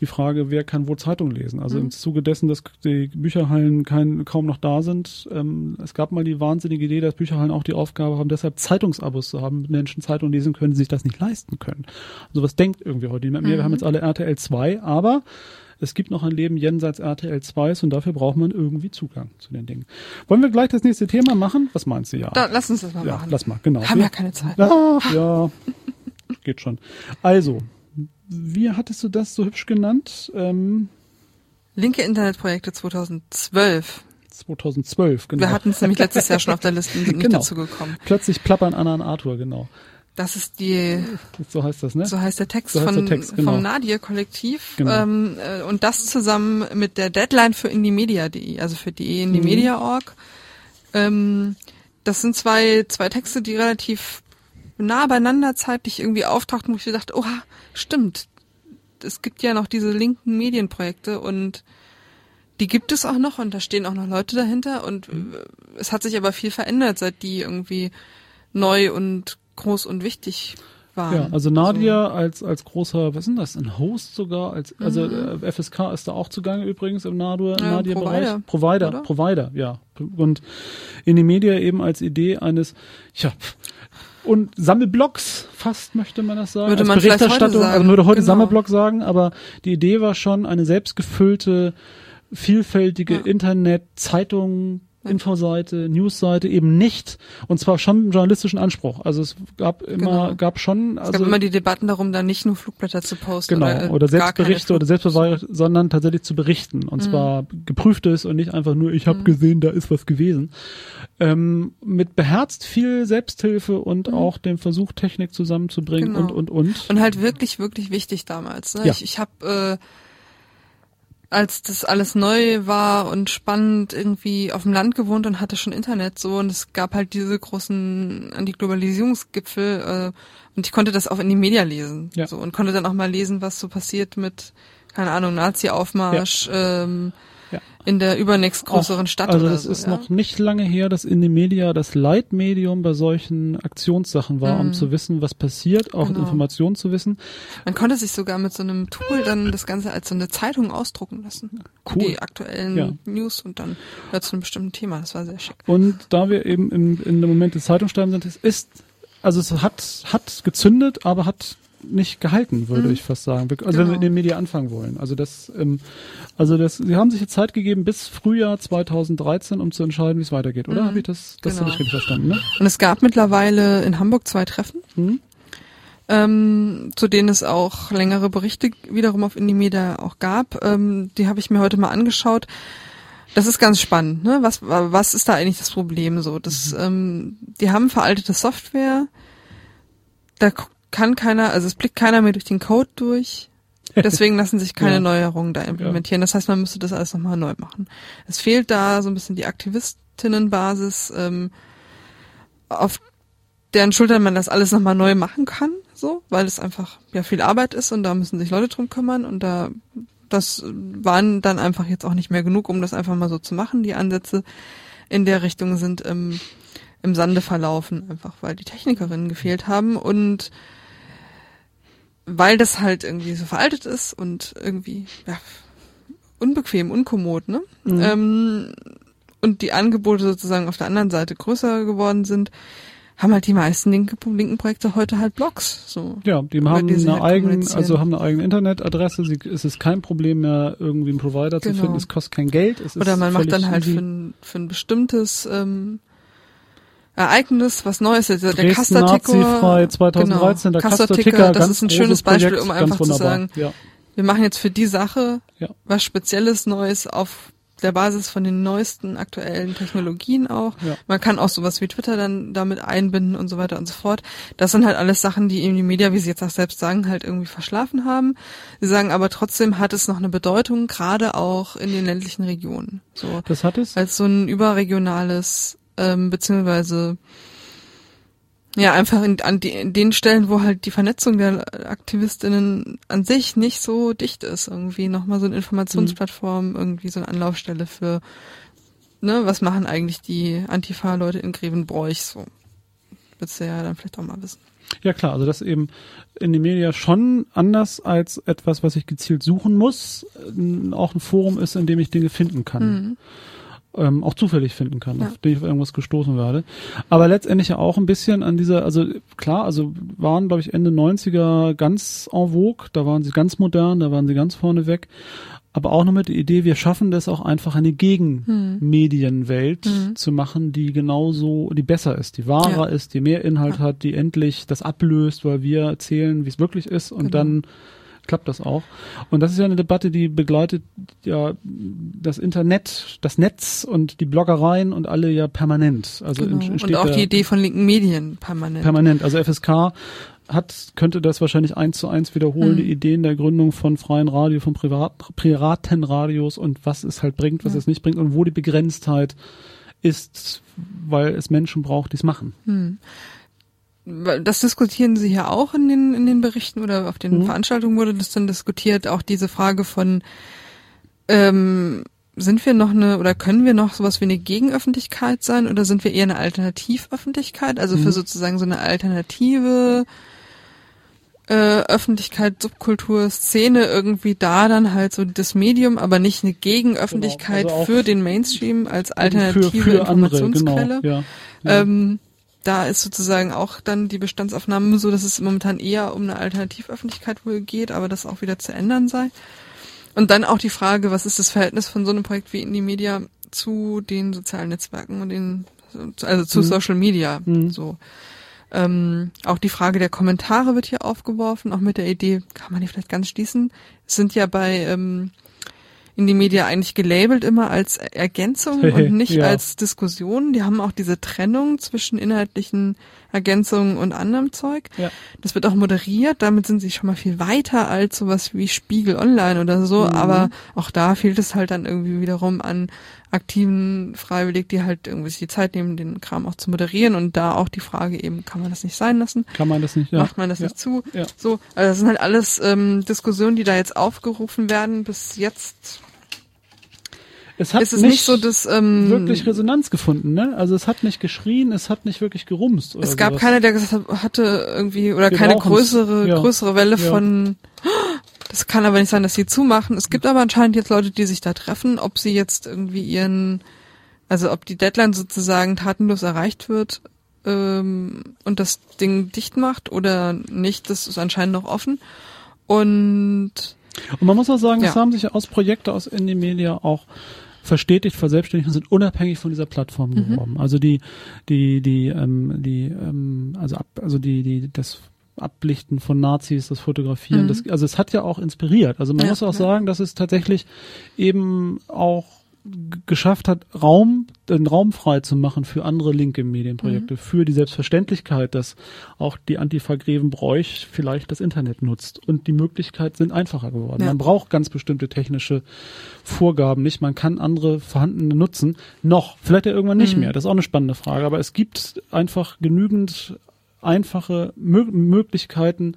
die Frage, wer kann wo Zeitung lesen? Also im Zuge dessen, dass die Bücherhallen kein, kaum noch da sind. Ähm, es gab mal die wahnsinnige Idee, dass Bücherhallen auch die Aufgabe haben, deshalb Zeitungsabos zu haben, Menschen Zeitung lesen können, die sich das nicht leisten können. Also was denkt irgendwie heute niemand mehr? Wir haben jetzt alle RTL 2, aber es gibt noch ein Leben jenseits RTL 2 und dafür braucht man irgendwie Zugang zu den Dingen. Wollen wir gleich das nächste Thema machen? Was meinst du, ja? Da, lass uns das mal ja, machen. lass mal, genau. Haben Wir- ja keine Zeit. Ach, ja, geht schon. Also, wie hattest du das so hübsch genannt? Ähm, Linke Internetprojekte 2012. 2012, genau. Wir hatten es nämlich letztes Jahr schon auf der Liste und sind nicht Genau. dazu gekommen. Plötzlich plappern Anna und Arthur, genau. Das ist die, So heißt das, ne? so heißt der Text So heißt von, der Text, genau. vom Nadir-Kollektiv. Genau. Ähm, äh, und das zusammen mit der Deadline für indiemedia.de, also für die indiemedia.org. Ähm, das sind zwei, zwei Texte, die relativ nah beieinander zeitlich irgendwie auftauchten, wo ich mir dachte, oha, stimmt. Es gibt ja noch diese linken Medienprojekte und die gibt es auch noch und da stehen auch noch Leute dahinter und Mhm. äh, es hat sich aber viel verändert, seit die irgendwie neu und groß und wichtig waren. Ja, also Nadia als als großer, was ist denn das, ein Host sogar, als also Mhm. äh, FSK ist da auch zugange übrigens im Nadia, Ja, Nadia Bereich. Provider, Provider, oder? Provider, ja. Und in den Media eben als Idee eines, ja, und Sammelblocks, fast möchte man das sagen. Würde als man heute Berichterstattung, sagen, also man würde heute genau. Sammelblock sagen, aber die Idee war schon eine selbstgefüllte, vielfältige Ja. Internet-Zeitung, Infoseite, Newsseite eben nicht und zwar schon journalistischen Anspruch. Also es gab immer, Genau. gab schon, also es gab immer die Debatten darum, da nicht nur Flugblätter zu posten Genau, oder, äh, oder, Selbstberichte oder Flug- Selbstbeweis, sondern tatsächlich zu berichten. Und zwar geprüftes und nicht einfach nur, ich habe gesehen, da ist was gewesen. Ähm, mit beherzt viel Selbsthilfe und auch dem Versuch, Technik zusammenzubringen Genau. und, und, und. Und halt wirklich, wirklich wichtig damals. Ne? Ja. Ich, ich habe, äh, als das alles neu war und spannend, irgendwie auf dem Land gewohnt und hatte schon Internet so und es gab halt diese großen Antiglobalisierungsgipfel äh, und ich konnte das auch in die Media lesen. Ja. So, und konnte dann auch mal lesen, was so passiert mit, keine Ahnung, Nazi-Aufmarsch ähm, Ja. In der übernächst größeren Auch- Stadt Also oder das so. ist ja? noch nicht lange her, dass in den Media das Leitmedium bei solchen Aktionssachen war, um zu wissen, was passiert, auch Genau. Informationen zu wissen. Man konnte sich sogar mit so einem Tool dann das Ganze als so eine Zeitung ausdrucken lassen. Cool. Die aktuellen Ja. News und dann ja, zu einem bestimmten Thema. Das war sehr schick. Und da wir eben im, in dem Moment des Zeitungssterbens sind, es ist, also es hat, hat gezündet, aber hat nicht gehalten, würde ich fast sagen. Also wenn wir Genau. in den Medien anfangen wollen. Also das, ähm, also das, sie haben sich jetzt Zeit gegeben bis Frühjahr 2013, um zu entscheiden, wie es weitergeht, oder? Mhm. Habe ich das, das Genau. habe ich richtig verstanden, ne? Und es gab mittlerweile in Hamburg zwei Treffen, Mhm. ähm, zu denen es auch längere Berichte wiederum auf Indie-Media auch gab. Ähm, die habe ich mir heute mal angeschaut. Das ist ganz spannend, ne? Was, was ist da eigentlich das Problem so? Das, Mhm. ähm, die haben veraltete Software. Da kann keiner, also es blickt keiner mehr durch den Code durch. Deswegen lassen sich keine Ja. Neuerungen da implementieren. Das heißt, man müsste das alles nochmal neu machen. Es fehlt da so ein bisschen die Aktivistinnenbasis, ähm, auf deren Schultern man das alles nochmal neu machen kann, so, weil es einfach ja viel Arbeit ist und da müssen sich Leute drum kümmern und da das waren dann einfach jetzt auch nicht mehr genug, um das einfach mal so zu machen. Die Ansätze in der Richtung sind ähm, im Sande verlaufen, einfach weil die Technikerinnen gefehlt haben und weil das halt irgendwie so veraltet ist und irgendwie ja, unbequem, unkommod, ne? Mhm. Ähm, und die Angebote sozusagen auf der anderen Seite größer geworden sind, haben halt die meisten linke, linken Projekte heute halt Blogs. So. Ja, die haben die eine halt eigene, also haben eine eigene Internetadresse. Sie, es ist kein Problem mehr, irgendwie einen Provider zu Genau. finden. Es kostet kein Geld. Oder man macht dann halt für ein, für ein bestimmtes ähm, Ereignis was Neues. Der Dresden Kasterticker, Nazi-frei 2013, der Kasterticker, das ist ein schönes großes Beispiel, Projekt, um einfach zu sagen, Ja, wir machen jetzt für die Sache ja. was Spezielles Neues auf der Basis von den neuesten aktuellen Technologien auch. Ja. Man kann auch sowas wie Twitter dann damit einbinden und so weiter und so fort. Das sind halt alles Sachen, die eben die Media, wie sie jetzt auch selbst sagen, halt irgendwie verschlafen haben. Sie sagen aber trotzdem hat es noch eine Bedeutung, gerade auch in den ländlichen Regionen. So Das hat es. als so ein überregionales, ähm, beziehungsweise ja, einfach in, an die, in den Stellen, wo halt die Vernetzung der AktivistInnen an sich nicht so dicht ist, irgendwie nochmal so eine Informationsplattform, irgendwie so eine Anlaufstelle für, ne, was machen eigentlich die Antifa-Leute in Grevenbroich so. Willst du ja dann vielleicht auch mal wissen. Ja klar, also das eben in den Medien schon anders als etwas, was ich gezielt suchen muss, äh, auch ein Forum ist, in dem ich Dinge finden kann. Ähm, auch zufällig finden kann. Ja. auf den ich auf irgendwas gestoßen werde. Aber letztendlich ja auch ein bisschen an dieser, also klar, also waren, glaube ich, Ende 90er ganz en vogue, da waren sie ganz modern, da waren sie ganz vorne weg. Aber auch noch mit der Idee, wir schaffen das auch einfach eine Gegenmedienwelt Mhm. zu machen, die genauso, die besser ist, die wahrer Ja. ist, die mehr Inhalt hat, die endlich das ablöst, weil wir erzählen, wie es wirklich ist und Genau. dann klappt das auch. Und das ist ja eine Debatte, die begleitet ja das Internet, das Netz und die Bloggereien und alle ja permanent. Also Genau. Und auch die Idee von linken Medien permanent. permanent. Also FSK hat, könnte das wahrscheinlich eins zu eins wiederholen, Hm. die Ideen der Gründung von freien Radio, von Privat, privaten Radios und was es halt bringt, was Ja. es nicht bringt und wo die Begrenztheit ist, weil es Menschen braucht, die es machen. Hm. Das diskutieren Sie ja auch in den, in den Berichten oder auf den Mhm. Veranstaltungen wurde das dann diskutiert, auch diese Frage von, ähm, sind wir noch eine oder können wir noch sowas wie eine Gegenöffentlichkeit sein oder sind wir eher eine Alternativöffentlichkeit? Also für Mhm. sozusagen so eine alternative äh, Öffentlichkeit, Subkultur, Szene irgendwie da dann halt so das Medium, aber nicht eine Gegenöffentlichkeit Genau, also für den Mainstream als alternative für, für andere, Informationsquelle. genau. Ja. Ja. Ähm, da ist sozusagen auch dann die Bestandsaufnahme so, dass es momentan eher um eine Alternativöffentlichkeit wohl geht, aber das auch wieder zu ändern sei. Und dann auch die Frage, was ist das Verhältnis von so einem Projekt wie Indie Media zu den sozialen Netzwerken und den, also zu Mhm. Social Media. Mhm. So. Ähm, auch die Frage der Kommentare wird hier aufgeworfen, auch mit der Idee, kann man die vielleicht ganz schließen? Es sind ja bei ähm, in die Media eigentlich gelabelt immer als Ergänzung und nicht Ja. als Diskussion. Die haben auch diese Trennung zwischen inhaltlichen Ergänzungen und anderem Zeug. Ja. Das wird auch moderiert, damit sind sie schon mal viel weiter als sowas wie Spiegel Online oder so, Mhm. aber auch da fehlt es halt dann irgendwie wiederum an aktiven Freiwillig, die halt irgendwie sich die Zeit nehmen, den Kram auch zu moderieren und da auch die Frage eben, kann man das nicht sein lassen? Kann man das nicht? Ja. Macht man das ja. nicht zu? Ja. So, also das sind halt alles ähm, Diskussionen, die da jetzt aufgerufen werden. Bis jetzt Es hat ist es nicht, so, dass ähm, wirklich Resonanz gefunden, ne? Also es hat nicht geschrien, es hat nicht wirklich gerumst. Oder es gab sowas. keiner, der gesagt hat, hatte irgendwie oder Wir keine brauchen's. größere Ja. größere Welle Ja. von das kann aber nicht sein, dass sie zumachen. Es gibt aber anscheinend jetzt Leute, die sich da treffen, ob sie jetzt irgendwie ihren also ob die Deadline sozusagen tatenlos erreicht wird ähm, und das Ding dicht macht oder nicht, das ist anscheinend noch offen. Und Und man muss auch sagen, es Ja. haben sich aus Projekte aus Indie Media auch verstetigt, verselbstständigt und sind unabhängig von dieser Plattform Mhm. geworden. Also die, die, die, ähm, die, ähm, also ab, also die, die, das Ablichten von Nazis, das Fotografieren, Mhm. das, also es hat ja auch inspiriert. Also man Ja, muss auch ja. sagen, dass es tatsächlich eben auch geschafft hat, Raum, den Raum frei zu machen für andere linke Medienprojekte, für die Selbstverständlichkeit, dass auch die Antifa Grevenbroich vielleicht das Internet nutzt. Und die Möglichkeiten sind einfacher geworden. Ja. Man braucht ganz bestimmte technische Vorgaben nicht. Man kann andere vorhandene nutzen. Noch. Vielleicht ja irgendwann nicht Mhm. mehr. Das ist auch eine spannende Frage. Aber es gibt einfach genügend einfache Mö Möglichkeiten,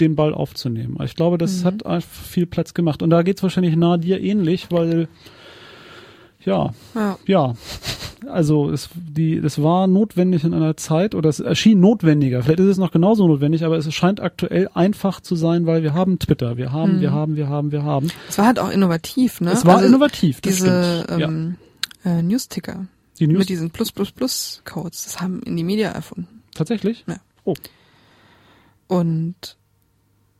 den Ball aufzunehmen. Ich glaube, das Mhm. hat viel Platz gemacht. Und da geht's wahrscheinlich nahe dir ähnlich, weil ja, ja, ja, also es, die, es war notwendig in einer Zeit oder es erschien notwendiger. Vielleicht ist es noch genauso notwendig, aber es scheint aktuell einfach zu sein, weil wir haben Twitter, wir haben, Mhm. wir haben, wir haben, wir haben. es war halt auch innovativ, ne? Es war Also innovativ. Das Diese stimmt. ja. ähm, äh, Newsticker Die News mit diesen Plus Plus Plus Codes, das haben in die Media erfunden. Tatsächlich. Und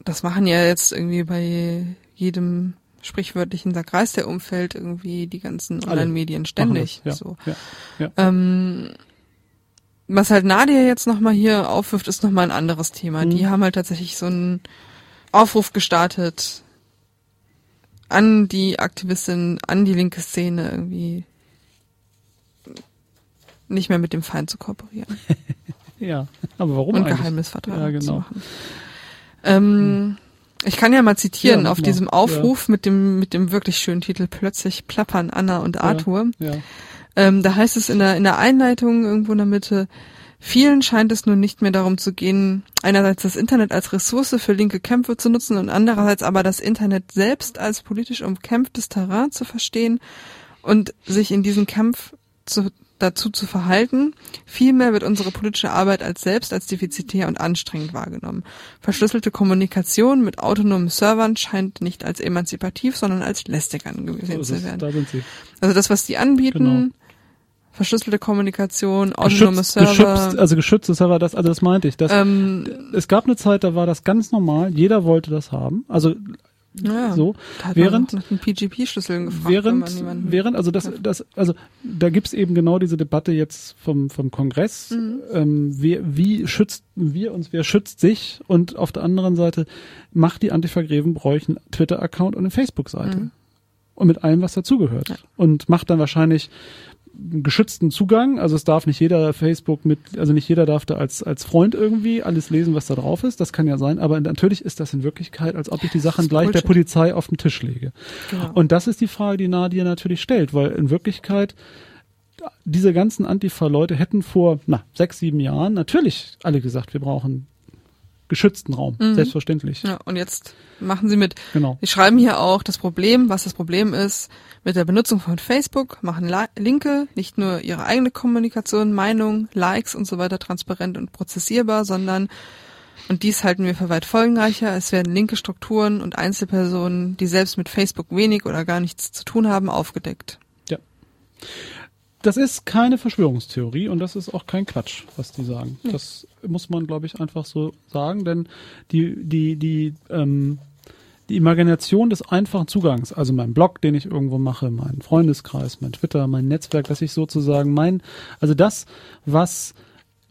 das machen ja jetzt irgendwie bei jedem sprichwörtlichen Sakreis der Umfeld irgendwie die ganzen Online-Medien ständig. Das, So. Ja, ja, Ähm, was halt Nadia jetzt nochmal hier aufwirft, ist nochmal ein anderes Thema. Mhm. Die haben halt tatsächlich so einen Aufruf gestartet an die Aktivistin, an die linke Szene irgendwie nicht mehr mit dem Feind zu kooperieren ja. ja. Aber warum und eigentlich? Geheimnisvertrag Ja, zu genau. machen. Ähm, ich kann ja mal zitieren Ja, auf mal. diesem Aufruf mit dem mit dem wirklich schönen Titel Plötzlich plappern Anna und Arthur. Ja. Ähm, da heißt es in der, in der Einleitung irgendwo in der Mitte, vielen scheint es nun nicht mehr darum zu gehen, einerseits das Internet als Ressource für linke Kämpfe zu nutzen und andererseits aber das Internet selbst als politisch umkämpftes Terrain zu verstehen und sich in diesem Kampf zu, dazu zu verhalten. Vielmehr wird unsere politische Arbeit als selbst als defizitär und anstrengend wahrgenommen. Verschlüsselte Kommunikation mit autonomen Servern scheint nicht als emanzipativ, sondern als lästig So angesehen ist zu werden. Da sind sie. Also das, was die anbieten, Genau. verschlüsselte Kommunikation, autonome Geschützt, Server. geschützt, also geschützte Server, das, also das meinte ich. Das, ähm, es gab eine Zeit, da war das ganz normal. Jeder wollte das haben. Also ja, so. während- den PGP-Schlüsseln gefragt, während, während, also das, das, also da gibt's eben genau diese Debatte jetzt vom, vom Kongress, Mhm. ähm, wer, wie schützt wir uns, wer schützt sich und auf der anderen Seite macht die Antifa Grevenbroich einen Twitter-Account und eine Facebook-Seite. Mhm. Und mit allem, was dazugehört. Ja. Und macht dann wahrscheinlich einen geschützten Zugang, also es darf nicht jeder Facebook mit, also nicht jeder darf da als, als Freund irgendwie alles lesen, was da drauf ist, das kann ja sein, aber natürlich ist das in Wirklichkeit, als ob ich die Sachen gleich der Bullshit. Polizei auf den Tisch lege. genau. Und das ist die Frage, die Nadia natürlich stellt, weil in Wirklichkeit diese ganzen Antifa-Leute hätten vor na, sechs, sieben Jahren natürlich alle gesagt, wir brauchen geschützten Raum, Mhm. selbstverständlich. ja, und jetzt machen sie mit. Genau. Sie schreiben hier auch das Problem, was das Problem ist. Mit der Benutzung von Facebook machen La Linke nicht nur ihre eigene Kommunikation, Meinung, Likes und so weiter transparent und prozessierbar, sondern und dies halten wir für weit folgenreicher. Es werden linke Strukturen und Einzelpersonen, die selbst mit Facebook wenig oder gar nichts zu tun haben, aufgedeckt. Das ist keine Verschwörungstheorie und das ist auch kein Quatsch, was die sagen. Das muss man, glaube ich, einfach so sagen, denn die, die, die, ähm, die Imagination des einfachen Zugangs, also mein Blog, den ich irgendwo mache, mein Freundeskreis, mein Twitter, mein Netzwerk, dass ich sozusagen mein, also das, was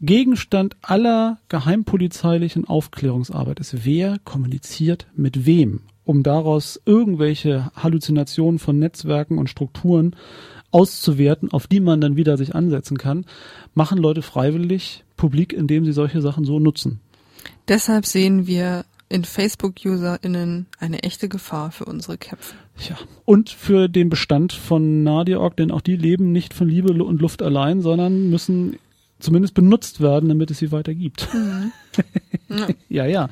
Gegenstand aller geheimpolizeilichen Aufklärungsarbeit ist, wer kommuniziert mit wem, um daraus irgendwelche Halluzinationen von Netzwerken und Strukturen auszuwerten, auf die man dann wieder sich ansetzen kann, machen Leute freiwillig publik, indem sie solche Sachen so nutzen. Deshalb sehen wir in Facebook-UserInnen eine echte Gefahr für unsere Köpfe. Ja. Und für den Bestand von Nadia.org, denn auch die leben nicht von Liebe und Luft allein, sondern müssen zumindest benutzt werden, damit es sie weiter gibt. Mhm. Ja. ja, ja.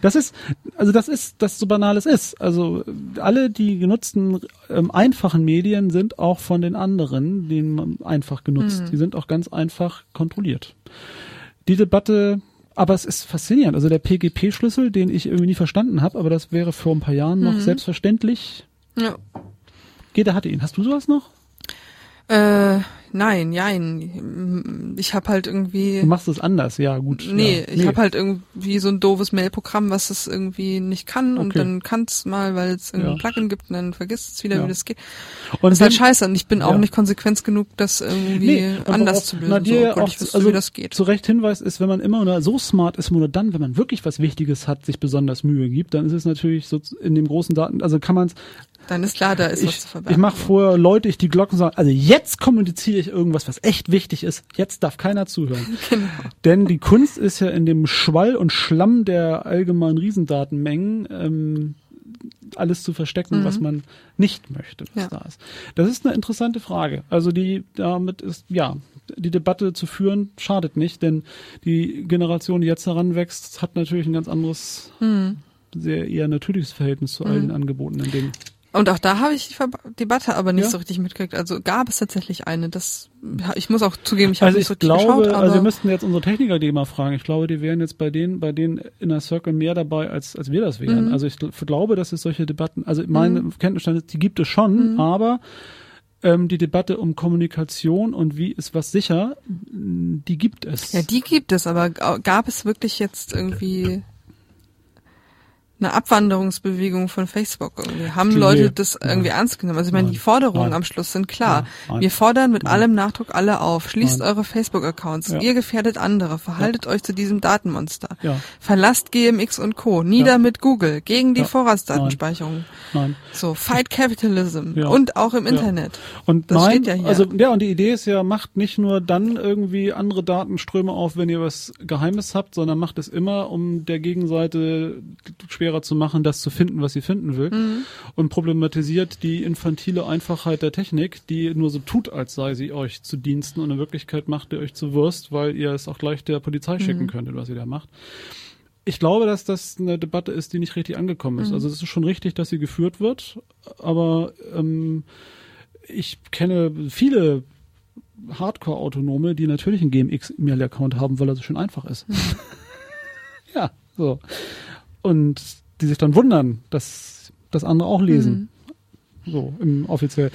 Das ist, also das ist, das so banal es ist. Also alle die genutzten ähm, einfachen Medien sind auch von den anderen, denen einfach genutzt. Mhm. Die sind auch ganz einfach kontrolliert. Die Debatte, aber es ist faszinierend. Also der PGP-Schlüssel, den ich irgendwie nie verstanden habe, aber das wäre vor ein paar Jahren noch Mhm. selbstverständlich. Ja. Jeder hatte ihn. Hast du sowas noch? Äh, nein, jein. Ich habe halt irgendwie. Du machst es anders, ja gut. Nee, ja. ich habe halt irgendwie so ein doofes Mailprogramm, was es irgendwie nicht kann und Okay. dann kann es mal, weil es irgendein Ja. Plugin gibt und dann vergisst es wieder, Ja. wie das geht. und Das ist halt scheiße und ich bin auch nicht konsequent genug, das irgendwie Nee, und anders worauf zu lösen, Nadir so, obwohl auch ich wüsste, also wie das geht. zu Recht hinweist, ist, wenn man immer nur so smart ist, nur dann, wenn man wirklich was Wichtiges hat, sich besonders Mühe gibt, dann ist es natürlich so in dem großen Daten, also kann man es, Dann ist klar, da ist was ich, zu verbergen. ich mache vorher Leute, ich die Glocken sagen, also jetzt kommuniziere ich irgendwas, was echt wichtig ist, jetzt darf keiner zuhören. Genau. Denn die Kunst ist ja in dem Schwall und Schlamm der allgemeinen Riesendatenmengen, ähm, alles zu verstecken, Mhm. was man nicht möchte, was Ja. da ist. Das ist eine interessante Frage. Also die damit ist ja die Debatte zu führen schadet nicht, denn die Generation, die jetzt heranwächst, hat natürlich ein ganz anderes, Hm. sehr eher natürliches Verhältnis zu all den angebotenen Dingen. Und auch da habe ich die Ver Debatte aber nicht Ja. so richtig mitgekriegt. Also gab es tatsächlich eine. Das, ich muss auch zugeben, ich habe Also nicht ich so glaube, geschaut, aber also wir müssten jetzt unsere Techniker die mal fragen. Ich glaube, die wären jetzt bei denen, bei denen Inner Circle mehr dabei, als, als wir das wären. Mhm. Also ich gl- glaube, dass es solche Debatten, also mein Kenntnisstand ist, die gibt es schon, Mhm. aber ähm, die Debatte um Kommunikation und wie ist was sicher, die gibt es. ja, die gibt es. Aber ga- gab es wirklich jetzt irgendwie eine Abwanderungsbewegung von Facebook irgendwie? Haben. Leute das Nein. irgendwie ernst genommen? Also ich meine, Nein. die Forderungen Nein. am Schluss sind klar. Nein. Wir fordern mit allem Nachdruck alle auf. Schließt eure Facebook-Accounts. Ja. Ihr gefährdet andere. Verhaltet euch zu diesem Datenmonster. Ja, Verlasst GMX und Co. Nieder Ja. mit Google. Gegen die Ja. Vorratsdatenspeicherung. nein. So, Fight Capitalism. Ja. Und auch im Ja. Internet. Und Das nein, steht ja hier. also ja, und die Idee ist ja, macht nicht nur dann irgendwie andere Datenströme auf, wenn ihr was Geheimes habt, sondern macht es immer, um der Gegenseite schwerer zu machen, das zu finden, was sie finden will. Mhm. Und problematisiert die infantile Einfachheit der Technik, die nur so tut, als sei sie euch zu Diensten und in Wirklichkeit macht ihr euch zu Wurst, weil ihr es auch gleich der Polizei schicken Mhm. könntet, was ihr da macht. Ich glaube, dass das eine Debatte ist, die nicht richtig angekommen ist. Mhm. Also es ist schon richtig, dass sie geführt wird, aber ähm, ich kenne viele Hardcore-Autonome, die natürlich einen GMX-E-Mail-Account haben, weil er so schön einfach ist. ja, so. Und die sich dann wundern, dass das andere auch lesen. So, im offiziell.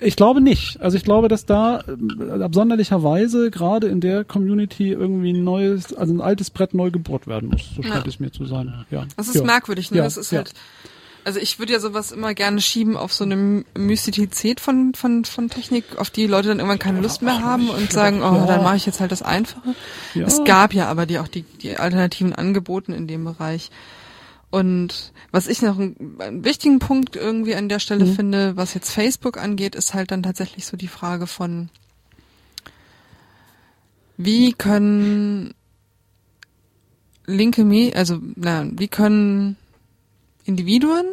Ich glaube nicht. Also ich glaube, dass da äh, absonderlicherweise gerade in der Community irgendwie ein neues, also ein altes Brett neu gebohrt werden muss. So scheint Ja. es mir zu sein. Ja. Das ist ja. merkwürdig, ne? Ja, das ist halt, also ich würde ja sowas immer gerne schieben auf so eine Mystizität von, von, von Technik, auf die Leute dann irgendwann keine Lust mehr haben und sagen, oh, dann mache ich jetzt halt das Einfache. Es gab ja aber die auch die, die alternativen Angeboten in dem Bereich. Und was ich noch einen, einen wichtigen Punkt irgendwie an der Stelle Mhm. finde, was jetzt Facebook angeht, ist halt dann tatsächlich so die Frage von, wie können linke Me also na, wie können Individuen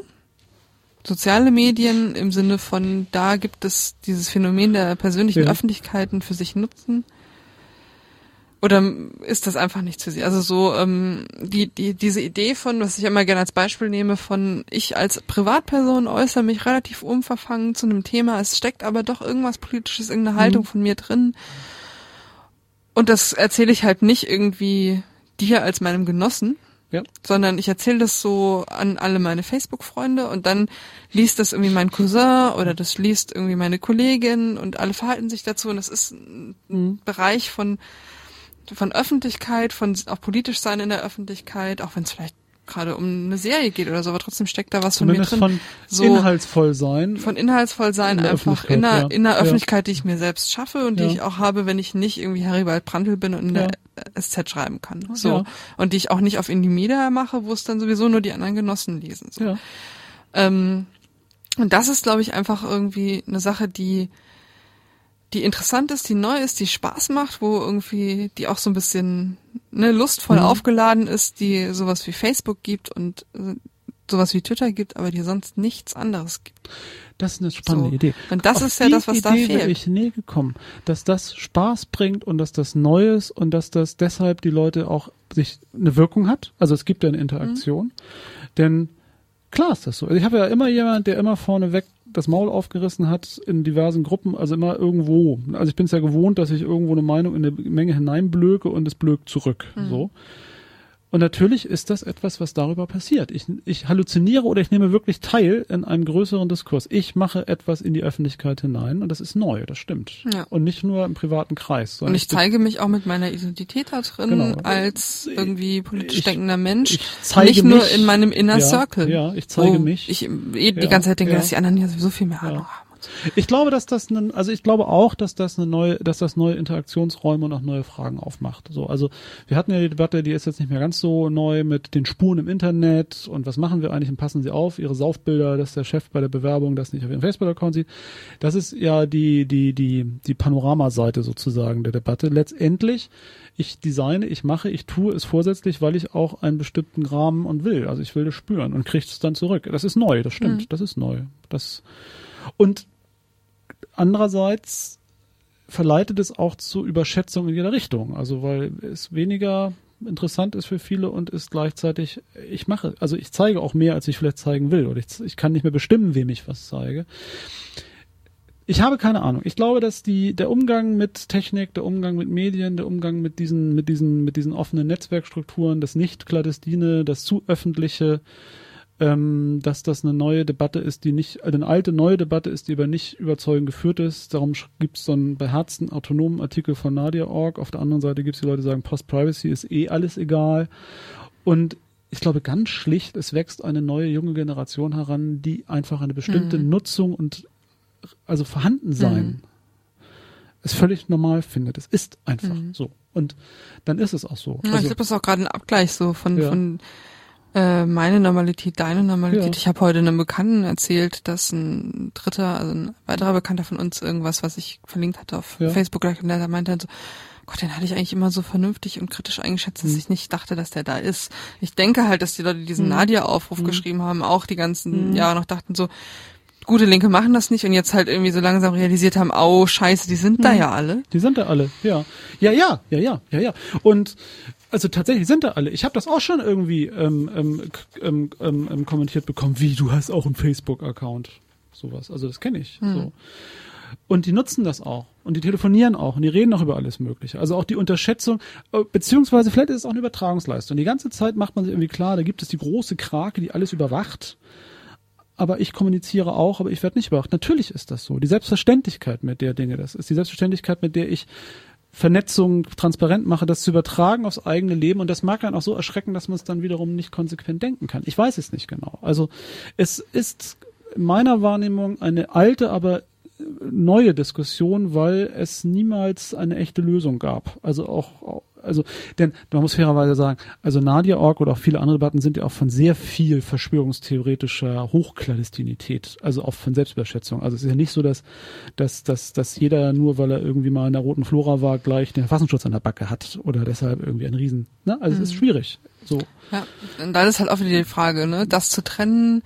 soziale Medien im Sinne von da gibt es dieses Phänomen der persönlichen Ja. Öffentlichkeiten für sich nutzen oder ist das einfach nichts für sie? Also so ähm, die die diese Idee von, was ich immer gerne als Beispiel nehme, von ich als Privatperson äußere mich relativ unverfangen zu einem Thema, es steckt aber doch irgendwas politisches, irgendeine Haltung von mir drin und das erzähle ich halt nicht irgendwie dir als meinem Genossen, Ja. sondern ich erzähle das so an alle meine Facebook-Freunde und dann liest das irgendwie mein Cousin oder das liest irgendwie meine Kollegin und alle verhalten sich dazu und das ist ein Mhm. Bereich von von Öffentlichkeit, von auch politisch sein in der Öffentlichkeit, auch wenn es vielleicht gerade um eine Serie geht oder so, aber trotzdem steckt da was von mir Zumindest drin. von so inhaltsvoll sein. von inhaltsvoll sein, In einfach in der, ja. in der. Öffentlichkeit, die ich mir selbst schaffe und Ja. die ich auch habe, wenn ich nicht irgendwie Haribald Brandl bin und in Ja. der SZ schreiben kann. So. Und die ich auch nicht auf Indie Media mache, wo es dann sowieso nur die anderen Genossen lesen. So. ja. Ähm, und das ist, glaube ich, einfach irgendwie eine Sache, die, die interessant ist, die neu ist, die Spaß macht, wo irgendwie, die auch so ein bisschen ne, lustvoll Mhm. aufgeladen ist, die sowas wie Facebook gibt und äh, sowas wie Twitter gibt, aber die sonst nichts anderes gibt. Das ist eine spannende So. Idee. Und das Auf ist ja das, was da Idee wäre fehlt. ich nie gekommen, dass das Spaß bringt und dass das neu ist und dass das deshalb die Leute auch sich eine Wirkung hat. Also es gibt ja eine Interaktion. Mhm. Denn klar ist das so. Also ich habe ja immer jemand, der immer vorneweg das Maul aufgerissen hat in diversen Gruppen, also immer irgendwo. Also ich bin es ja gewohnt, dass ich irgendwo eine Meinung in eine Menge hineinblöke und es blökt zurück. Mhm. So. Und natürlich ist das etwas, was darüber passiert. Ich, ich halluziniere oder ich nehme wirklich teil in einem größeren Diskurs. Ich mache etwas in die Öffentlichkeit hinein und das ist neu, das stimmt. Ja. Und nicht nur im privaten Kreis. Und sondern ich zeige mich auch mit meiner Identität da drin Genau. als irgendwie politisch Ich- denkender Mensch. ich zeige nicht nur mich- in meinem Inner ja, Circle. Ja, ich zeige mich. Ich eh die Ja, ganze Zeit denke, dass die anderen ja sowieso viel mehr Ahnung haben. Ich glaube, dass das ein, also ich glaube auch, dass das eine neue, dass das neue Interaktionsräume und auch neue Fragen aufmacht. So, also wir hatten ja die Debatte, die ist jetzt nicht mehr ganz so neu mit den Spuren im Internet und was machen wir eigentlich und passen sie auf, ihre Saufbilder, dass der Chef bei der Bewerbung das nicht auf ihrem Facebook-Account sieht. Das ist ja die, die, die, die Panoramaseite sozusagen der Debatte. Letztendlich, ich designe, ich mache, ich tue es vorsätzlich, weil ich auch einen bestimmten Rahmen und will. Also ich will das spüren und kriege es dann zurück. Das ist neu, das stimmt, Mhm. das ist neu. Das, und andererseits verleitet es auch zu Überschätzung in jeder Richtung. Also weil es weniger interessant ist für viele und ist gleichzeitig, ich mache, also ich zeige auch mehr, als ich vielleicht zeigen will. Oder ich, ich kann nicht mehr bestimmen, wem ich was zeige. Ich habe keine Ahnung. Ich glaube, dass die, der Umgang mit Technik, der Umgang mit Medien, der Umgang mit diesen, mit diesen, mit diesen offenen Netzwerkstrukturen, das nicht klandestine, das zu öffentliche, ähm, dass das eine neue Debatte ist, die nicht, äh, eine alte neue Debatte ist, die aber nicht überzeugend geführt ist. Darum gibt es so einen beherzten autonomen Artikel von Nadia.org. Auf der anderen Seite gibt es die Leute, die sagen, Post-Privacy ist eh alles egal. Und ich glaube ganz schlicht, es wächst eine neue junge Generation heran, die einfach eine bestimmte Mhm. Nutzung und also vorhanden sein es völlig normal findet. Es ist einfach Mhm. so. Und dann ist es auch so. Ja, ich Also, glaube, das ist auch gerade ein Abgleich so von, Ja. von äh, meine Normalität, deine Normalität. Ja. Ich habe heute einem Bekannten erzählt, dass ein dritter, also ein weiterer Bekannter von uns irgendwas, was ich verlinkt hatte auf Ja. Facebook, und der meinte dann so, Gott, den hatte ich eigentlich immer so vernünftig und kritisch eingeschätzt, dass Mhm. ich nicht dachte, dass der da ist. Ich denke halt, dass die Leute, die diesen Mhm. Nadia-Aufruf Mhm. geschrieben haben, auch die ganzen Mhm. Jahre noch dachten so, gute Linke machen das nicht und jetzt halt irgendwie so langsam realisiert haben, au, scheiße, die sind da Mhm. ja alle. Die sind da alle, ja. Ja, ja, ja, ja, ja, ja. Und also tatsächlich sind da alle. Ich habe das auch schon irgendwie ähm, ähm, ähm, ähm, ähm, kommentiert bekommen, wie du hast auch einen Facebook-Account. Sowas. Also das kenne ich. Hm. So. Und die nutzen das auch. Und die telefonieren auch. Und die reden auch über alles Mögliche. Also auch die Unterschätzung, äh, beziehungsweise vielleicht ist es auch eine Übertragungsleistung. Die ganze Zeit macht man sich irgendwie klar, da gibt es die große Krake, die alles überwacht. Aber ich kommuniziere auch, aber ich werde nicht überwacht. Natürlich ist das so. Die Selbstverständlichkeit, mit der Dinge das ist, die Selbstverständlichkeit, mit der ich Vernetzung transparent mache, das zu übertragen aufs eigene Leben und das mag dann auch so erschrecken, dass man es dann wiederum nicht konsequent denken kann. Ich weiß es nicht genau. Also es ist in meiner Wahrnehmung eine alte, aber neue Diskussion, weil es niemals eine echte Lösung gab. Also auch, also, denn man muss fairerweise sagen, also Nadia.org oder auch viele andere Debatten sind ja auch von sehr viel verschwörungstheoretischer Hochklandestinität, also auch von Selbstüberschätzung. Also es ist ja nicht so, dass, dass, dass, dass jeder nur, weil er irgendwie mal in der roten Flora war, gleich den Verfassungsschutz an der Backe hat oder deshalb irgendwie ein Riesen. Ne? Also es ist Mhm. schwierig. So. Ja, und dann ist halt auch wieder die Frage, ne, das zu trennen,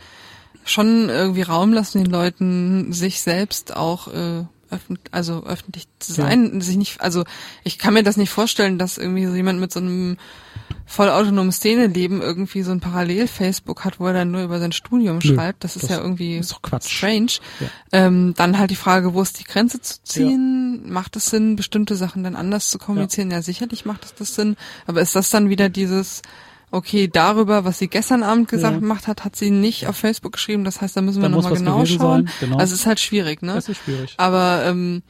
schon irgendwie Raum lassen den Leuten, sich selbst auch äh, öffn also öffentlich zu sein, sich nicht, also ich kann mir das nicht vorstellen, dass irgendwie so jemand mit so einem vollautonomen Szeneleben irgendwie so ein Parallel-Facebook hat, wo er dann nur über sein Studium Nö, schreibt. Das ist das ja irgendwie ist strange. Ja. Ähm, dann halt die Frage, wo ist die Grenze zu ziehen? Macht es Sinn, bestimmte Sachen dann anders zu kommunizieren? Ja. sicherlich macht es das Sinn. Aber ist das dann wieder dieses, okay, darüber, was sie gestern Abend gesagt Ja. gemacht hat, hat sie nicht auf Facebook geschrieben. Das heißt, da müssen wir nochmal genau schauen. sein, genau. Also es ist halt schwierig, ne? Das ist schwierig. Aber ähm,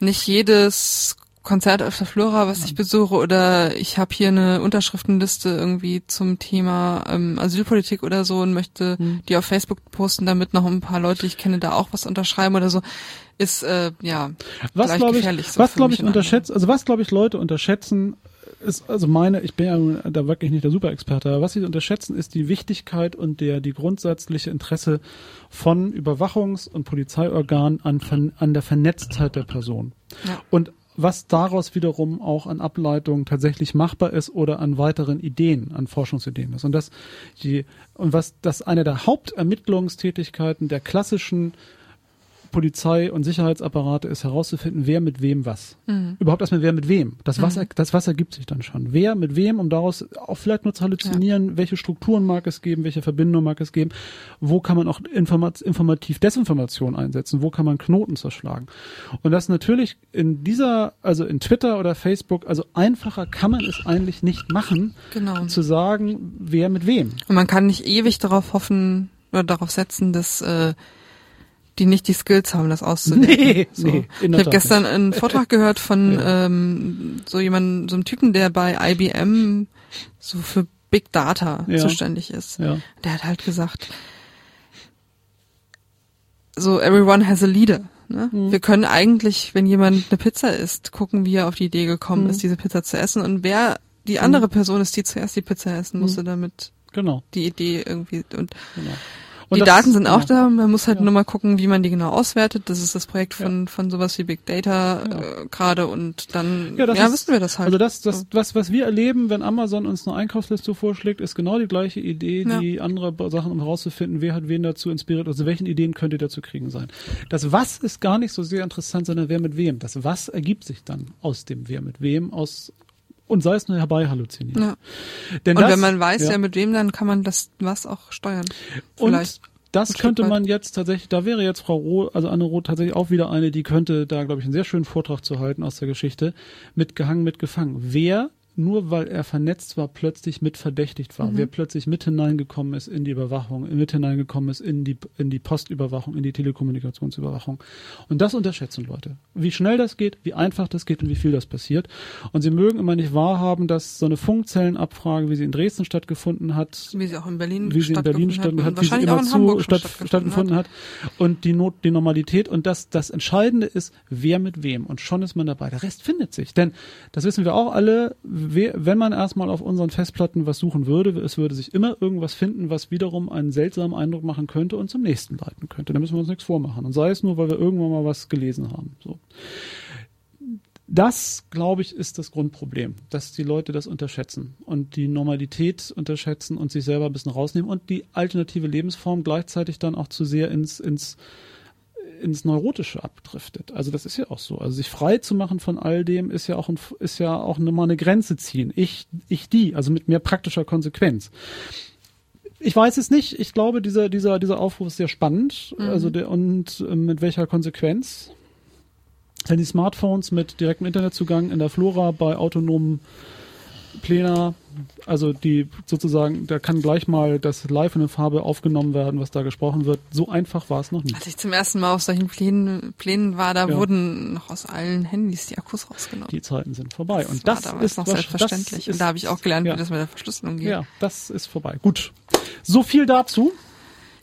nicht jedes Konzert auf der Flora, was ich besuche, oder ich habe hier eine Unterschriftenliste irgendwie zum Thema ähm, Asylpolitik oder so und möchte Mhm. die auf Facebook posten, damit noch ein paar Leute, die ich kenne, da auch was unterschreiben oder so, ist äh, ja Was glaube ich, so was glaube ich unterschätzt, also was glaube ich Leute unterschätzen, ist also meine, ich bin ja da wirklich nicht der Superexperte, aber was sie unterschätzen, ist die Wichtigkeit und der die grundsätzliche Interesse von Überwachungs- und Polizeiorganen an, an der Vernetztheit der Person. Ja. Und was daraus wiederum auch an Ableitungen tatsächlich machbar ist oder an weiteren Ideen, an Forschungsideen ist. Und das die, und was das eine der Hauptermittlungstätigkeiten der klassischen Polizei und Sicherheitsapparate ist herauszufinden, wer mit wem was. Überhaupt erstmal wer mit wem. Das was, er, das was ergibt sich dann schon. Wer mit wem, um daraus auch vielleicht nur zu halluzinieren, welche Strukturen mag es geben, welche Verbindungen mag es geben, wo kann man auch informat informativ Desinformation einsetzen, wo kann man Knoten zerschlagen. Und das natürlich in dieser, also in Twitter oder Facebook, also einfacher kann man es eigentlich nicht machen, Genau. zu sagen, wer mit wem. Und man kann nicht ewig darauf hoffen oder darauf setzen, dass äh, die nicht die Skills haben, das auszunehmen. Nee, so. nee, ich habe gestern einen Vortrag gehört von Ja. ähm, so jemandem, so einem Typen, der bei IBM so für Big Data Ja. zuständig ist. Ja. Der hat halt gesagt, so everyone has a leader. Ne? Mhm. Wir können eigentlich, wenn jemand eine Pizza isst, gucken, wie er auf die Idee gekommen Mhm. ist, diese Pizza zu essen und wer die andere Person ist, die zuerst die Pizza essen Mhm. musste, damit Genau. die Idee irgendwie und genau. Und die Daten sind auch ja. da, man muss halt Ja. nur mal gucken, wie man die genau auswertet. Das ist das Projekt von, von sowas wie Big Data Ja. äh, gerade und dann Ja, ja, das ist- wissen wir das halt. Also das, das, was, was wir erleben, wenn Amazon uns eine Einkaufsliste vorschlägt, ist genau die gleiche Idee, Ja. die andere Sachen, um herauszufinden, wer hat wen dazu inspiriert, also welchen Ideen könnte da zu kriegen sein. Das Was ist gar nicht so sehr interessant, sondern wer mit wem. Das Was ergibt sich dann aus dem Wer mit wem, aus und sei es nur herbei halluziniert. Ja. Denn Und das, wenn man weiß, ja. ja. mit wem, dann kann man das was auch steuern. Und Vielleicht. das ein Stück könnte man jetzt tatsächlich, da wäre jetzt Frau Roth, also Anne Roth tatsächlich auch wieder eine, die könnte da, glaube ich, einen sehr schönen Vortrag zu halten aus der Geschichte. Mitgehangen, mitgefangen. Wer nur weil er vernetzt war, plötzlich mit verdächtigt war. Wer plötzlich mit hineingekommen ist in die Überwachung, mit hineingekommen ist in die, in die Postüberwachung, in die Telekommunikationsüberwachung. Und das unterschätzen Leute. Wie schnell das geht, wie einfach das geht und wie viel das passiert. Und sie mögen immer nicht wahrhaben, dass so eine Funkzellenabfrage, wie sie in Dresden stattgefunden hat, Wie sie auch in Berlin wie sie in Berlin stattgefunden stattgefunden hat, hat, wie sie immer zu statt, schon stattgefunden hat. Und die Not, die Normalität und das, das Entscheidende ist, wer mit wem. Und schon ist man dabei. Der Rest findet sich. Denn, das wissen wir auch alle, wenn man erstmal auf unseren Festplatten was suchen würde, es würde sich immer irgendwas finden, was wiederum einen seltsamen Eindruck machen könnte und zum nächsten leiten könnte. Da müssen wir uns nichts vormachen. Und sei es nur, weil wir irgendwann mal was gelesen haben. So. Das, glaube ich, ist das Grundproblem, dass die Leute das unterschätzen und die Normalität unterschätzen und sich selber ein bisschen rausnehmen und die alternative Lebensform gleichzeitig dann auch zu sehr ins, ins, ins Neurotische abdriftet. Also das ist ja auch so. Also sich frei zu machen von all dem ist ja auch ein, ist ja auch mal eine Grenze ziehen. Ich, ich die, also mit mehr praktischer Konsequenz. Ich weiß es nicht. Ich glaube, dieser, dieser, dieser Aufruf ist sehr spannend. Also der, und äh, mit welcher Konsequenz? Wenn die Smartphones mit direktem Internetzugang in der Flora bei autonomen Plänen, also die sozusagen, da kann gleich mal das live in der Farbe aufgenommen werden, was da gesprochen wird. So einfach war es noch nie. Als ich zum ersten Mal auf solchen Plänen, Plänen war, da Ja. wurden noch aus allen Handys die Akkus rausgenommen. Die Zeiten sind vorbei. das und das ist noch selbstverständlich. Und da habe ich auch gelernt, ja. wie das mit der Verschlüsselung geht. Ja, das ist vorbei. Gut. So viel dazu.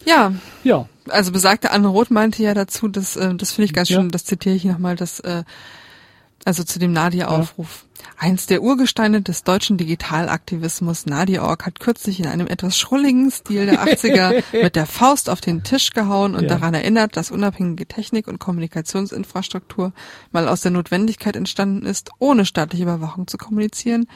ja Ja. also besagte Anne Roth meinte ja dazu, dass, äh, das finde ich ganz Ja. schön, das zitiere ich nochmal, dass, äh, also zu dem Nadia-Aufruf. Eins der Urgesteine des deutschen Digitalaktivismus, Nadia.org, hat kürzlich in einem etwas schrulligen Stil der 80er mit der Faust auf den Tisch gehauen und Ja. daran erinnert, dass unabhängige Technik und Kommunikationsinfrastruktur mal aus der Notwendigkeit entstanden ist, ohne staatliche Überwachung zu kommunizieren.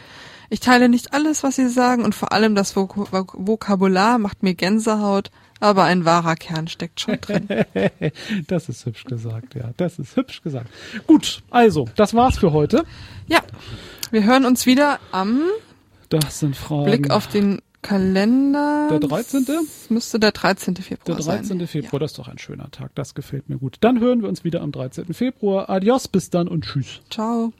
Ich teile nicht alles, was Sie sagen und vor allem das Vok Vokabular macht mir Gänsehaut, aber ein wahrer Kern steckt schon drin. Das ist hübsch gesagt, ja. Das ist hübsch gesagt. Gut, also, das war's für heute. Ja, wir hören uns wieder am Das sind Fragen. Blick auf den Kalender. Der 13.? Das müsste der 13. Februar der sein. 13. Februar, das ist doch ein schöner Tag. Das gefällt mir gut. Dann hören wir uns wieder am 13. Februar. Adios, bis dann und tschüss. Ja. Ciao.